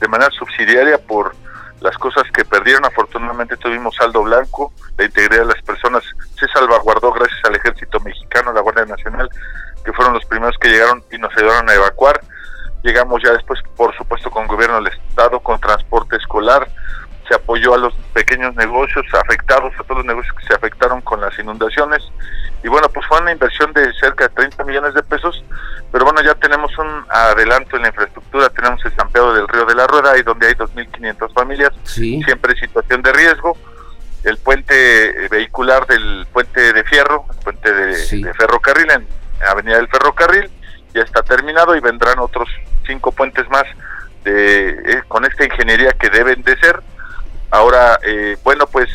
de manera subsidiaria por las cosas que perdieron. Afortunadamente tuvimos saldo blanco, la integridad de las personas se salvaguardó gracias al ejército mexicano, la Guardia Nacional, que fueron los primeros que llegaron y nos ayudaron a evacuar. Llegamos ya después, por supuesto, con gobierno del Estado, con transporte escolar, se apoyó a los pequeños negocios afectados, a todos los negocios que se afectaron con las inundaciones. Y bueno, pues fue una inversión de cerca de 30 millones de pesos, pero bueno, ya tenemos un adelanto en la infraestructura, tenemos el Sanpeado del Río de la Rueda, ahí donde hay 2.500 familias, siempre en situación de riesgo. el puente vehicular del puente de Fierro, el puente de, ferrocarril en Avenida del Ferrocarril, ya está terminado y vendrán otros cinco puentes más de, eh, con esta ingeniería que deben de ser. Ahora, eh, bueno, pues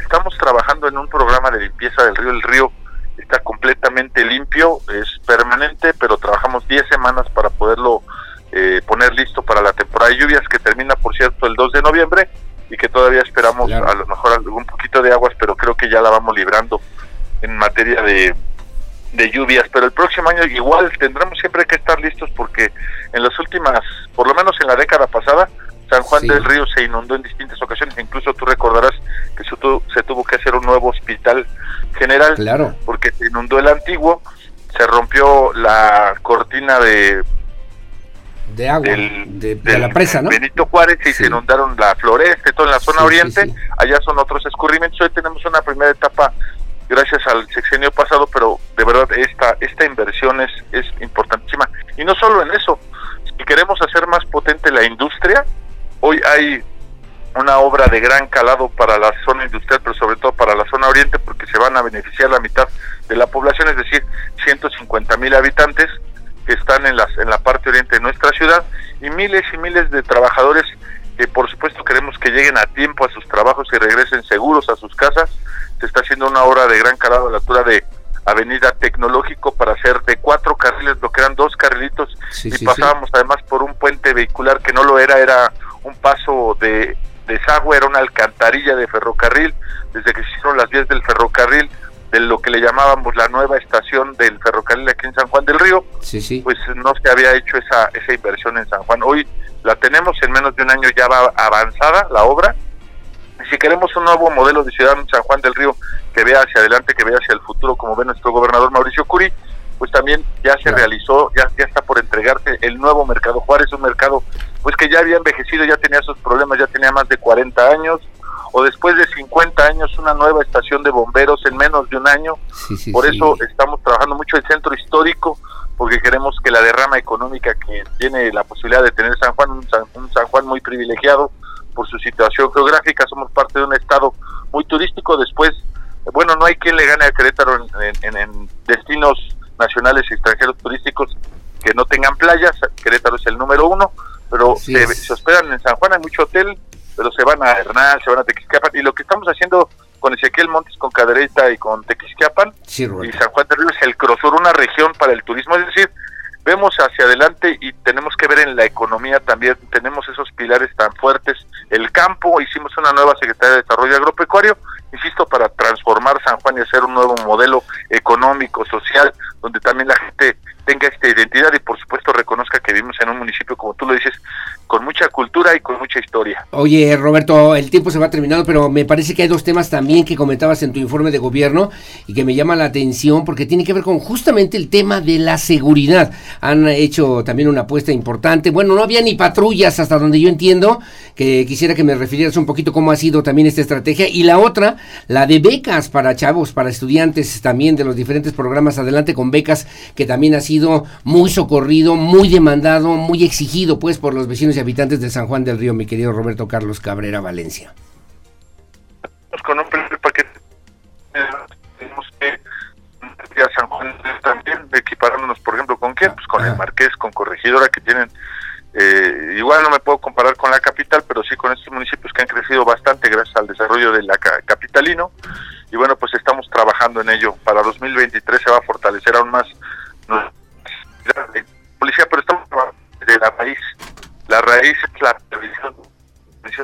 estamos trabajando en un programa de limpieza del río. El río está completamente limpio, es permanente, pero trabajamos 10 semanas para poderlo eh, poner listo para la temporada de lluvias que termina, por cierto, el 2 de noviembre y que todavía esperamos a lo mejor algún poquito de aguas, pero creo que ya la vamos librando en materia de, de lluvias. Pero el próximo año igual tendremos siempre que estar listos porque en las últimas, por lo menos en la década pasada, San Juan del Río se inundó en distintas ocasiones. Incluso tú recordarás que se tuvo, se tuvo que hacer un nuevo hospital general claro. porque se inundó el antiguo, se rompió la cortina de de agua, de, la presa, ¿no? Benito Juárez y se inundaron la floresta, todo en la zona oriente, allá son otros escurrimientos. Hoy tenemos una primera etapa gracias al sexenio pasado, pero de verdad esta esta inversión es, es importantísima. Y no solo en eso, si queremos hacer más potente la industria, hoy hay una obra de gran calado para la zona industrial, pero sobre todo para la zona oriente, porque se van a beneficiar la mitad de la población, es decir, 150 mil habitantes que están en, las, en la parte oriente de nuestra ciudad y miles y miles de trabajadores que por supuesto queremos que lleguen a tiempo a sus trabajos y regresen seguros a sus casas. Se está haciendo una obra de gran calado a la altura de Avenida Tecnológico para hacer de cuatro carriles lo que eran dos carrilitos y pasábamos además por un puente vehicular que no lo era, era un paso de desagüe, era una alcantarilla de ferrocarril. Desde que se hicieron las vías del ferrocarril, de lo que le llamábamos la nueva estación del ferrocarril aquí en San Juan del Río, pues no se había hecho esa, esa inversión en San Juan. Hoy la tenemos en menos de un año ya va avanzada la obra. Y si queremos un nuevo modelo de ciudad en San Juan del Río que vea hacia adelante, que vea hacia el futuro, como ve nuestro gobernador Mauricio Curi, pues también ya se realizó, ya, ya está por entregarse el nuevo mercado Juárez, un mercado pues que ya había envejecido, ya tenía sus problemas, ya tenía más de 40 años, o después de 50 años una nueva estación de bomberos en menos de un año. Por eso estamos trabajando mucho el centro histórico, porque queremos que la derrama económica que tiene la posibilidad de tener San Juan, un San, Juan muy privilegiado por su situación geográfica, somos parte de un estado muy turístico, después, bueno, no hay quien le gane a Querétaro en, destinos nacionales y extranjeros turísticos que no tengan playas, Querétaro es el número uno, pero se, se, hospedan en San Juan, hay mucho hotel, pero se van a Hernán, se van a Tequisquiapan, y lo que estamos haciendo con Ezequiel Montes, con Cadereyta y con Tequisquiapan y San Juan de Río es el Crosur, una región para el turismo, es decir, vemos hacia adelante y tenemos que ver en la economía también, tenemos esos pilares tan fuertes, el campo, hicimos una nueva Secretaría de Desarrollo Agropecuario, insisto, para transformar San Juan y hacer un nuevo modelo económico, social, donde también la gente tenga esta identidad y por supuesto reconozca que vivimos en un municipio, como tú lo dices, con mucha cultura y con mucha historia. Oye, Roberto, el tiempo se va terminando, pero me parece que hay dos temas también que comentabas en tu informe de gobierno y que me llama la atención porque tiene que ver con justamente el tema de la seguridad. Han hecho también una apuesta importante. Bueno, no había ni patrullas hasta donde yo entiendo, que quisiera que me refirieras un poquito cómo ha sido también esta estrategia. Y la otra, la de becas para chavos, para estudiantes también de los diferentes programas adelante con becas, que también ha sido muy socorrido, muy demandado, muy exigido pues por los vecinos y habitantes de San Juan del Río, mi querido Roberto Carlos Cabrera Valencia? Con un primer paquete tenemos que a San Juan también equiparándonos, por ejemplo, ¿con quién? Pues con el Marqués, con Corregidora, que tienen, eh, igual no me puedo comparar con la capital, pero sí con estos municipios que han crecido bastante gracias al desarrollo de la capitalino. Y bueno, pues estamos trabajando en ello. Para 2023 se va a fortalecer aún más la policía, pero estamos trabajando de la país la raíz es la previsión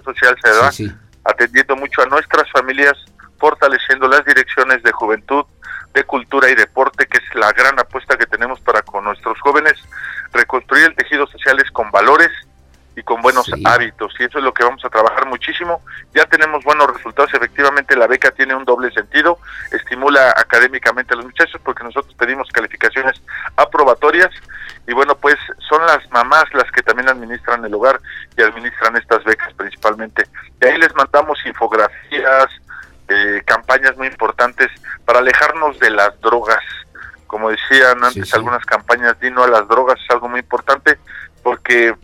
social se da atendiendo mucho a nuestras familias, fortaleciendo las direcciones de juventud, de cultura y deporte, que es la gran apuesta que tenemos para con nuestros jóvenes, reconstruir el tejido social es con valores y con buenos hábitos y eso es lo que vamos a trabajar muchísimo. Ya tenemos buenos resultados, efectivamente la beca tiene un doble sentido, estimula académicamente a los muchachos porque nosotros pedimos calificaciones aprobatorias y bueno, pues son las mamás las que también administran el hogar y administran estas becas principalmente. Y ahí les mandamos infografías, eh, campañas muy importantes para alejarnos de las drogas. Como decían antes algunas campañas, Dino a las drogas es algo muy importante porque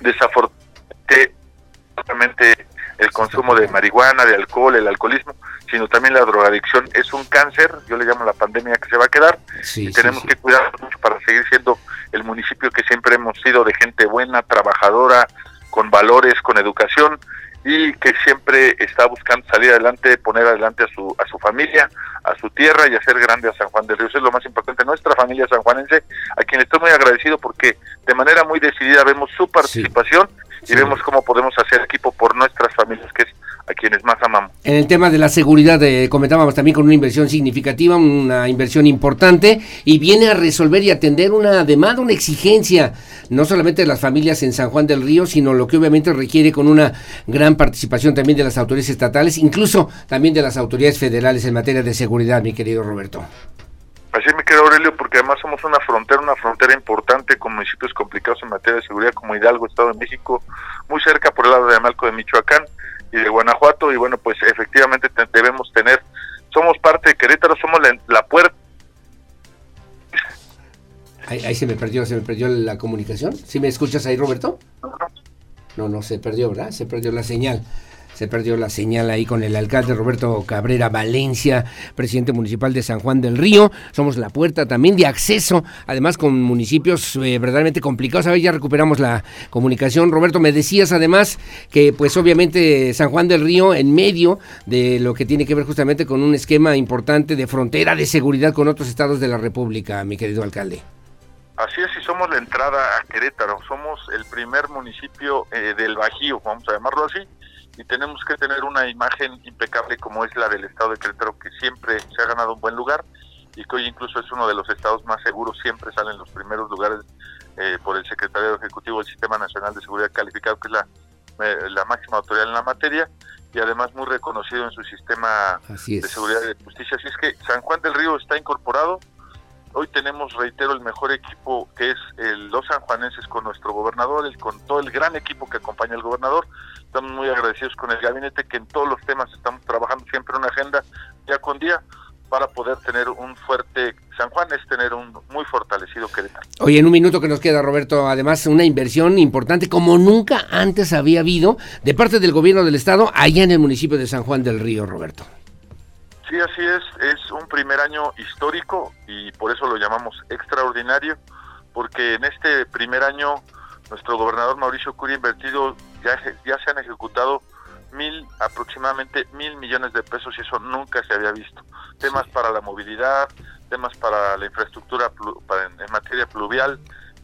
desafortunadamente el consumo de marihuana, de alcohol, el alcoholismo, sino también la drogadicción es un cáncer, yo le llamo la pandemia que se va a quedar, y tenemos que cuidarnos mucho para seguir siendo que siempre hemos sido de gente buena, trabajadora, con valores, con educación, y que siempre está buscando salir adelante, poner adelante a su, a su familia, a su tierra y hacer grande a San Juan del Río. Eso es lo más importante. Nuestra familia sanjuanense, a quien estoy muy agradecido porque de manera muy decidida vemos su participación y vemos cómo podemos hacer equipo por nuestras familias, que quienes más amamos. En el tema de la seguridad, eh, comentábamos también con una inversión significativa, una inversión importante, y viene a resolver y atender una demanda, una exigencia, no solamente de las familias en San Juan del Río, sino lo que obviamente requiere con una gran participación también de las autoridades estatales, incluso también de las autoridades federales en materia de seguridad, mi querido Roberto. Así me queda Aurelio, porque además somos una frontera, una frontera importante con municipios complicados en materia de seguridad como Hidalgo, Estado de México, muy cerca por el lado de Amalco de Michoacán y de Guanajuato, y bueno, pues efectivamente debemos tener, somos parte de Querétaro, somos la, puerta. Ahí, ahí, se me perdió, se me perdió la comunicación. ¿Sí me escuchas ahí, Roberto? No, no, se perdió, ¿verdad? Se perdió la señal se perdió la señal ahí con el alcalde Roberto Cabrera Valencia, presidente municipal de San Juan del Río. Somos la puerta también de acceso, además con municipios eh, verdaderamente complicados. A ver, ya recuperamos la comunicación. Roberto, me decías además que pues obviamente San Juan del Río en medio de lo que tiene que ver justamente con un esquema importante de frontera de seguridad con otros estados de la República, mi querido alcalde. Así es, y somos la entrada a Querétaro, somos el primer municipio eh, del Bajío, vamos a llamarlo así, y tenemos que tener una imagen impecable como es la del estado de Querétaro, que siempre se ha ganado un buen lugar y que hoy incluso es uno de los estados más seguros, siempre salen los primeros lugares eh, por el Secretario Ejecutivo del Sistema Nacional de Seguridad Calificado, que es la, eh, la máxima autoridad en la materia, y además muy reconocido en su sistema de seguridad y de justicia. Así es que San Juan del Río está incorporado. Hoy tenemos, reitero, el mejor equipo que es el, los sanjuanenses con nuestro gobernador, el, con todo el gran equipo que acompaña al gobernador Estamos muy agradecidos con el gabinete que en todos los temas estamos trabajando siempre una agenda día con día para poder tener un fuerte San Juan es tener un muy fortalecido Querétaro. Oye, en un minuto que nos queda, Roberto, además una inversión importante como nunca antes había habido de parte del gobierno del estado allá en el municipio de San Juan del Río, Roberto. Sí, así es, es un primer año histórico y por eso lo llamamos extraordinario, porque en este primer año nuestro gobernador Mauricio Curi ha invertido ya, ya se han ejecutado mil, aproximadamente mil millones de pesos y eso nunca se había visto. Temas para la movilidad, temas para la infraestructura en materia pluvial,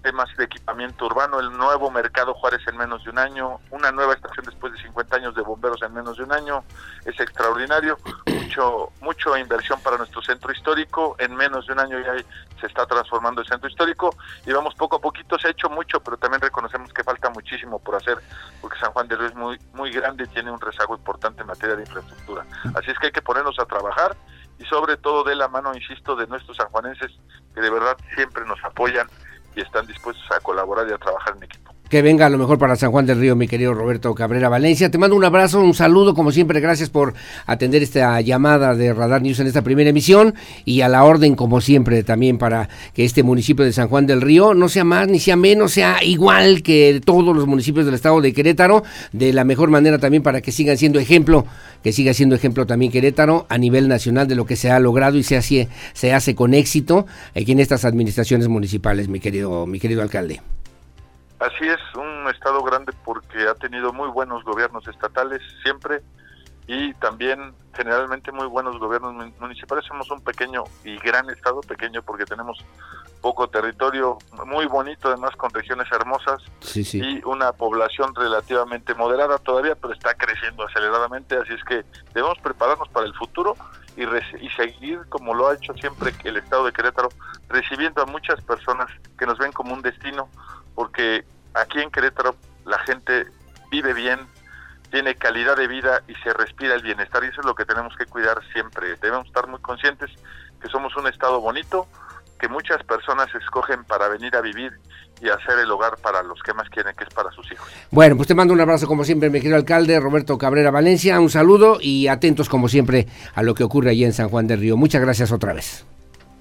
temas de equipamiento urbano, el nuevo mercado Juárez en menos de un año, una nueva estación después de 50 años de bomberos en menos de un año, es extraordinario, mucho mucho inversión para nuestro centro histórico, en menos de un año ya se está transformando el centro histórico y vamos poco a poquito, se ha hecho mucho, pero también reconocemos que falta muchísimo por hacer, porque San Juan de Río es muy, muy grande y tiene un rezago importante en materia de infraestructura. Así es que hay que ponernos a trabajar y sobre todo de la mano, insisto, de nuestros sanjuanenses que de verdad siempre nos apoyan y están dispuestos a colaborar y a trabajar en equipo. Que venga a lo mejor para San Juan del Río, mi querido Roberto Cabrera Valencia. Te mando un abrazo, un saludo, como siempre, gracias por atender esta llamada de Radar News en esta primera emisión y a la orden, como siempre, también para que este municipio de San Juan del Río no sea más ni sea menos, sea igual que todos los municipios del estado de Querétaro, de la mejor manera también para que sigan siendo ejemplo, que siga siendo ejemplo también Querétaro a nivel nacional de lo que se ha logrado y se hace, se hace con éxito aquí en estas administraciones municipales, mi querido, mi querido alcalde. Así es, un estado grande porque ha tenido muy buenos gobiernos estatales siempre y también generalmente muy buenos gobiernos municipales. Somos un pequeño y gran estado, pequeño porque tenemos poco territorio, muy bonito además con regiones hermosas y una población relativamente moderada todavía, pero está creciendo aceleradamente, así es que debemos prepararnos para el futuro y, y seguir como lo ha hecho siempre el estado de Querétaro, recibiendo a muchas personas que nos ven como un destino, porque aquí en Querétaro la gente vive bien, tiene calidad de vida y se respira el bienestar y eso es lo que tenemos que cuidar siempre. Debemos estar muy conscientes que somos un estado bonito, que muchas personas escogen para venir a vivir y hacer el hogar para los que más quieren, que es para sus hijos. Bueno, pues te mando un abrazo como siempre, mi querido alcalde Roberto Cabrera Valencia, un saludo y atentos como siempre a lo que ocurre allí en San Juan del Río. Muchas gracias otra vez.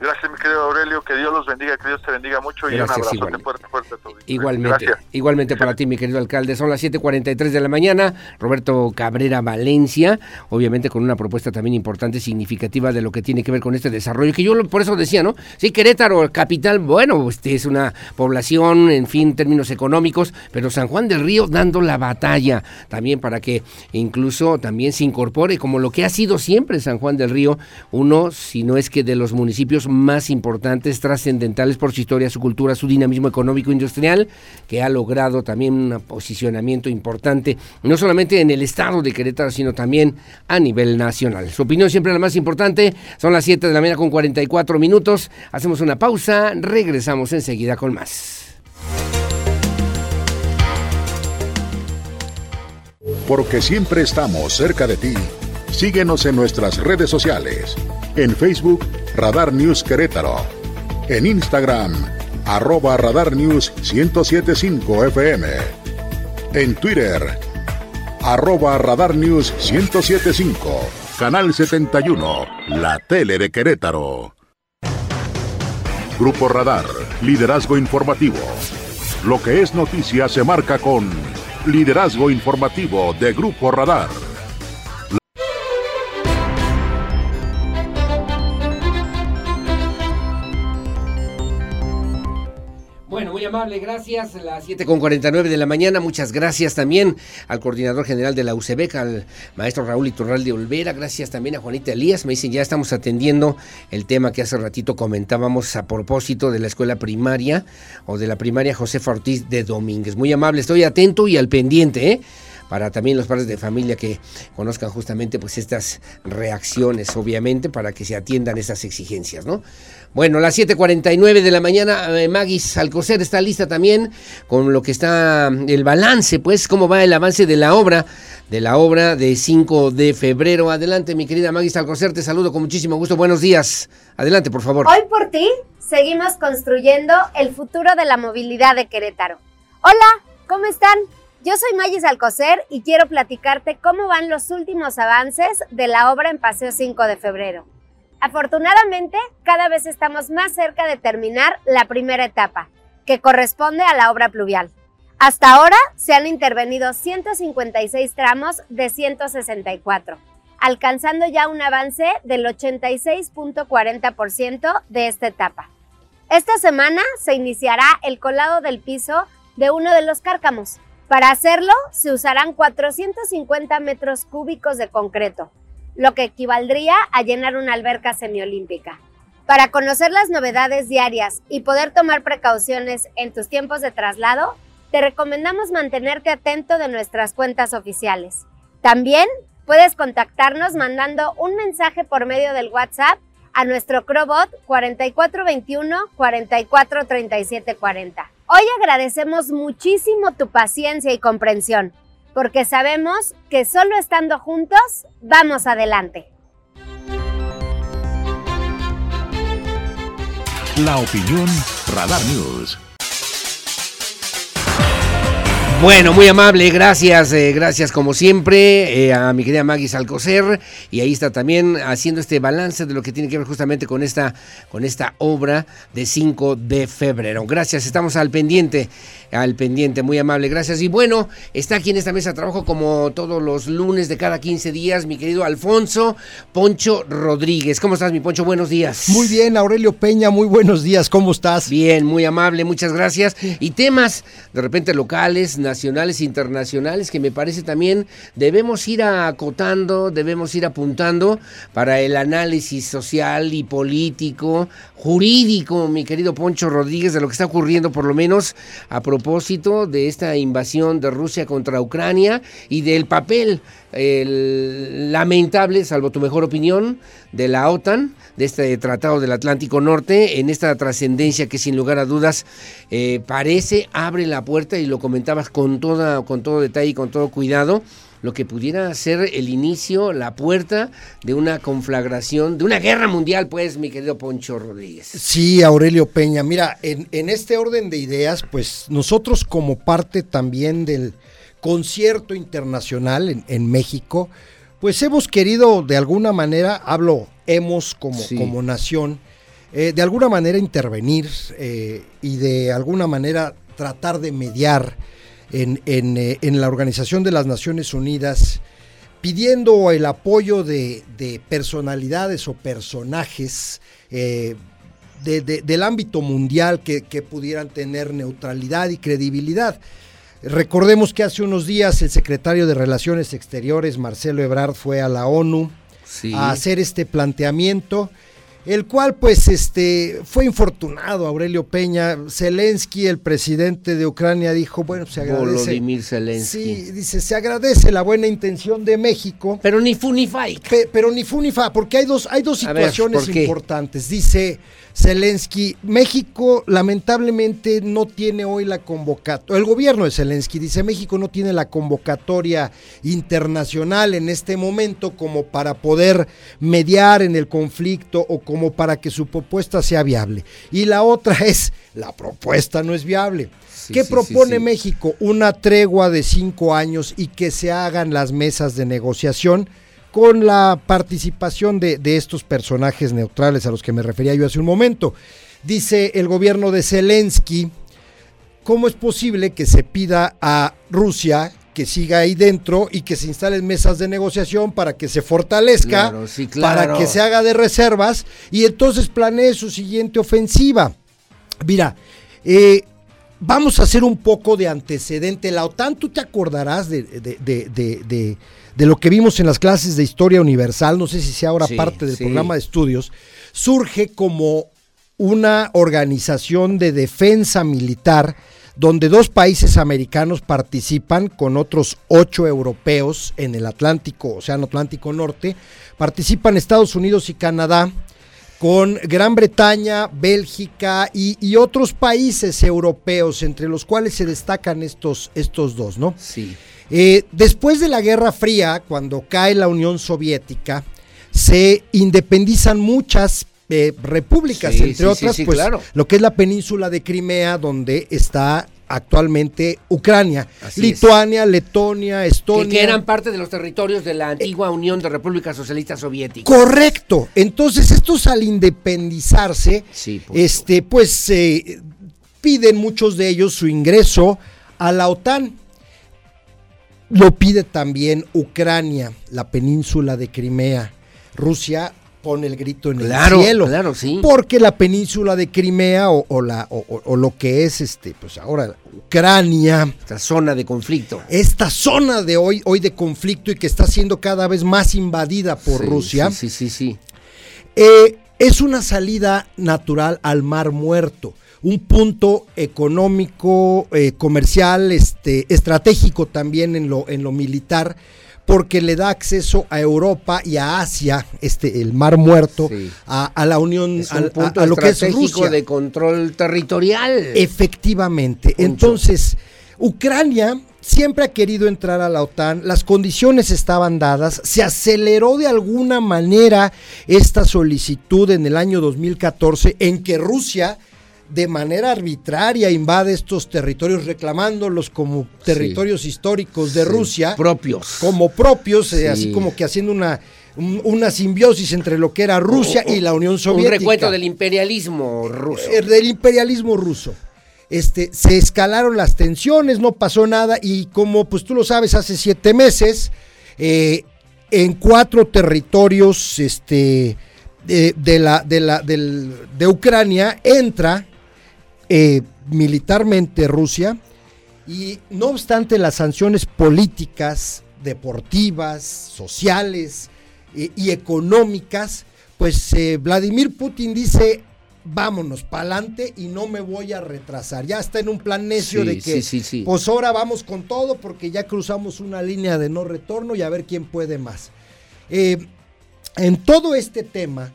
Gracias, mi querido Aurelio. Que Dios los bendiga, que Dios te bendiga mucho y un abrazo fuerte, fuerte a todos. Igualmente, igualmente para ti, mi querido alcalde. Son las 7:43 de la mañana. Roberto Cabrera Valencia, obviamente con una propuesta también importante, significativa de lo que tiene que ver con este desarrollo. Que yo por eso decía, ¿no? Sí, Querétaro, capital, bueno, este es una población, en fin, términos económicos, pero San Juan del Río dando la batalla también para que incluso también se incorpore como lo que ha sido siempre San Juan del Río, uno, si no es que de los municipios más importantes, trascendentales por su historia, su cultura, su dinamismo económico industrial, que ha logrado también un posicionamiento importante, no solamente en el estado de Querétaro, sino también a nivel nacional. Su opinión siempre la más importante, son las 7 de la mañana con 44 minutos, hacemos una pausa, regresamos enseguida con más. Porque siempre estamos cerca de ti. Síguenos en nuestras redes sociales. En Facebook, Radar News Querétaro. En Instagram, arroba Radar News 1075 FM. En Twitter, arroba Radar News 1075. Canal 71, la tele de Querétaro. Grupo Radar, liderazgo informativo. Lo que es noticia se marca con liderazgo informativo de Grupo Radar. Gracias. Las 7 con 49 de la mañana, muchas gracias también al coordinador general de la UCEBEC, al maestro Raúl Iturralde Olvera, gracias también a Juanita Elías. Me dicen, ya estamos atendiendo el tema que hace ratito comentábamos a propósito de la escuela primaria o de la primaria José Ortiz de Domínguez. Muy amable, estoy atento y al pendiente, ¿eh? para también los padres de familia que conozcan justamente pues estas reacciones, obviamente, para que se atiendan esas exigencias, ¿no? Bueno, las 7:49 de la mañana, eh, Magis Alcocer está lista también con lo que está el balance, pues, cómo va el avance de la obra, de la obra de 5 de febrero. Adelante, mi querida Magis Alcocer, te saludo con muchísimo gusto. Buenos días. Adelante, por favor. Hoy por ti seguimos construyendo el futuro de la movilidad de Querétaro. Hola, ¿cómo están? Yo soy Magis Alcocer y quiero platicarte cómo van los últimos avances de la obra en Paseo 5 de febrero. Afortunadamente, cada vez estamos más cerca de terminar la primera etapa, que corresponde a la obra pluvial. Hasta ahora se han intervenido 156 tramos de 164, alcanzando ya un avance del 86.40% de esta etapa. Esta semana se iniciará el colado del piso de uno de los cárcamos. Para hacerlo se usarán 450 metros cúbicos de concreto, lo que equivaldría a llenar una alberca semiolímpica. Para conocer las novedades diarias y poder tomar precauciones en tus tiempos de traslado, te recomendamos mantenerte atento de nuestras cuentas oficiales. También puedes contactarnos mandando un mensaje por medio del WhatsApp a nuestro Crobot 4421 443740. Hoy agradecemos muchísimo tu paciencia y comprensión porque sabemos que solo estando juntos vamos adelante. La opinión Radar News. Bueno, muy amable, gracias, eh, gracias como siempre eh, a mi querida Maggie Salcocer y ahí está también haciendo este balance de lo que tiene que ver justamente con esta, con esta obra de 5 de febrero. Gracias, estamos al pendiente al pendiente, muy amable, gracias. Y bueno, está aquí en esta mesa de trabajo como todos los lunes de cada 15 días, mi querido Alfonso Poncho Rodríguez. ¿Cómo estás, mi Poncho? Buenos días. Muy bien, Aurelio Peña, muy buenos días, ¿cómo estás? Bien, muy amable, muchas gracias. Y temas de repente locales, nacionales, internacionales, que me parece también debemos ir acotando, debemos ir apuntando para el análisis social y político, jurídico, mi querido Poncho Rodríguez, de lo que está ocurriendo por lo menos a propósito de esta invasión de Rusia contra Ucrania y del papel lamentable, salvo tu mejor opinión, de la OTAN, de este Tratado del Atlántico Norte, en esta trascendencia que sin lugar a dudas eh, parece abre la puerta, y lo comentabas con, toda, con todo detalle y con todo cuidado, lo que pudiera ser el inicio, la puerta de una conflagración, de una guerra mundial, pues, mi querido Poncho Rodríguez. Sí, Aurelio Peña, mira, en, este orden de ideas, pues nosotros como parte también del concierto internacional en, México, pues hemos querido de alguna manera, hablo hemos como, como nación, eh, de alguna manera intervenir eh, y de alguna manera tratar de mediar en, en, eh, en, la Organización de las Naciones Unidas, pidiendo el apoyo de, de personalidades o personajes de, de, del ámbito mundial que, que pudieran tener neutralidad y credibilidad. Recordemos que hace unos días el secretario de Relaciones Exteriores, Marcelo Ebrard, fue a la ONU sí. a hacer este planteamiento, el cual pues este fue infortunado Aurelio Peña, Zelensky, el presidente de Ucrania dijo, bueno, se agradece. Volodymyr Zelensky. Sí, dice, se agradece la buena intención de México. Pero ni fu ni fa. Pe, pero ni fu ni fa, porque hay dos hay dos situaciones ver, importantes. Dice Zelensky, México lamentablemente no tiene hoy la convocatoria, el gobierno de Zelensky dice, México no tiene la convocatoria internacional en este momento como para poder mediar en el conflicto o como para que su propuesta sea viable. Y la otra es, la propuesta no es viable. Sí, ¿Qué sí, propone sí, México? Una tregua de cinco años y que se hagan las mesas de negociación con la participación de, de, estos personajes neutrales a los que me refería yo hace un momento. Dice el gobierno de Zelensky, ¿cómo es posible que se pida a Rusia que siga ahí dentro y que se instalen mesas de negociación para que se fortalezca, claro, sí, claro. para que se haga de reservas y entonces planee su siguiente ofensiva. Mira, eh, vamos a hacer un poco de antecedente. La OTAN, tú te acordarás de, de, de, de, lo que vimos en las clases de historia universal, no sé si sea ahora sí, parte del sí. programa de estudios, surge como una organización de defensa militar donde dos países americanos participan con otros ocho europeos en el Atlántico, Océano Atlántico Norte, participan Estados Unidos y Canadá, con Gran Bretaña, Bélgica y, y, otros países europeos, entre los cuales se destacan estos, estos dos, ¿no? Sí. Eh, después de la Guerra Fría, cuando cae la Unión Soviética, se independizan muchas eh, repúblicas, sí, entre sí, otras, sí, pues claro. lo que es la península de Crimea, donde está actualmente Ucrania, Así Lituania, es. Letonia, Estonia. Que, que, eran parte de los territorios de la antigua Unión de Repúblicas Socialistas Soviéticas. Correcto. Entonces, estos al independizarse, sí, este, pues eh, piden muchos de ellos su ingreso a la OTAN. Lo pide también Ucrania, la península de Crimea. Rusia pone el grito en claro, el cielo. Claro, sí. Porque la península de Crimea o, o la, o, o, lo que es este, pues ahora Ucrania. Esta zona de conflicto. Esta zona de hoy, hoy de conflicto y que está siendo cada vez más invadida por sí, Rusia. Sí, sí, sí. sí. Eh, es una salida natural al mar muerto. Un punto económico, eh, comercial, este, estratégico también en lo, en lo militar porque le da acceso a Europa y a Asia, este el Mar Muerto, sí. a, a, la Unión, es un punto a, a, lo que es Rusia. de control territorial. Efectivamente. Punto. Entonces, Ucrania siempre ha querido entrar a la OTAN, las condiciones estaban dadas, se aceleró de alguna manera esta solicitud en el año 2014 en que Rusia de manera arbitraria invade estos territorios reclamándolos como territorios sí. históricos de sí, Rusia. Propios. Como propios, sí. eh, así como que haciendo una, una simbiosis entre lo que era Rusia o, o, y la Unión Soviética. Un recuento del imperialismo ruso. Eh, del imperialismo ruso. Este, se escalaron las tensiones, no pasó nada y como pues tú lo sabes, hace siete meses, eh, en cuatro territorios este, de, de, la, de, la, del, de Ucrania entra eh, militarmente Rusia y no obstante las sanciones políticas, deportivas, sociales eh, y económicas, pues eh, Vladimir Putin dice vámonos para adelante y no me voy a retrasar. Ya está en un plan necio sí, de que sí, sí, pues ahora vamos con todo porque ya cruzamos una línea de no retorno y a ver quién puede más. Eh, en todo este tema,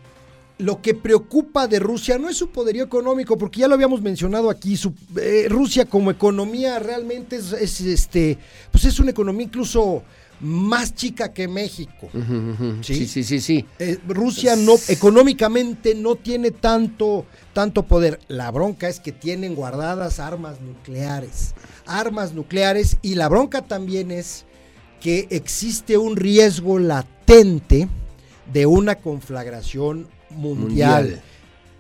lo que preocupa de Rusia no es su poderío económico, porque ya lo habíamos mencionado aquí, su, eh, Rusia como economía realmente es, es, este, pues es una economía incluso más chica que México. Uh -huh. ¿sí? sí, sí, sí, sí. Eh, Rusia no, económicamente no tiene tanto, tanto poder. La bronca es que tienen guardadas armas nucleares, armas nucleares, y la bronca también es que existe un riesgo latente de una conflagración mundial. mundial.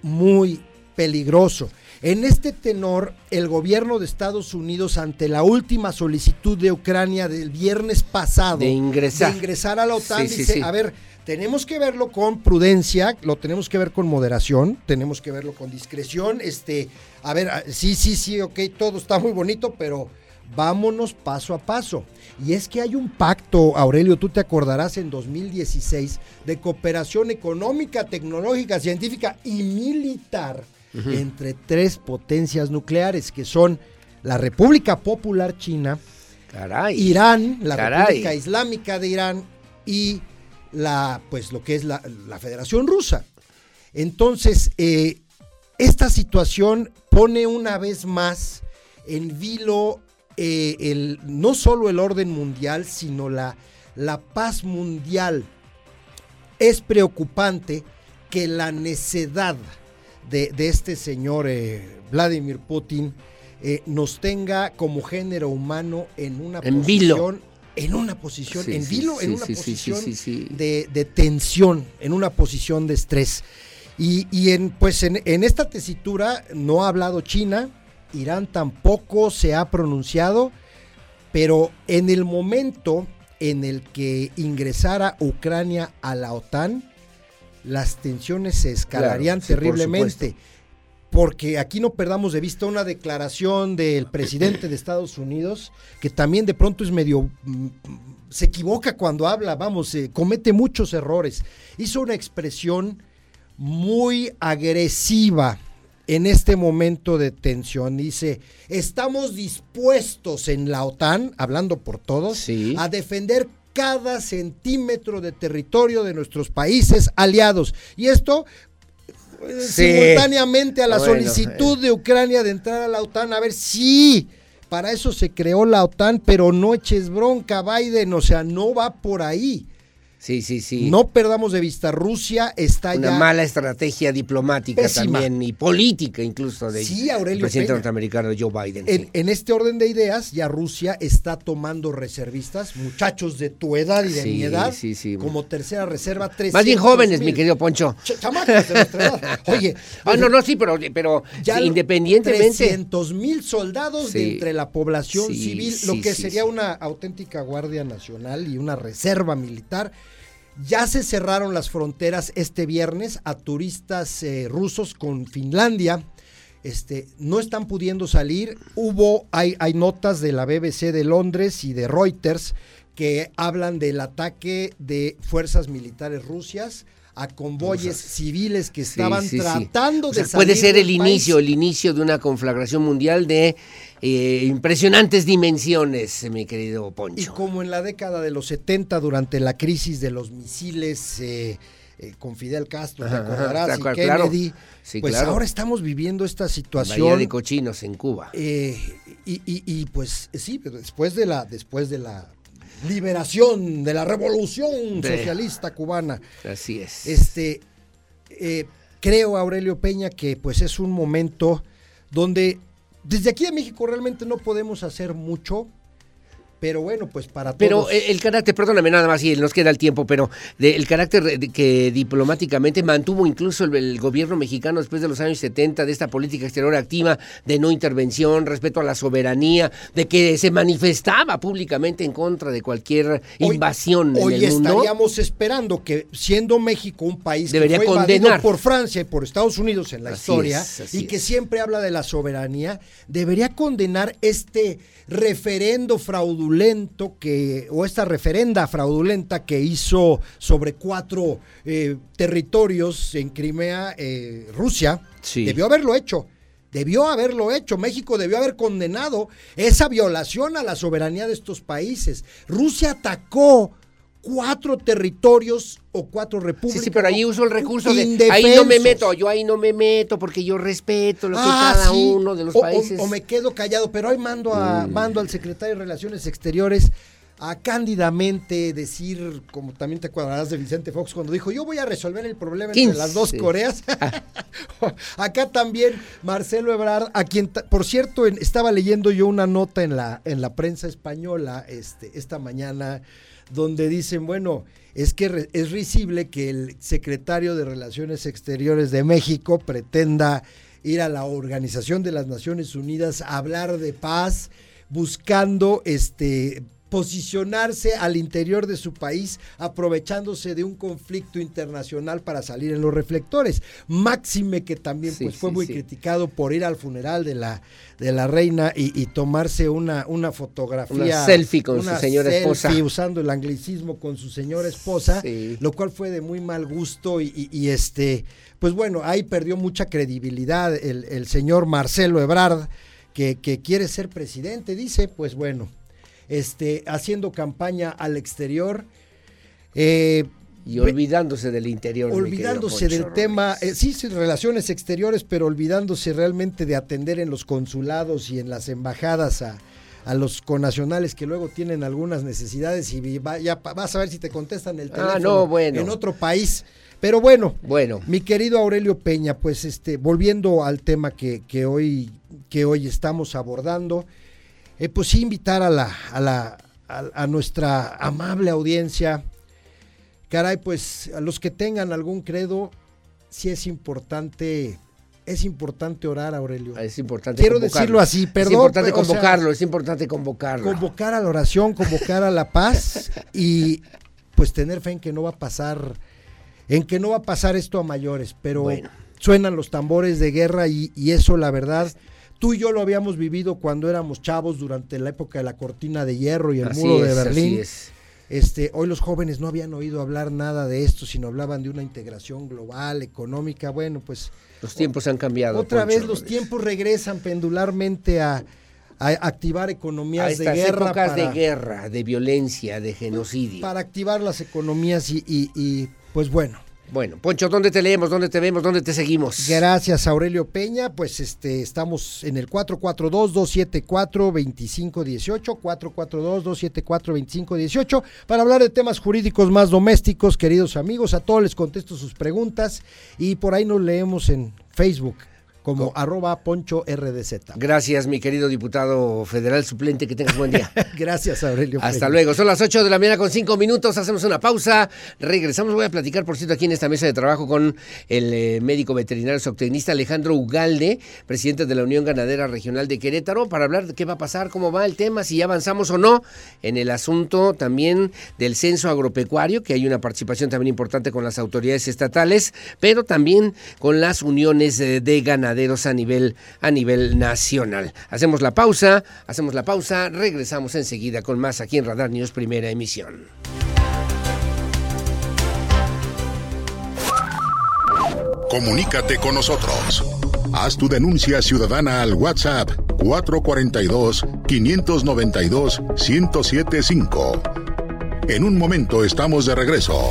muy peligroso. En este tenor, el gobierno de Estados Unidos, ante la última solicitud de Ucrania del viernes pasado de ingresar, ingresar a la OTAN, dice, a ver, tenemos que verlo con prudencia, lo tenemos que ver con moderación, tenemos que verlo con discreción, este, a ver, sí, sí, sí, ok, todo está muy bonito, pero vámonos paso a paso. Y es que hay un pacto, Aurelio, tú te acordarás en 2016, de cooperación económica, tecnológica, científica y militar entre tres potencias nucleares, que son la República Popular China, Irán, la República Islámica de Irán y la, pues lo que es la, Federación Rusa. Entonces, eh, esta situación pone una vez más en vilo eh, el, no solo el orden mundial, sino la, la paz mundial. Es preocupante que la necedad de, este señor eh, Vladimir Putin eh, nos tenga como género humano en una posición en una posición, en vilo, en una posición de, tensión, en una posición de estrés. Y, en, pues en, en, esta tesitura no ha hablado China, Irán tampoco se ha pronunciado, pero en el momento en el que ingresara Ucrania a la OTAN, las tensiones se escalarían terriblemente. porque aquí no perdamos de vista una declaración del presidente de Estados Unidos, que también de pronto es medio... Mm, se equivoca cuando habla, vamos, comete muchos errores. Hizo una expresión muy agresiva en este momento de tensión. Dice, estamos dispuestos en la OTAN, hablando por todos, a defender cada centímetro de territorio de nuestros países aliados. Y esto eh, simultáneamente a la solicitud eh. de Ucrania de entrar a la OTAN, a ver si... para eso se creó la OTAN, pero no eches bronca, Biden, o sea, no va por ahí. Sí, sí, sí. No perdamos de vista, Rusia está ya... Una mala estrategia diplomática también y política incluso de sí, Aurelio presidente norteamericano Joe Biden. En, este orden de ideas, ya Rusia está tomando reservistas, muchachos de tu edad y de mi edad, como tercera reserva. Más bien jóvenes, mi querido Poncho. chamacos de nuestra edad. Oye. ah, no, no, sí, pero, pero ya independientemente... 300 mil soldados de entre la población civil, lo que sería una auténtica Guardia Nacional y una reserva militar ya se cerraron las fronteras este viernes a turistas eh, rusos con Finlandia. Este, no están pudiendo salir. Hubo, hay, hay notas de la BBC de Londres y de Reuters que hablan del ataque de fuerzas militares rusias a convoyes civiles que estaban tratando de Puede ser el inicio, el inicio de una conflagración mundial de eh, impresionantes dimensiones, mi querido Poncho. Y como en la década de los 70, durante la crisis de los misiles eh, eh, con Fidel Castro, te acordarás, y Kennedy, pues ahora estamos viviendo esta situación. de cochinos en Cuba. y, pues sí, después de la, después de la liberación, de la revolución socialista cubana. Así es. Este, creo, Aurelio Peña, que pues es un momento donde desde aquí de México realmente no podemos hacer mucho pero bueno, pues para todos. Pero el, carácter, perdóname nada más, y nos queda el tiempo, pero el carácter que diplomáticamente mantuvo incluso el, gobierno mexicano después de los años 70, de esta política exterior activa, de no intervención, respeto a la soberanía, de que se manifestaba públicamente en contra de cualquier invasión hoy, en el mundo. estaríamos esperando que, siendo México un país Debería que fue condenar. por Francia y por Estados Unidos en la historia, y que siempre habla de la soberanía, debería condenar este referendo fraudulento que, o esta referenda fraudulenta que hizo sobre cuatro eh, territorios en Crimea, eh, Rusia, debió haberlo hecho. Debió haberlo hecho. México debió haber condenado esa violación a la soberanía de estos países. Rusia atacó cuatro territorios o cuatro repúblicas. Sí, pero ahí uso el recurso de ahí no me meto, yo ahí no me meto porque yo respeto lo que ah, cada uno de los países. O, me quedo callado, pero hoy mando a mm. mando al secretario de Relaciones Exteriores a cándidamente decir, como también te acordarás de Vicente Fox cuando dijo, yo voy a resolver el problema entre las dos Coreas. Acá también Marcelo Ebrard, a quien, por cierto, estaba leyendo yo una nota en la, en la prensa española este, esta mañana donde dicen, bueno, es que es risible que el secretario de Relaciones Exteriores de México pretenda ir a la Organización de las Naciones Unidas a hablar de paz, buscando este posicionarse al interior de su país aprovechándose de un conflicto internacional para salir en los reflectores. Máxime que también pues, fue muy criticado por ir al funeral de la, de la reina y, tomarse una, una fotografía. Una selfie con su señora esposa. Usando el anglicismo con su señora esposa, lo cual fue de muy mal gusto y, este, pues bueno, ahí perdió mucha credibilidad el, el señor Marcelo Ebrard. Que, que quiere ser presidente, dice, pues bueno, este, haciendo campaña al exterior. Eh, y olvidándose del interior. Olvidándose del tema, eh, sí, sí, relaciones exteriores, pero olvidándose realmente de atender en los consulados y en las embajadas a, los conacionales que luego tienen algunas necesidades y ya vas a ver si te contestan el ah, teléfono en otro país. Pero bueno, bueno, mi querido Aurelio Peña, pues este, volviendo al tema que, que hoy, que hoy estamos abordando, eh, pues sí invitar a, la, a, la, a, nuestra amable audiencia, caray, pues a los que tengan algún credo, sí es importante es importante orar, Aurelio. Es importante. Quiero decirlo así, perdón. Es importante convocarlo, es importante convocarlo. Convocar a la oración, convocar a la paz y pues tener fe en que no va a pasar, en que no va a pasar esto a mayores, pero suenan los tambores de guerra y, y, eso la verdad Tú y yo lo habíamos vivido cuando éramos chavos durante la época de la cortina de hierro y el muro de Berlín. Este, hoy los jóvenes no habían oído hablar nada de esto, sino hablaban de una integración global, económica. Bueno, pues los tiempos han cambiado. Otra vez los tiempos regresan pendularmente a, activar economías de guerra. Épocas de guerra, de violencia, de genocidio. Para activar las economías y, y pues bueno, bueno, Poncho, ¿dónde te leemos? ¿Dónde te vemos? ¿Dónde te seguimos? Gracias, Aurelio Peña. Pues este estamos en el 442-274-2518, 442-274-2518, para hablar de temas jurídicos más domésticos, queridos amigos. A todos les contesto sus preguntas y por ahí nos leemos en Facebook como arroba poncho RDZ. Gracias, mi querido diputado federal suplente, que tengas buen día. Gracias, Aurelio. Hasta luego. Son las 8 de la mañana con 5 minutos, hacemos una pausa, regresamos. Voy a platicar, por cierto, aquí en esta mesa de trabajo con el eh, médico veterinario zootecnista Alejandro Ugalde, presidente de la Unión Ganadera Regional de Querétaro, para hablar de qué va a pasar, cómo va el tema, si ya avanzamos o no en el asunto también del censo agropecuario, que hay una participación también importante con las autoridades estatales, pero también con las uniones de, de a nivel, a nivel nacional. Hacemos la pausa, hacemos la pausa, regresamos enseguida con más aquí en Radar News Primera Emisión. Comunícate con nosotros. Haz tu denuncia ciudadana al WhatsApp 442-592-1075. En un momento estamos de regreso.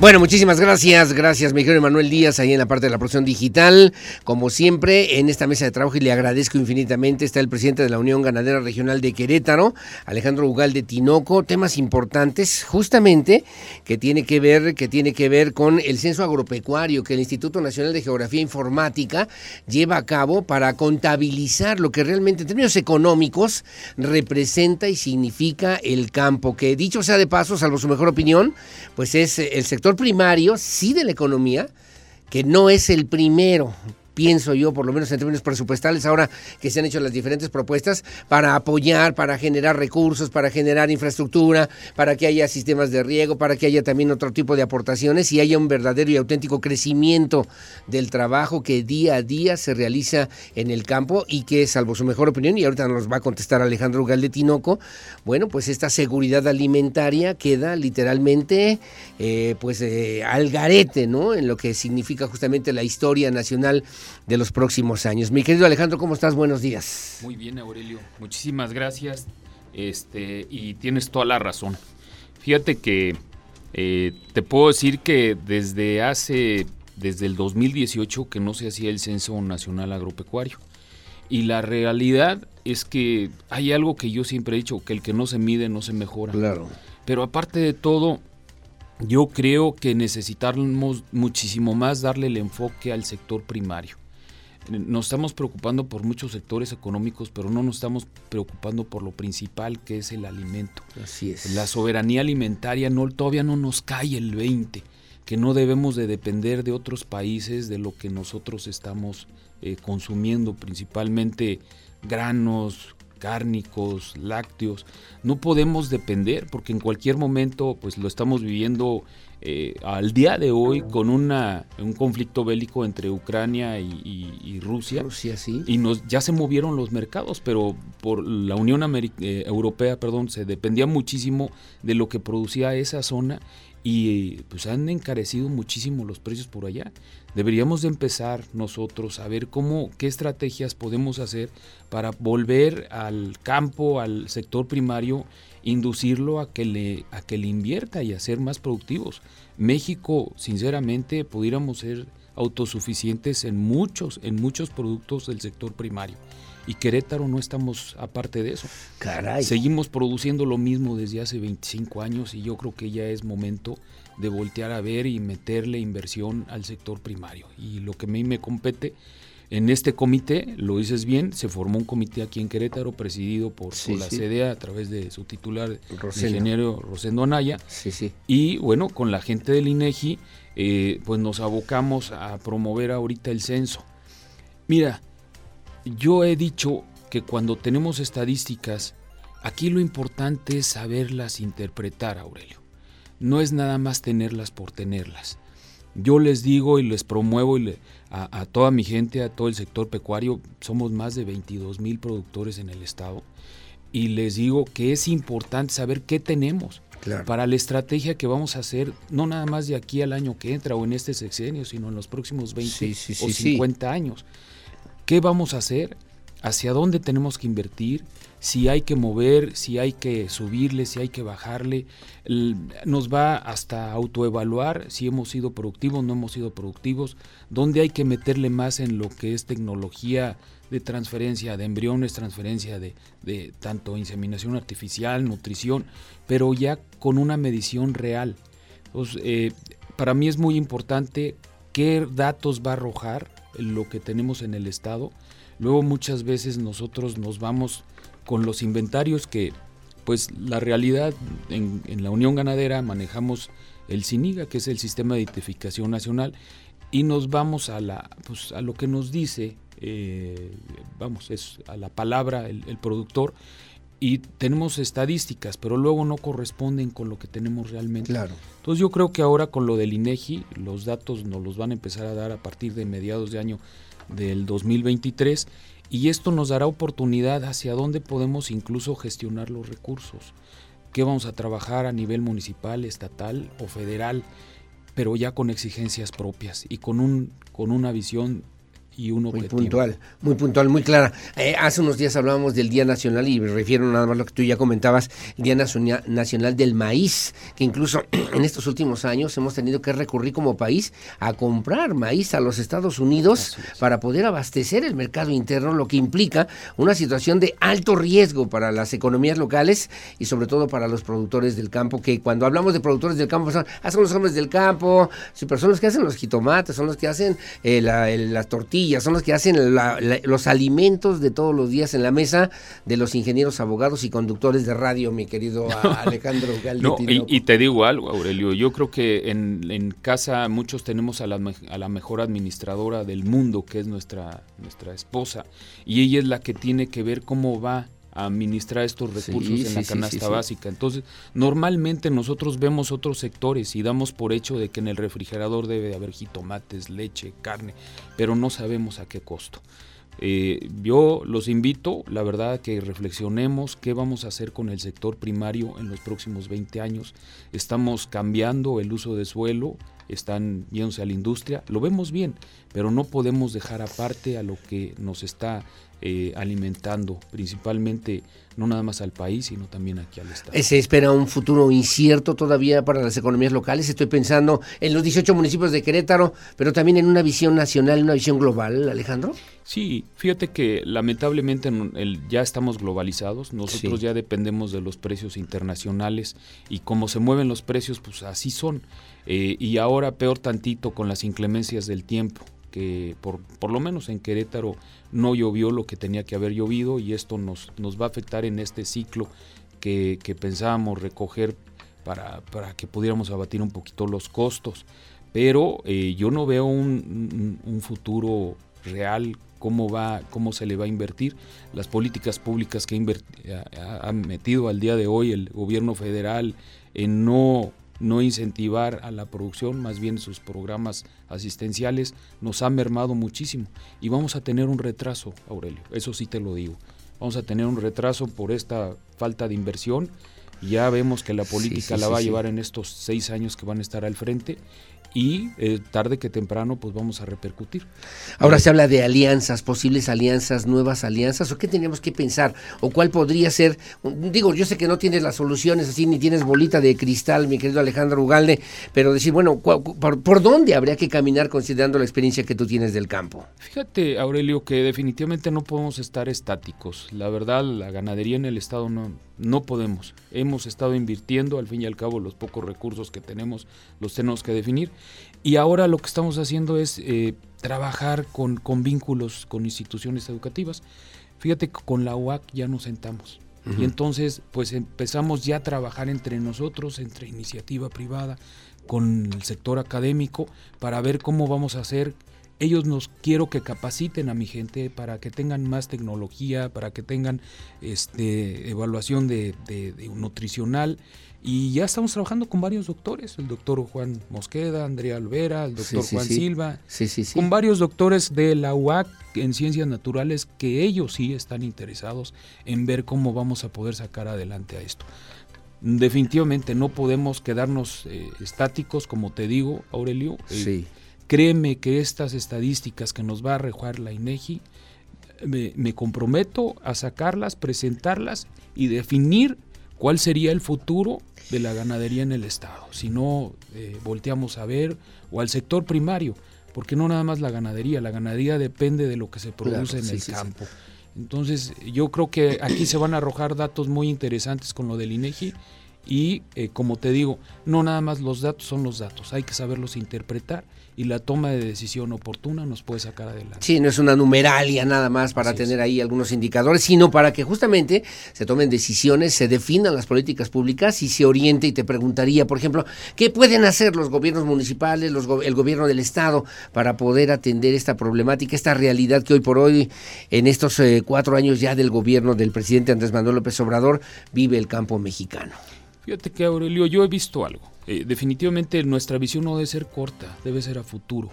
Bueno, muchísimas gracias, gracias Miguel Manuel Díaz ahí en la parte de la producción digital. Como siempre, en esta mesa de trabajo y le agradezco infinitamente está el presidente de la Unión Ganadera Regional de Querétaro, Alejandro Ugal de Tinoco, temas importantes justamente que tiene que ver que tiene que ver con el censo agropecuario que el Instituto Nacional de Geografía Informática lleva a cabo para contabilizar lo que realmente en términos económicos representa y significa el campo, que dicho sea de paso, salvo su mejor opinión, pues es el sector primario, sí de la economía, que no es el primero, pienso yo, por lo menos en términos presupuestales, ahora que se han hecho las diferentes propuestas para apoyar, para generar recursos, para generar infraestructura, para que haya sistemas de riego, para que haya también otro tipo de aportaciones y haya un verdadero y auténtico crecimiento del trabajo que día a día se realiza en el campo y que, salvo su mejor opinión, y ahorita nos va a contestar Alejandro Ugal de Tinoco, bueno, pues esta seguridad alimentaria queda literalmente eh, pues eh, al garete, ¿no? En lo que significa justamente la historia nacional de los próximos años. Mi querido Alejandro, ¿cómo estás? Buenos días. Muy bien, Aurelio. Muchísimas gracias. Este, y tienes toda la razón. Fíjate que eh, te puedo decir que desde hace, desde el 2018 que no se hacía el Censo Nacional Agropecuario. Y la realidad es que hay algo que yo siempre he dicho, que el que no se mide no se mejora. Claro. Pero aparte de todo, yo creo que necesitamos muchísimo más darle el enfoque al sector primario. Nos estamos preocupando por muchos sectores económicos, pero no nos estamos preocupando por lo principal que es el alimento. Así es. La soberanía alimentaria no, todavía no nos cae el 20, que no debemos de depender de otros países de lo que nosotros estamos eh, consumiendo, principalmente granos, cárnicos, lácteos. No podemos depender porque en cualquier momento pues lo estamos viviendo eh, al día de hoy con una, un conflicto bélico entre Ucrania y, Rusia. Rusia sí. Y nos, ya se movieron los mercados, pero por la Unión eh, Europea perdón, se dependía muchísimo de lo que producía esa zona y pues han encarecido muchísimo los precios por allá. Deberíamos de empezar nosotros a ver cómo, qué estrategias podemos hacer para volver al campo, al sector primario, inducirlo a que le, a que le invierta y a ser más productivos. México, sinceramente, pudiéramos ser autosuficientes en muchos, en muchos productos del sector primario. Y Querétaro no estamos aparte de eso. Caray. Seguimos produciendo lo mismo desde hace 25 años y yo creo que ya es momento de voltear a ver y meterle inversión al sector primario. Y lo que a mí me compete en este comité, lo dices bien, se formó un comité aquí en Querétaro presidido por, la CDA a través de su titular, el ingeniero Rosendo Anaya. Sí, sí. Y bueno, con la gente del INEGI, eh, pues nos abocamos a promover ahorita el censo. Mira, yo he dicho que cuando tenemos estadísticas, aquí lo importante es saberlas interpretar, Aurelio no es nada más tenerlas por tenerlas. Yo les digo y les promuevo a, toda mi gente, a todo el sector pecuario, somos más de 22 mil productores en el estado, y les digo que es importante saber qué tenemos para la estrategia que vamos a hacer, no nada más de aquí al año que entra o en este sexenio, sino en los próximos 20 o 50 años. ¿Qué vamos a hacer? ¿Hacia dónde tenemos que invertir? si hay que mover, si hay que subirle, si hay que bajarle, nos va hasta autoevaluar si hemos sido productivos, no hemos sido productivos, dónde hay que meterle más en lo que es tecnología de transferencia de embriones, transferencia de, de tanto inseminación artificial, nutrición, pero ya con una medición real. Entonces, eh, para mí es muy importante qué datos va a arrojar lo que tenemos en el Estado. Luego muchas veces nosotros nos vamos con los inventarios que, pues la realidad en, la Unión Ganadera manejamos el SINIGA, que es el Sistema de Identificación Nacional, y nos vamos a, la, pues, a lo que nos dice, eh, vamos, es a la palabra el, productor, y tenemos estadísticas, pero luego no corresponden con lo que tenemos realmente. Claro. Entonces yo creo que ahora con lo del INEGI, los datos nos los van a empezar a dar a partir de mediados de año del 2023 y esto nos dará oportunidad hacia dónde podemos incluso gestionar los recursos, qué vamos a trabajar a nivel municipal, estatal o federal, pero ya con exigencias propias y con, un, con una visión y un Muy puntual, muy puntual, muy clara. Eh, hace unos días hablábamos del Día Nacional y me refiero nada más a lo que tú ya comentabas, el Día Nacional del Maíz, que incluso en estos últimos años hemos tenido que recurrir como país a comprar maíz a los Estados Unidos para poder abastecer el mercado interno, lo que implica una situación de alto riesgo para las economías locales y sobre todo para los productores del campo, que cuando hablamos de productores del campo son, ah, los hombres del campo, son los que hacen los jitomates, son los que hacen eh, las tortillas, son los que hacen los alimentos de todos los días en la mesa de los ingenieros, abogados y conductores de radio, mi querido Alejandro Galdetti. y, te digo algo, Aurelio, yo creo que en, casa muchos tenemos a la, a la, mejor administradora del mundo, que es nuestra, nuestra esposa, y ella es la que tiene que ver cómo va administrar estos recursos en la canasta básica. Entonces, normalmente nosotros vemos otros sectores y damos por hecho de que en el refrigerador debe haber jitomates, leche, carne, pero no sabemos a qué costo. Eh, yo los invito, la verdad, que reflexionemos qué vamos a hacer con el sector primario en los próximos 20 años. Estamos cambiando el uso de suelo, están yéndose a la industria, lo vemos bien, pero no podemos dejar aparte a lo que nos está eh, alimentando principalmente no nada más al país, sino también aquí al Estado. ¿Se espera un futuro incierto todavía para las economías locales? Estoy pensando en los 18 municipios de Querétaro, pero también en una visión nacional, una visión global, Alejandro. Sí, fíjate que lamentablemente ya estamos globalizados, nosotros ya dependemos de los precios internacionales y como se mueven los precios, pues así son. Eh, y ahora peor tantito con las inclemencias del tiempo que por, por lo menos en Querétaro no llovió lo que tenía que haber llovido y esto nos, nos va a afectar en este ciclo que, pensábamos recoger para, para, que pudiéramos abatir un poquito los costos. Pero eh, yo no veo un, un, futuro real cómo va cómo se le va a invertir las políticas públicas que ha, ha metido al día de hoy el gobierno federal en no no incentivar a la producción, más bien sus programas asistenciales, nos ha mermado muchísimo. Y vamos a tener un retraso, Aurelio, eso sí te lo digo. Vamos a tener un retraso por esta falta de inversión. Ya vemos que la política la va a llevar en estos seis años que van a estar al frente y eh, tarde que temprano pues vamos a repercutir. Ahora se habla de alianzas, posibles alianzas, nuevas alianzas, o qué tenemos que pensar, o cuál podría ser, digo, yo sé que no tienes las soluciones así, ni tienes bolita de cristal, mi querido Alejandro Ugalde, pero decir, bueno, por, dónde habría que caminar considerando la experiencia que tú tienes del campo? Fíjate, Aurelio, que definitivamente no podemos estar estáticos. La verdad, la ganadería en el Estado no, no podemos. Hemos estado invirtiendo, al fin y al cabo, los pocos recursos que tenemos los tenemos que definir. Y ahora lo que estamos haciendo es eh, trabajar con, con, vínculos con instituciones educativas. Fíjate que con la UAC ya nos sentamos. Y entonces, pues empezamos ya a trabajar entre nosotros, entre iniciativa privada, con el sector académico, para ver cómo vamos a hacer ellos nos quiero que capaciten a mi gente para que tengan más tecnología, para que tengan este, evaluación de, nutricional. Y ya estamos trabajando con varios doctores, el doctor Juan Mosqueda, Andrea Alvera, el doctor Juan Silva, con varios doctores de la UAC en ciencias naturales que ellos sí están interesados en ver cómo vamos a poder sacar adelante a esto. Definitivamente no podemos quedarnos eh, estáticos, como te digo, Aurelio. Eh, sí. Créeme que estas estadísticas que nos va a arrojar la INEGI, me, comprometo a sacarlas, presentarlas y definir cuál sería el futuro de la ganadería en el Estado. Si no eh, volteamos a ver, o al sector primario, porque no nada más la ganadería, la ganadería depende de lo que se produce en el campo. Entonces, yo creo que aquí se van a arrojar datos muy interesantes con lo del INEGI y, eh, como te digo, no nada más los datos son los datos, hay que saberlos interpretar y la toma de decisión oportuna nos puede sacar adelante. Sí, no es una numeralia nada más para tener ahí algunos indicadores, sino para que justamente se tomen decisiones, se definan las políticas públicas y se oriente. Y te preguntaría, por ejemplo, ¿qué pueden hacer los gobiernos municipales, los el gobierno del Estado para poder atender esta problemática, esta realidad que hoy por hoy, en estos eh, cuatro años ya del gobierno del presidente Andrés Manuel López Obrador, vive el campo mexicano? Fíjate que Aurelio, yo he visto algo. Eh, definitivamente nuestra visión no debe ser corta, debe ser a futuro.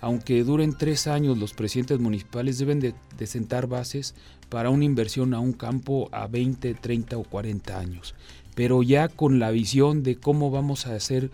Aunque duren tres años, los presidentes municipales deben de, sentar bases para una inversión a un campo a 20, 30 o 40 años. Pero ya con la visión de cómo vamos a hacer,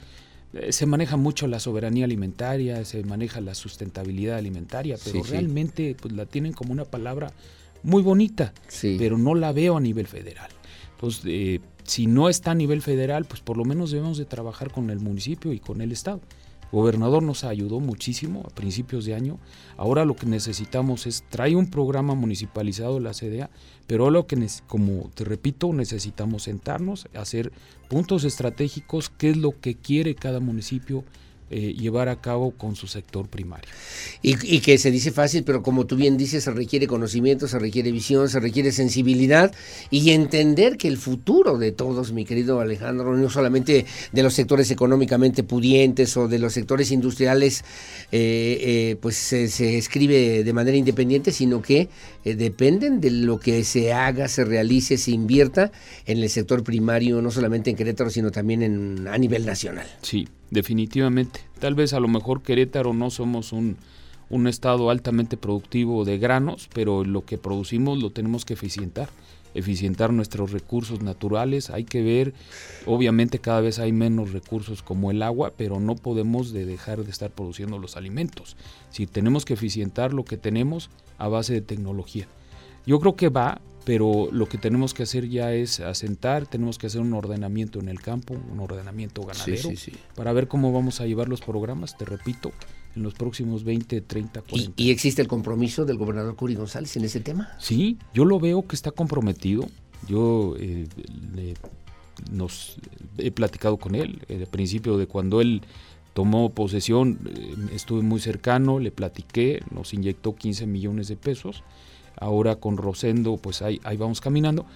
eh, se maneja mucho la soberanía alimentaria, se maneja la sustentabilidad alimentaria, pero realmente pues, la tienen como una palabra muy bonita, pero no la veo a nivel federal. Entonces, eh, si no está a nivel federal, pues por lo menos debemos de trabajar con el municipio y con el Estado. El gobernador nos ayudó muchísimo a principios de año. Ahora lo que necesitamos es traer un programa municipalizado la CDA, pero lo que como te repito, necesitamos sentarnos, hacer puntos estratégicos, qué es lo que quiere cada municipio eh, llevar a cabo con su sector primario. Y, que se dice fácil, pero como tú bien dices, se requiere conocimiento, se requiere visión, se requiere sensibilidad y entender que el futuro de todos, mi querido Alejandro, no solamente de los sectores económicamente pudientes o de los sectores industriales, eh, eh, pues se, escribe de manera independiente, sino que dependen de lo que se haga, se realice, se invierta en el sector primario, no solamente en Querétaro, sino también en, a nivel nacional. Sí, definitivamente. Tal vez a lo mejor Querétaro no somos un, estado altamente productivo de granos, pero lo que producimos lo tenemos que eficientar. eficientar nuestros recursos naturales, hay que ver, obviamente cada vez hay menos recursos como el agua, pero no podemos de dejar de estar produciendo los alimentos. Si tenemos que eficientar lo que tenemos a base de tecnología. Yo creo que va, pero lo que tenemos que hacer ya es asentar, tenemos que hacer un ordenamiento en el campo, un ordenamiento ganadero, para ver cómo vamos a llevar los programas, te repito, en los próximos 20, 30, 40. ¿Y, existe el compromiso del gobernador Curi González en ese tema? Sí, yo lo veo que está comprometido. Yo eh, nos he platicado con él al principio de cuando él tomó posesión, eh, estuve muy cercano, le platiqué, nos inyectó 15 millones de pesos. Ahora con Rosendo, pues ahí, ahí vamos caminando.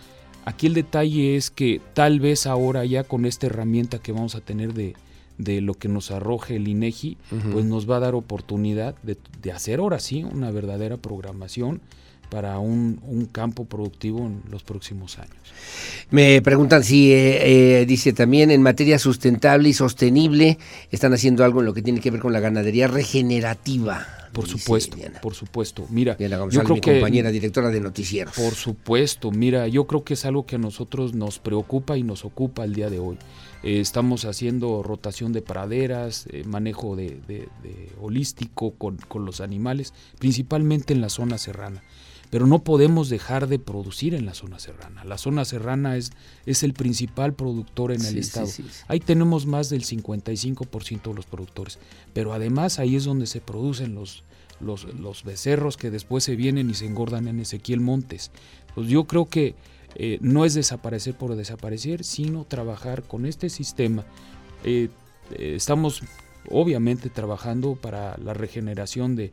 Aquí el detalle es que tal vez ahora ya con esta herramienta que vamos a tener de, de lo que nos arroje el INEGI, pues nos va a dar oportunidad de, hacer ahora sí una verdadera programación para un, campo productivo en los próximos años. Me preguntan si, eh, eh, dice también, en materia sustentable y sostenible, están haciendo algo en lo que tiene que ver con la ganadería regenerativa. Por supuesto, por supuesto. Mira, yo creo mi que, compañera directora de noticieros. Por supuesto, mira, yo creo que es algo que a nosotros nos preocupa y nos ocupa el día de hoy. Eh, estamos haciendo rotación de praderas, eh, manejo de, holístico con, los animales, principalmente en la zona serrana. Pero no podemos dejar de producir en la zona serrana. La zona serrana es, es el principal productor en el estado. ahí tenemos más del 55% de los productores. Pero además ahí es donde se producen los, los, los becerros que después se vienen y se engordan en Ezequiel Montes. Pues yo creo que eh, no es desaparecer por desaparecer, sino trabajar con este sistema. Eh, eh, estamos obviamente trabajando para la regeneración de,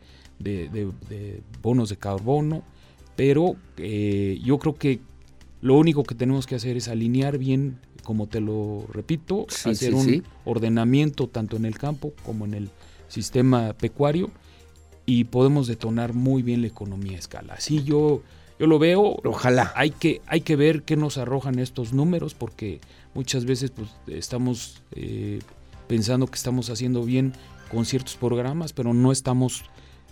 bonos de carbono, pero yo creo que lo único que tenemos que hacer es alinear bien, como te lo repito, hacer un ordenamiento tanto en el campo como en el sistema pecuario y podemos detonar muy bien la economía a escala. Así yo yo lo veo. Ojalá. Hay que, hay que ver qué nos arrojan estos números porque muchas veces pues, estamos eh, pensando que estamos haciendo bien con ciertos programas, pero no estamos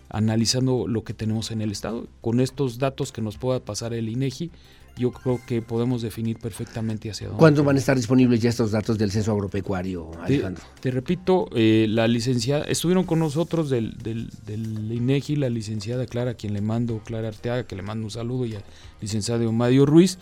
analizando lo que tenemos en el Estado. Con estos datos que nos pueda pasar el INEGI, yo creo que podemos definir perfectamente hacia dónde. ¿Cuándo van a estar disponibles ya estos datos del censo agropecuario, Alejandro? Te, repito, eh, la licenciada, estuvieron con nosotros del, del, del, INEGI, la licenciada Clara, a quien le mando, Clara Arteaga, que le mando un saludo, y al licenciado Mario Ruiz,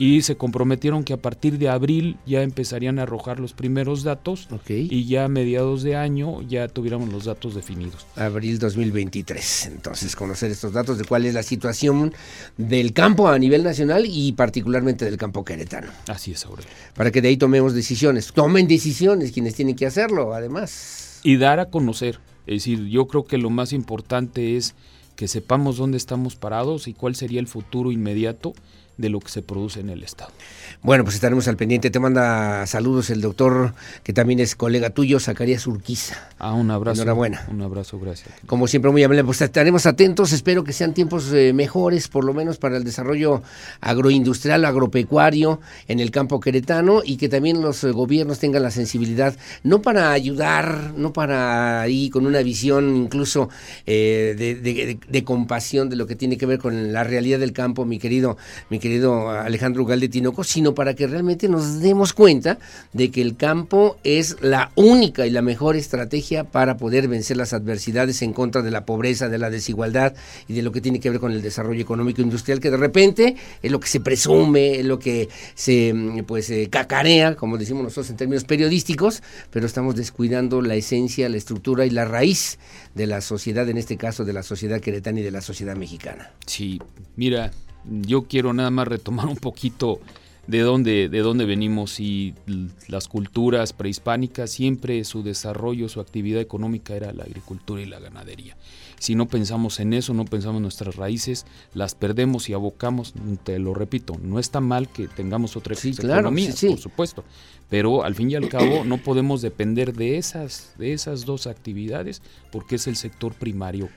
y se comprometieron que a partir de abril ya empezarían a arrojar los primeros datos y ya a mediados de año ya tuviéramos los datos definidos. Abril 2023, entonces conocer estos datos de cuál es la situación del campo a nivel nacional y particularmente del campo queretano. Así es, Aurelio. Para que de ahí tomemos decisiones, tomen decisiones quienes tienen que hacerlo, además. Y dar a conocer, es decir, yo creo que lo más importante es que sepamos dónde estamos parados y cuál sería el futuro inmediato de lo que se produce en el Estado. Bueno, pues estaremos al pendiente. Te manda saludos el doctor, que también es colega tuyo, Zacarías Urquiza. Ah, un abrazo. Enhorabuena. Un abrazo, gracias. Como siempre, muy amable. Pues estaremos atentos. Espero que sean tiempos eh, mejores, por lo menos para el desarrollo agroindustrial, agropecuario en el campo queretano y que también los eh, gobiernos tengan la sensibilidad, no para ayudar, no para ir con una visión incluso eh, de, de, compasión de lo que tiene que ver con la realidad del campo, mi querido, mi querido querido Alejandro Ugal de Tinoco, sino para que realmente nos demos cuenta de que el campo es la única y la mejor estrategia para poder vencer las adversidades en contra de la pobreza, de la desigualdad y de lo que tiene que ver con el desarrollo económico industrial, que de repente es lo que se presume, es lo que se pues cacarea, como decimos nosotros en términos periodísticos, pero estamos descuidando la esencia, la estructura y la raíz de la sociedad, en este caso de la sociedad queretana y de la sociedad mexicana. Sí, mira, yo quiero nada más retomar un poquito de dónde, de dónde venimos y las culturas prehispánicas, siempre su desarrollo, su actividad económica era la agricultura y la ganadería. Si no pensamos en eso, no pensamos en nuestras raíces, las perdemos y abocamos, te lo repito, no está mal que tengamos otra economía, por supuesto, pero al fin y al cabo no podemos depender de esas, de esas dos actividades porque es el sector primario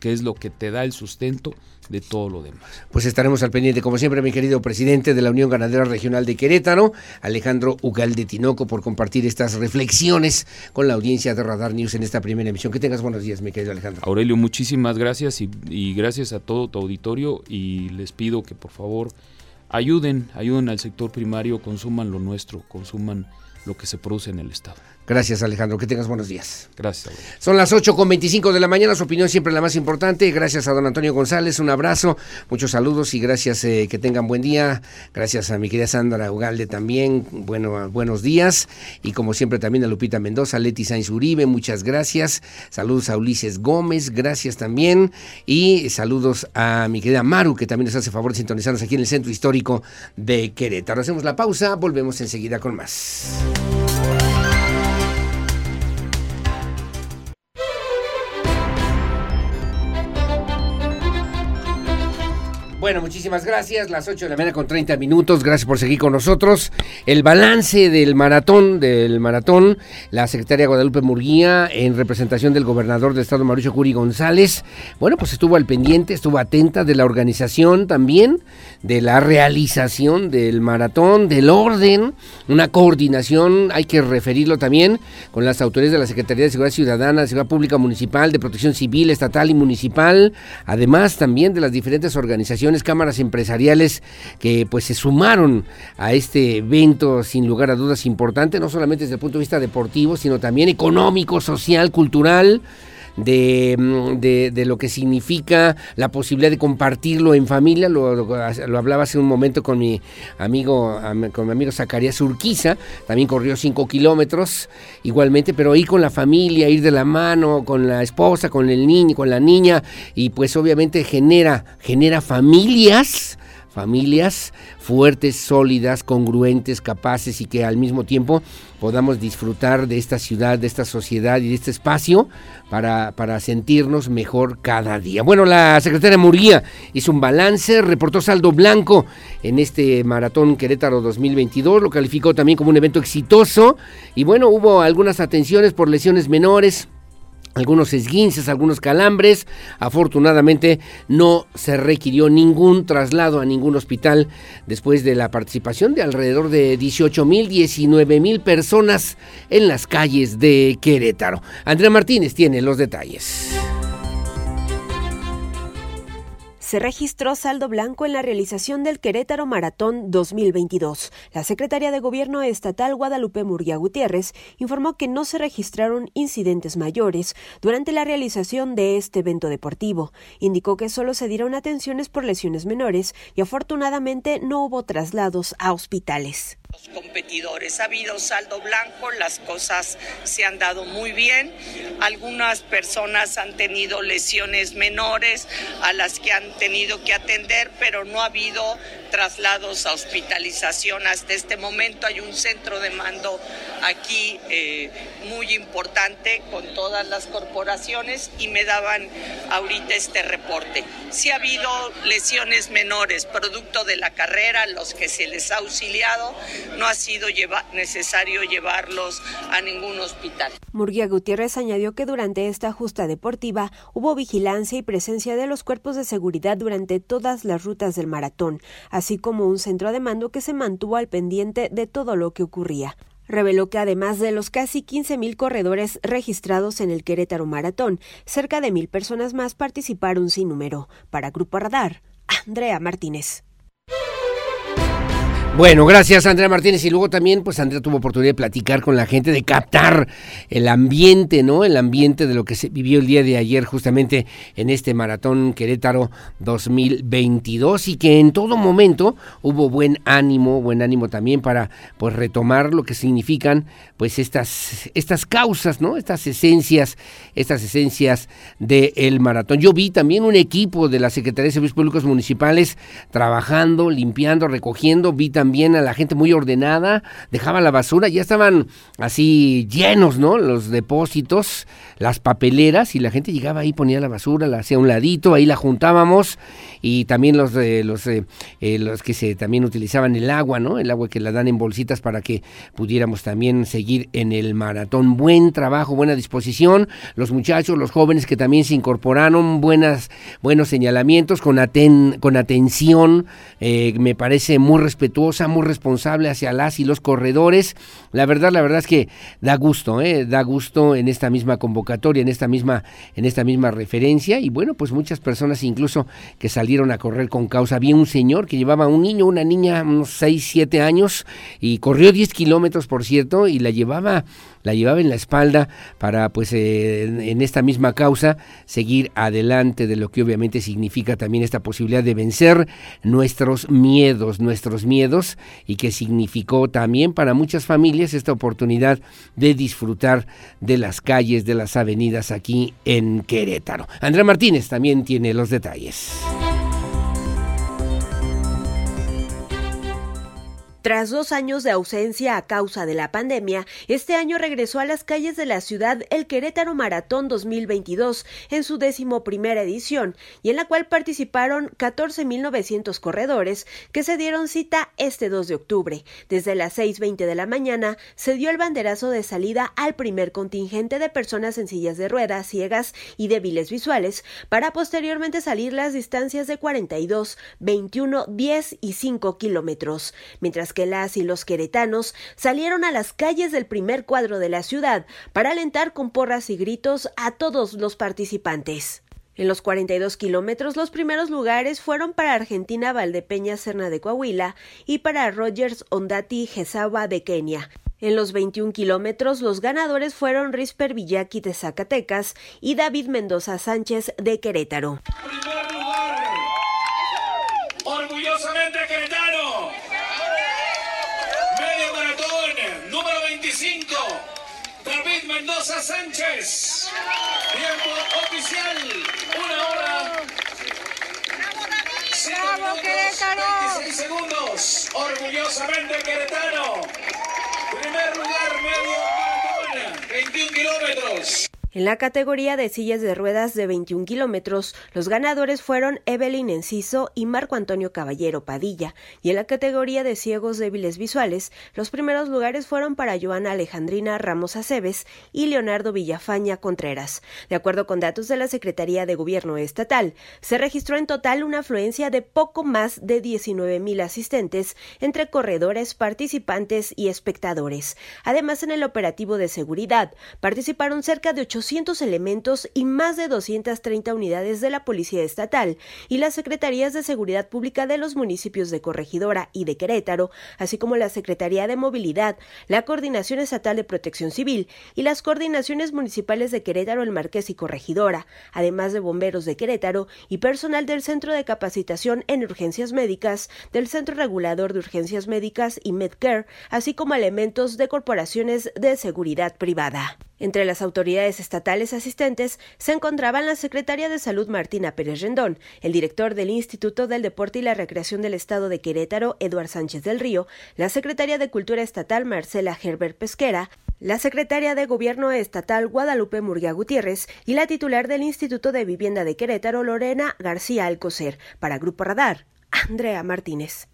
que es lo que te da el sustento de todo lo demás. Pues estaremos al pendiente, como siempre, mi querido presidente de la Unión Ganadera Regional de Querétaro, Alejandro Ugalde Tinoco, por compartir estas reflexiones con la audiencia de Radar News en esta primera emisión. Que tengas buenos días, mi querido Alejandro. Aurelio, muchísimas gracias y, y gracias a todo tu auditorio y les pido que por favor ayuden, ayuden al sector primario, consuman lo nuestro, consuman lo que se produce en el Estado. Gracias, Alejandro. Que tengas buenos días. Gracias. Son las 8 con 25 de la mañana. Su opinión siempre la más importante. Gracias a don Antonio González. Un abrazo, muchos saludos y gracias. Eh, que tengan buen día. Gracias a mi querida Sandra Ugalde también. Bueno, buenos días. Y como siempre, también a Lupita Mendoza, Leti Sainz Uribe. Muchas gracias. Saludos a Ulises Gómez. Gracias también. Y saludos a mi querida Maru, que también nos hace favor de sintonizarnos aquí en el centro histórico de Querétaro. Hacemos la pausa. Volvemos enseguida con más. Bueno, muchísimas gracias. Las 8 de la mañana con 30 minutos. Gracias por seguir con nosotros. El balance del maratón, del maratón, la secretaria Guadalupe Murguía, en representación del gobernador del estado Mauricio Curi González. Bueno, pues estuvo al pendiente, estuvo atenta de la organización también, de la realización del maratón, del orden, una coordinación, hay que referirlo también, con las autoridades de la Secretaría de Seguridad Ciudadana, de Seguridad Pública Municipal, de Protección Civil, Estatal y Municipal, además también de las diferentes organizaciones cámaras empresariales que pues se sumaron a este evento sin lugar a dudas importante, no solamente desde el punto de vista deportivo, sino también económico, social, cultural. De, mm, de, lo que significa la posibilidad de compartirlo en familia. Lo, lo, hablaba hace un momento con mi amigo, con mi amigo Zacarías Urquiza, también corrió 5 kilómetros igualmente, pero ir con la familia, ir de la mano, con la esposa, con el niño, con la niña, y pues obviamente genera, genera familias familias fuertes, sólidas, congruentes, capaces y que al mismo tiempo podamos disfrutar de esta ciudad, de esta sociedad y de este espacio para, para sentirnos mejor cada día. Bueno, la secretaria Muría hizo un balance, reportó saldo blanco en este Maratón Querétaro 2022, lo calificó también como un evento exitoso y bueno, hubo algunas atenciones por lesiones menores algunos esguinces, algunos calambres. Afortunadamente no se requirió ningún traslado a ningún hospital después de la participación de alrededor de 18 mil, 19 mil personas en las calles de Querétaro. Andrea Martínez tiene los detalles se registró saldo blanco en la realización del Querétaro Maratón 2022. La secretaria de Gobierno estatal Guadalupe Murguía Gutiérrez informó que no se registraron incidentes mayores durante la realización de este evento deportivo. Indicó que solo se dieron atenciones por lesiones menores y afortunadamente no hubo traslados a hospitales los competidores. Ha habido saldo blanco, las cosas se han dado muy bien. Algunas personas han tenido lesiones menores a las que han tenido que atender, pero no ha habido traslados a hospitalización hasta este momento. Hay un centro de mando aquí eh, muy importante con todas las corporaciones y me daban ahorita este reporte. Si ha habido lesiones menores producto de la carrera, los que se les ha auxiliado, no ha sido necesario llevarlos a ningún hospital. Murguía Gutiérrez añadió que durante esta justa deportiva hubo vigilancia y presencia de los cuerpos de seguridad durante todas las rutas del maratón, así como un centro de mando que se mantuvo al pendiente de todo lo que ocurría reveló que además de los casi 15.000 corredores registrados en el Querétaro Maratón, cerca de mil personas más participaron sin número. Para Grupo Radar, Andrea Martínez. Bueno, gracias Andrea Martínez. Y luego también, pues Andrea tuvo oportunidad de platicar con la gente, de captar el ambiente, ¿no? El ambiente de lo que se vivió el día de ayer justamente en este Maratón Querétaro 2022 y que en todo momento hubo buen ánimo, buen ánimo también para pues retomar lo que significan pues estas, estas causas, ¿no? Estas esencias, estas esencias del maratón. Yo vi también un equipo de la Secretaría de Servicios Públicos Municipales trabajando, limpiando, recogiendo, vi también también a la gente muy ordenada, dejaba la basura, ya estaban así llenos, ¿no? Los depósitos, las papeleras y la gente llegaba ahí, ponía la basura, la hacía a un ladito, ahí la juntábamos y también los de los eh, los que se también utilizaban el agua, ¿no? El agua que la dan en bolsitas para que pudiéramos también seguir en el maratón. Buen trabajo, buena disposición, los muchachos, los jóvenes que también se incorporaron, buenas buenos señalamientos con aten, con atención, eh, me parece muy respetuosa, muy responsable hacia las y los corredores. La verdad, la verdad es que da gusto, ¿eh? da gusto en esta misma convocatoria, en esta misma, en esta misma referencia. Y bueno, pues muchas personas incluso que salieron a correr con causa. Había un señor que llevaba un niño, una niña, unos 6, 7 años, y corrió 10 kilómetros, por cierto, y la llevaba la llevaba en la espalda para pues eh, en esta misma causa seguir adelante de lo que obviamente significa también esta posibilidad de vencer nuestros miedos, nuestros miedos y que significó también para muchas familias esta oportunidad de disfrutar de las calles, de las avenidas aquí en Querétaro. Andrea Martínez también tiene los detalles. Tras dos años de ausencia a causa de la pandemia, este año regresó a las calles de la ciudad el Querétaro Maratón 2022 en su décimo primera edición y en la cual participaron 14.900 corredores que se dieron cita este 2 de octubre. Desde las 6.20 de la mañana se dio el banderazo de salida al primer contingente de personas en sillas de ruedas, ciegas y débiles visuales para posteriormente salir las distancias de 42, 21, 10 y 5 kilómetros. Mientras que las y los queretanos salieron a las calles del primer cuadro de la ciudad para alentar con porras y gritos a todos los participantes. En los 42 kilómetros, los primeros lugares fueron para Argentina Valdepeña Serna de Coahuila y para Rogers Ondati Gesaba de Kenia. En los 21 kilómetros, los ganadores fueron Risper Villaki de Zacatecas y David Mendoza Sánchez de Querétaro. Orgullosamente queretano. Mendoza Sánchez. Tiempo oficial, una hora. ¡Bravo, Querétaro! 26 segundos, orgullosamente queretano. Primer lugar, medio maratón, 21 kilómetros. En la categoría de sillas de ruedas de 21 kilómetros, los ganadores fueron Evelyn Enciso y Marco Antonio Caballero Padilla, y en la categoría de ciegos débiles visuales, los primeros lugares fueron para Joana Alejandrina Ramos Aceves y Leonardo Villafaña Contreras. De acuerdo con datos de la Secretaría de Gobierno Estatal, se registró en total una afluencia de poco más de 19 mil asistentes entre corredores, participantes y espectadores. Además, en el operativo de seguridad participaron cerca de 8 200 elementos y más de 230 unidades de la Policía Estatal y las Secretarías de Seguridad Pública de los municipios de Corregidora y de Querétaro, así como la Secretaría de Movilidad, la Coordinación Estatal de Protección Civil y las coordinaciones municipales de Querétaro, El Marqués y Corregidora, además de bomberos de Querétaro y personal del Centro de Capacitación en Urgencias Médicas, del Centro Regulador de Urgencias Médicas y Medcare, así como elementos de corporaciones de seguridad privada. Entre las autoridades estatales asistentes se encontraban la secretaria de Salud Martina Pérez Rendón, el director del Instituto del Deporte y la Recreación del Estado de Querétaro, Eduard Sánchez del Río, la secretaria de Cultura Estatal Marcela Herbert Pesquera, la secretaria de Gobierno Estatal Guadalupe Murguía Gutiérrez y la titular del Instituto de Vivienda de Querétaro, Lorena García Alcocer. Para Grupo Radar, Andrea Martínez.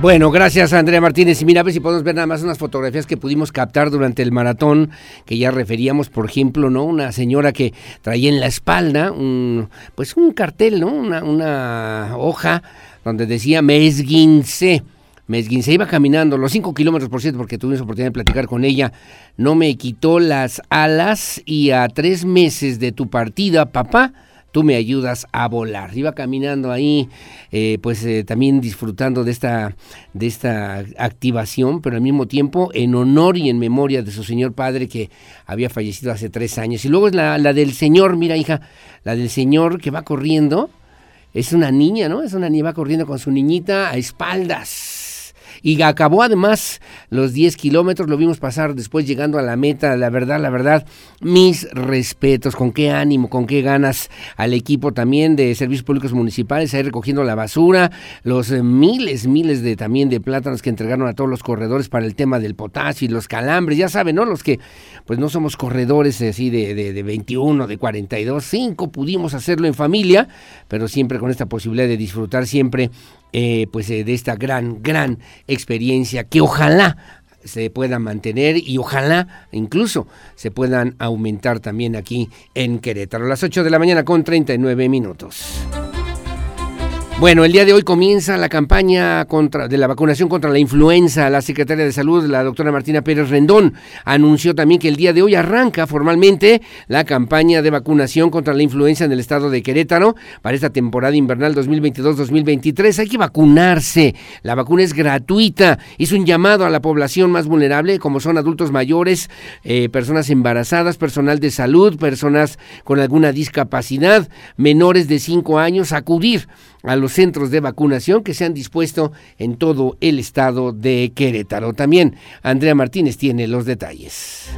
Bueno, gracias Andrea Martínez. Y mira, a ver si podemos ver nada más unas fotografías que pudimos captar durante el maratón, que ya referíamos, por ejemplo, ¿no? Una señora que traía en la espalda un, pues un cartel, ¿no? Una, una hoja donde decía me esguincé. Iba caminando los cinco kilómetros, por cierto, porque tuvimos oportunidad de platicar con ella. No me quitó las alas y a tres meses de tu partida, papá, tú me ayudas a volar. Iba caminando ahí, eh, pues eh, también disfrutando de esta, de esta activación, pero al mismo tiempo en honor y en memoria de su señor padre que había fallecido hace tres años. Y luego es la, la del señor, mira hija, la del señor que va corriendo. Es una niña, ¿no? Es una niña, va corriendo con su niñita a espaldas y acabó además los 10 kilómetros, lo vimos pasar después llegando a la meta, la verdad, la verdad, mis respetos, con qué ánimo, con qué ganas al equipo también de servicios públicos municipales, ahí recogiendo la basura, los eh, miles, miles de también de plátanos que entregaron a todos los corredores para el tema del potasio y los calambres, ya saben, ¿no? Los que pues no somos corredores así de, de, de 21, de 42, 5 pudimos hacerlo en familia, pero siempre con esta posibilidad de disfrutar siempre eh, pues eh, de esta gran, gran experiencia que ojalá se pueda mantener y ojalá incluso se puedan aumentar también aquí en Querétaro. las 8 de la mañana con 39 minutos. Bueno, el día de hoy comienza la campaña contra, de la vacunación contra la influenza. La secretaria de Salud, la doctora Martina Pérez Rendón, anunció también que el día de hoy arranca formalmente la campaña de vacunación contra la influenza en el estado de Querétaro para esta temporada invernal 2022-2023. Hay que vacunarse. La vacuna es gratuita. Hizo un llamado a la población más vulnerable, como son adultos mayores, eh, personas embarazadas, personal de salud, personas con alguna discapacidad, menores de 5 años, acudir a los centros de vacunación que se han dispuesto en todo el estado de Querétaro. También Andrea Martínez tiene los detalles.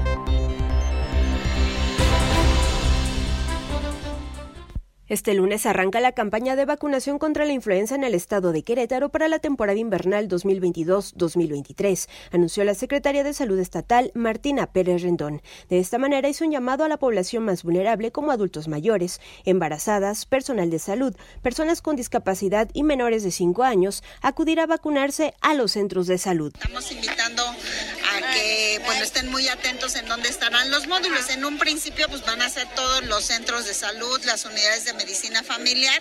Este lunes arranca la campaña de vacunación contra la influenza en el estado de Querétaro para la temporada invernal 2022-2023, anunció la secretaria de Salud Estatal, Martina Pérez Rendón. De esta manera hizo un llamado a la población más vulnerable como adultos mayores, embarazadas, personal de salud, personas con discapacidad y menores de 5 años acudir a vacunarse a los centros de salud. Estamos invitando a que bueno, estén muy atentos en dónde estarán los módulos. En un principio pues van a ser todos los centros de salud, las unidades de medicina familiar.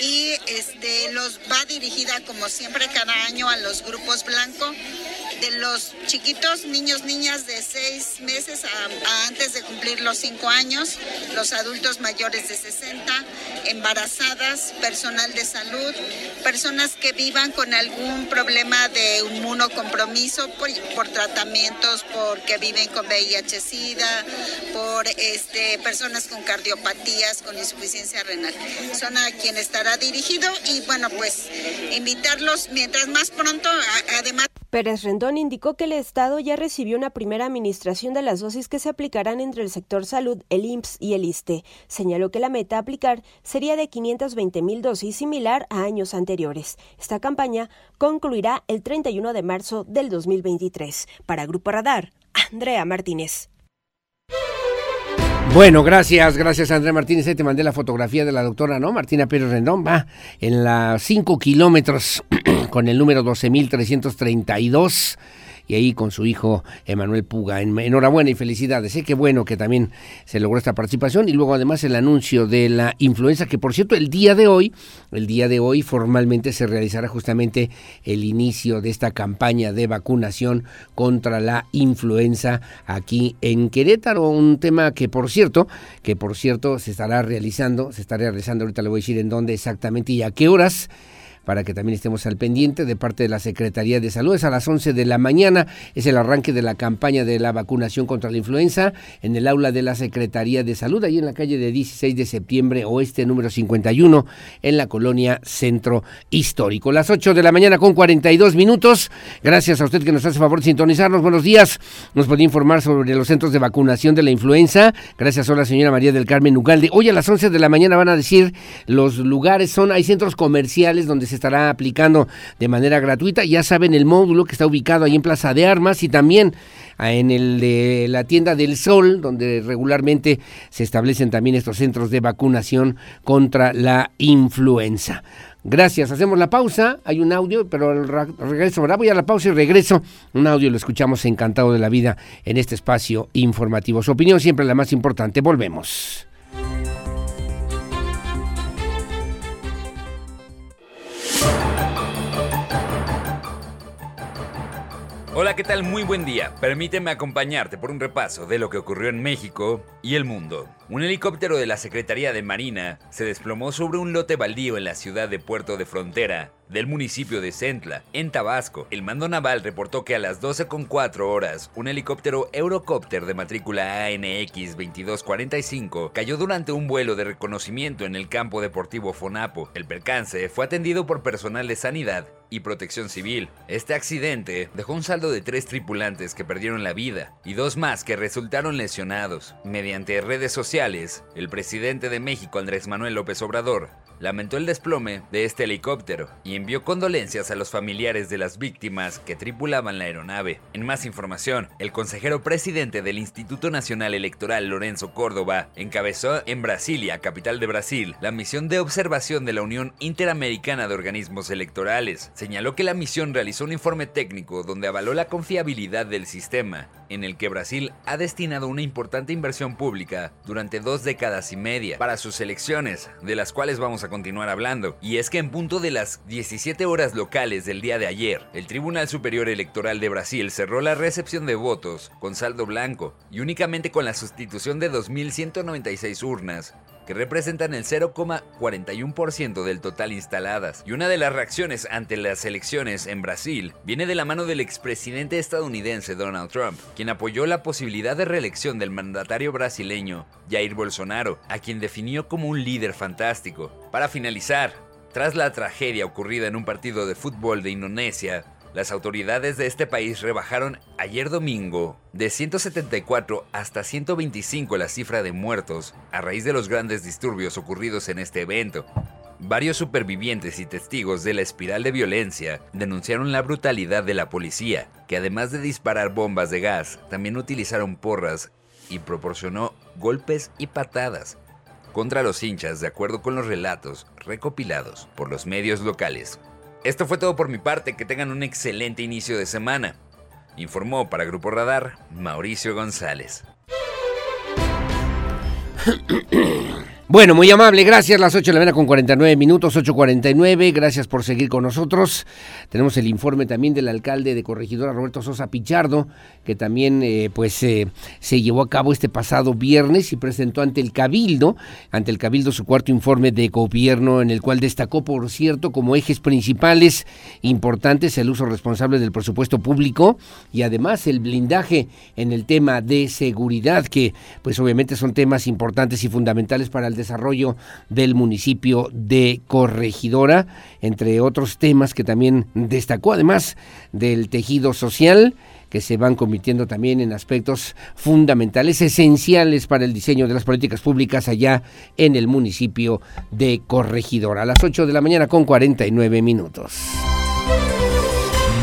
Y este los va dirigida como siempre cada año a los grupos blancos de los chiquitos, niños, niñas de seis meses a, antes de cumplir los cinco años, los adultos mayores de 60, embarazadas, personal de salud, personas que vivan con algún problema de inmunocompromiso por, por tratamientos, porque viven con VIH-Sida, por este, personas con cardiopatías, con insuficiencia renal. Son a quien estará dirigido y bueno, pues invitarlos mientras más pronto, además... Pérez Rendón indicó que el Estado ya recibió una primera administración de las dosis que se aplicarán entre el sector salud, el IMSS y el ISTE. Señaló que la meta a aplicar sería de 520 mil dosis, similar a años anteriores. Esta campaña concluirá el 31 de marzo del 2023. Para Grupo Radar, Andrea Martínez. Bueno, gracias, gracias Andrea Martínez. Te mandé la fotografía de la doctora, ¿no? Martina Pérez Rendón va en la 5 kilómetros con el número 12.332 y ahí con su hijo Emanuel Puga. enhorabuena y felicidades. Sé que bueno que también se logró esta participación y luego además el anuncio de la influenza, que por cierto el día de hoy, el día de hoy formalmente se realizará justamente el inicio de esta campaña de vacunación contra la influenza aquí en Querétaro, un tema que por cierto, que por cierto se estará realizando, se estará realizando, ahorita le voy a decir en dónde exactamente y a qué horas para que también estemos al pendiente de parte de la Secretaría de Salud. Es a las 11 de la mañana, es el arranque de la campaña de la vacunación contra la influenza en el aula de la Secretaría de Salud, ahí en la calle de 16 de septiembre, oeste número 51, en la colonia Centro Histórico. Las 8 de la mañana con 42 minutos. Gracias a usted que nos hace favor de sintonizarnos. Buenos días. Nos puede informar sobre los centros de vacunación de la influenza. Gracias a la señora María del Carmen Ugalde. Hoy a las 11 de la mañana van a decir los lugares, son, hay centros comerciales donde se estará aplicando de manera gratuita. Ya saben el módulo que está ubicado ahí en Plaza de Armas y también ah, en el de la tienda del Sol, donde regularmente se establecen también estos centros de vacunación contra la influenza. Gracias, hacemos la pausa, hay un audio, pero el regreso, ahora voy a la pausa y regreso. Un audio lo escuchamos encantado de la vida en este espacio informativo. Su opinión siempre la más importante. Volvemos. Hola, ¿qué tal? Muy buen día. Permíteme acompañarte por un repaso de lo que ocurrió en México y el mundo. Un helicóptero de la Secretaría de Marina se desplomó sobre un lote baldío en la ciudad de Puerto de Frontera, del municipio de Centla, en Tabasco. El mando naval reportó que a las 12.4 horas, un helicóptero Eurocopter de matrícula ANX 2245 cayó durante un vuelo de reconocimiento en el campo deportivo Fonapo. El percance fue atendido por personal de sanidad y protección civil. Este accidente dejó un saldo de tres tripulantes que perdieron la vida y dos más que resultaron lesionados. Mediante redes sociales, el presidente de México, Andrés Manuel López Obrador, lamentó el desplome de este helicóptero y envió condolencias a los familiares de las víctimas que tripulaban la aeronave. En más información, el consejero presidente del Instituto Nacional Electoral, Lorenzo Córdoba, encabezó en Brasilia, capital de Brasil, la misión de observación de la Unión Interamericana de Organismos Electorales. Señaló que la misión realizó un informe técnico donde avaló la confiabilidad del sistema, en el que Brasil ha destinado una importante inversión pública durante dos décadas y media para sus elecciones, de las cuales vamos a continuar hablando. Y es que en punto de las 17 horas locales del día de ayer, el Tribunal Superior Electoral de Brasil cerró la recepción de votos con saldo blanco y únicamente con la sustitución de 2.196 urnas que representan el 0,41% del total instaladas. Y una de las reacciones ante las elecciones en Brasil viene de la mano del expresidente estadounidense Donald Trump, quien apoyó la posibilidad de reelección del mandatario brasileño Jair Bolsonaro, a quien definió como un líder fantástico. Para finalizar, tras la tragedia ocurrida en un partido de fútbol de Indonesia, las autoridades de este país rebajaron ayer domingo de 174 hasta 125 la cifra de muertos a raíz de los grandes disturbios ocurridos en este evento. Varios supervivientes y testigos de la espiral de violencia denunciaron la brutalidad de la policía, que además de disparar bombas de gas, también utilizaron porras y proporcionó golpes y patadas contra los hinchas de acuerdo con los relatos recopilados por los medios locales. Esto fue todo por mi parte, que tengan un excelente inicio de semana. Informó para Grupo Radar Mauricio González. Bueno, muy amable, gracias. Las 8 de la mañana con 49 minutos, 8.49. Gracias por seguir con nosotros. Tenemos el informe también del alcalde de Corregidora, Roberto Sosa Pichardo, que también eh, pues eh, se llevó a cabo este pasado viernes y presentó ante el Cabildo, ante el Cabildo su cuarto informe de gobierno, en el cual destacó, por cierto, como ejes principales importantes el uso responsable del presupuesto público y además el blindaje en el tema de seguridad, que pues obviamente son temas importantes y fundamentales para el desarrollo del municipio de Corregidora, entre otros temas que también destacó, además del tejido social que se van convirtiendo también en aspectos fundamentales, esenciales para el diseño de las políticas públicas allá en el municipio de Corregidora. A las 8 de la mañana con 49 minutos.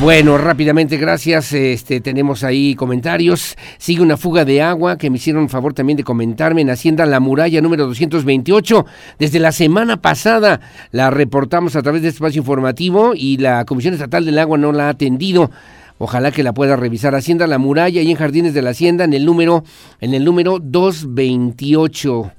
Bueno, rápidamente, gracias. Este, tenemos ahí comentarios. Sigue una fuga de agua que me hicieron favor también de comentarme en Hacienda La Muralla número 228. Desde la semana pasada la reportamos a través de este espacio informativo y la Comisión Estatal del Agua no la ha atendido. Ojalá que la pueda revisar. Hacienda La Muralla y en Jardines de la Hacienda en el número en el número 228.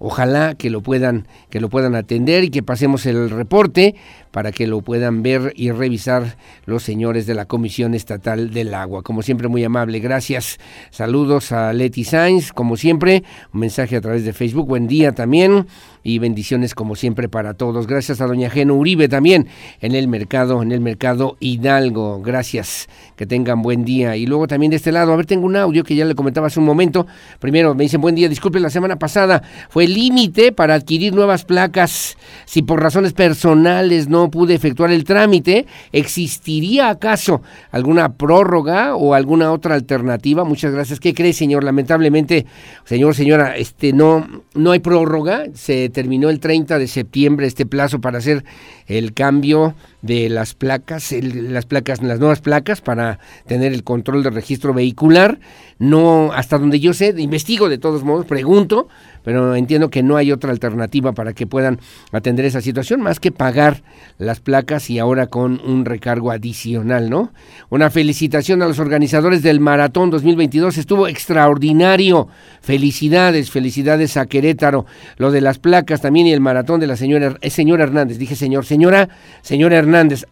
Ojalá que lo puedan que lo puedan atender y que pasemos el reporte para que lo puedan ver y revisar los señores de la Comisión Estatal del Agua. Como siempre, muy amable, gracias. Saludos a Leti Sainz, como siempre, un mensaje a través de Facebook. Buen día también y bendiciones como siempre para todos. Gracias a doña Geno Uribe también en el mercado, en el mercado Hidalgo. Gracias, que tengan buen día. Y luego también de este lado, a ver, tengo un audio que ya le comentaba hace un momento. Primero me dicen buen día, disculpe, la semana pasada fue límite para adquirir nuevas placas. Si por razones personales no pude efectuar el trámite, ¿existiría acaso alguna prórroga o alguna otra alternativa? Muchas gracias. ¿Qué cree, señor? Lamentablemente, señor, señora, este no no hay prórroga. Se terminó el 30 de septiembre este plazo para hacer el cambio de las placas, las placas, las nuevas placas para tener el control del registro vehicular. No, hasta donde yo sé, investigo de todos modos, pregunto, pero entiendo que no hay otra alternativa para que puedan atender esa situación más que pagar las placas y ahora con un recargo adicional, ¿no? Una felicitación a los organizadores del Maratón 2022, estuvo extraordinario. Felicidades, felicidades a Querétaro. Lo de las placas también y el maratón de la señora, eh, señora Hernández, dije señor, señora, señora Hernández.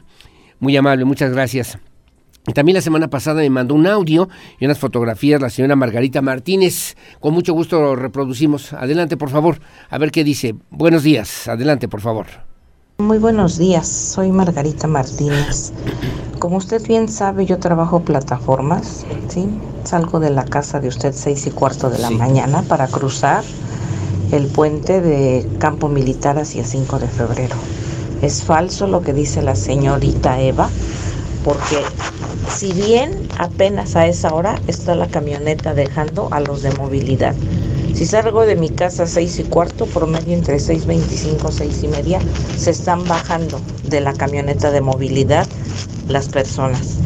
Muy amable, muchas gracias. También la semana pasada me mandó un audio y unas fotografías la señora Margarita Martínez. Con mucho gusto lo reproducimos. Adelante, por favor. A ver qué dice. Buenos días. Adelante, por favor. Muy buenos días. Soy Margarita Martínez. Como usted bien sabe, yo trabajo plataformas. ¿sí? Salgo de la casa de usted seis y cuarto de la mañana para cruzar el puente de Campo Militar hacia 5 de febrero. Es falso lo que dice la señorita Eva porque si bien apenas a esa hora está la camioneta dejando a los de movilidad. Si salgo de mi casa a seis y cuarto, promedio entre 6.25 y seis y media, se están bajando de la camioneta de movilidad las personas.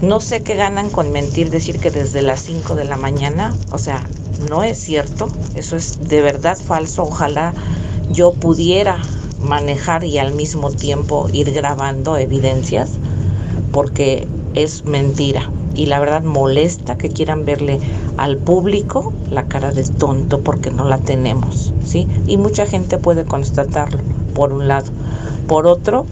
No sé qué ganan con mentir, decir que desde las 5 de la mañana, o sea, no es cierto, eso es de verdad falso. Ojalá yo pudiera manejar y al mismo tiempo ir grabando evidencias porque es mentira. y la verdad molesta que quieran verle al público la cara de tonto porque no la tenemos, ¿sí? Y mucha gente puede constatarlo, por un lado. Por otro,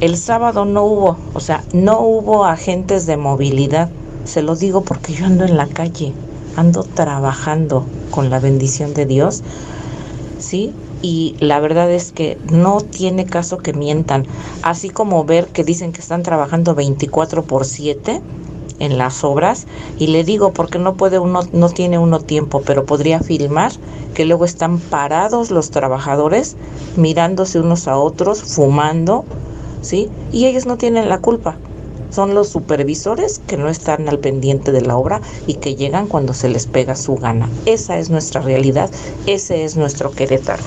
el sábado no hubo, o sea, no hubo agentes de movilidad. Se lo digo porque yo ando en la calle, ando trabajando con la bendición de Dios, ¿sí? Y la verdad es que no tiene caso que mientan. Así como ver que dicen que están trabajando 24 por 7, en las obras y le digo porque no puede uno no tiene uno tiempo pero podría filmar que luego están parados los trabajadores mirándose unos a otros fumando sí y ellos no tienen la culpa. Son los supervisores que no están al pendiente de la obra y que llegan cuando se les pega su gana. Esa es nuestra realidad ese es nuestro Querétaro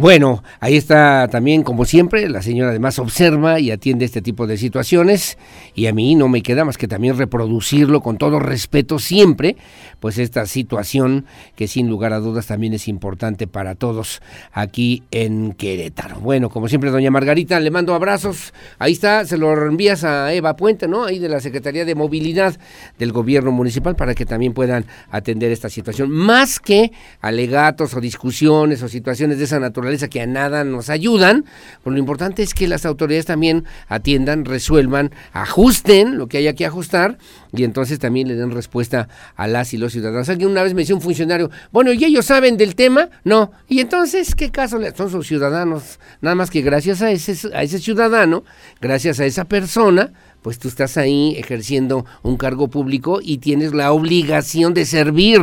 bueno, ahí está también, como siempre, la señora además observa y atiende este tipo de situaciones y a mí no me queda más que también reproducirlo con todo respeto siempre, pues esta situación que sin lugar a dudas también es importante para todos aquí en Querétaro. Bueno, como siempre, doña Margarita, le mando abrazos. Ahí está, se lo envías a Eva Puente, ¿no? Ahí de la Secretaría de Movilidad del Gobierno Municipal para que también puedan atender esta situación. Más que alegatos o discusiones o situaciones de esa naturaleza que a nada nos ayudan, pues lo importante es que las autoridades también atiendan, resuelvan, ajusten lo que haya que ajustar y entonces también le den respuesta a las y los ciudadanos. Alguien una vez me decía un funcionario, bueno, ¿y ellos saben del tema? No. ¿Y entonces qué caso son sus ciudadanos? Nada más que gracias a ese, a ese ciudadano, gracias a esa persona, pues tú estás ahí ejerciendo un cargo público y tienes la obligación de servir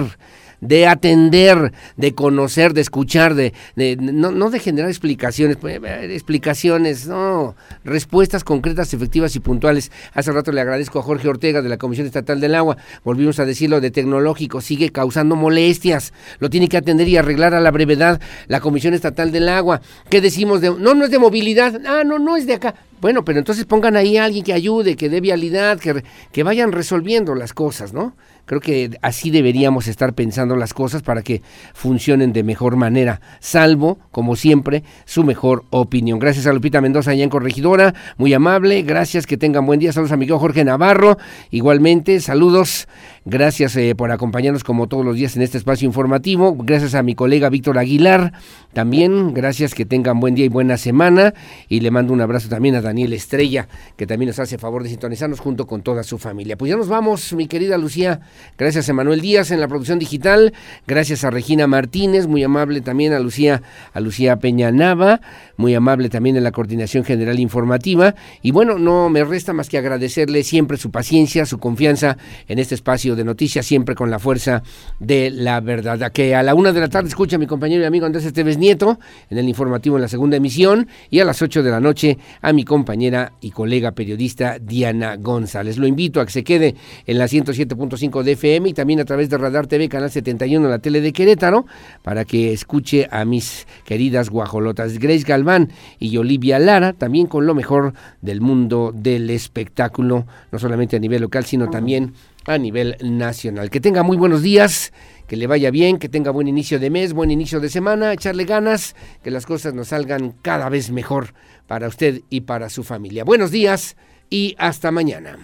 de atender, de conocer, de escuchar, de, no, no, de generar explicaciones, pues, eh, explicaciones, no, respuestas concretas, efectivas y puntuales. Hace rato le agradezco a Jorge Ortega de la Comisión Estatal del Agua, volvimos a decirlo de tecnológico, sigue causando molestias, lo tiene que atender y arreglar a la brevedad la Comisión Estatal del Agua. ¿Qué decimos de, no, no es de movilidad, ah, no, no es de acá. Bueno, pero entonces pongan ahí a alguien que ayude, que dé vialidad, que vayan resolviendo las cosas, ¿no? Creo que así deberíamos estar pensando las cosas para que funcionen de mejor manera, salvo, como siempre, su mejor opinión. Gracias a Lupita Mendoza allá en Corregidora, muy amable, gracias, que tengan buen día. Saludos a mi Jorge Navarro, igualmente, saludos, gracias eh, por acompañarnos como todos los días en este espacio informativo. Gracias a mi colega Víctor Aguilar, también, gracias, que tengan buen día y buena semana. Y le mando un abrazo también a Daniel Estrella, que también nos hace favor de sintonizarnos junto con toda su familia. Pues ya nos vamos, mi querida Lucía. Gracias a Manuel Díaz en la producción digital. Gracias a Regina Martínez, muy amable también a Lucía, a Lucía Peña Nava, muy amable también en la coordinación general informativa. Y bueno, no me resta más que agradecerle siempre su paciencia, su confianza en este espacio de noticias, siempre con la fuerza de la verdad. que a la una de la tarde escucha a mi compañero y amigo Andrés Esteves Nieto en el informativo en la segunda emisión y a las ocho de la noche a mi compañera y colega periodista Diana González. Lo invito a que se quede en la 107.5 de FM y también a través de Radar TV, Canal 71, la tele de Querétaro, para que escuche a mis queridas guajolotas Grace Galván y Olivia Lara, también con lo mejor del mundo del espectáculo, no solamente a nivel local, sino también a nivel nacional. Que tenga muy buenos días, que le vaya bien, que tenga buen inicio de mes, buen inicio de semana, echarle ganas, que las cosas nos salgan cada vez mejor para usted y para su familia. Buenos días y hasta mañana.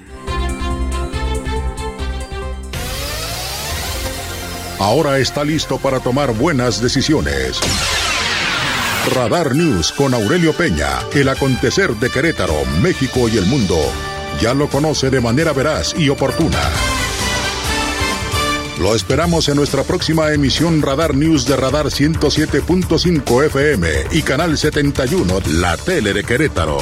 ahora está listo para tomar buenas decisiones. Radar News con Aurelio Peña, el acontecer de Querétaro, México y el mundo. Ya lo conoce de manera veraz y oportuna. Lo esperamos en nuestra próxima emisión Radar News de Radar 107.5 FM y Canal 71, la tele de Querétaro.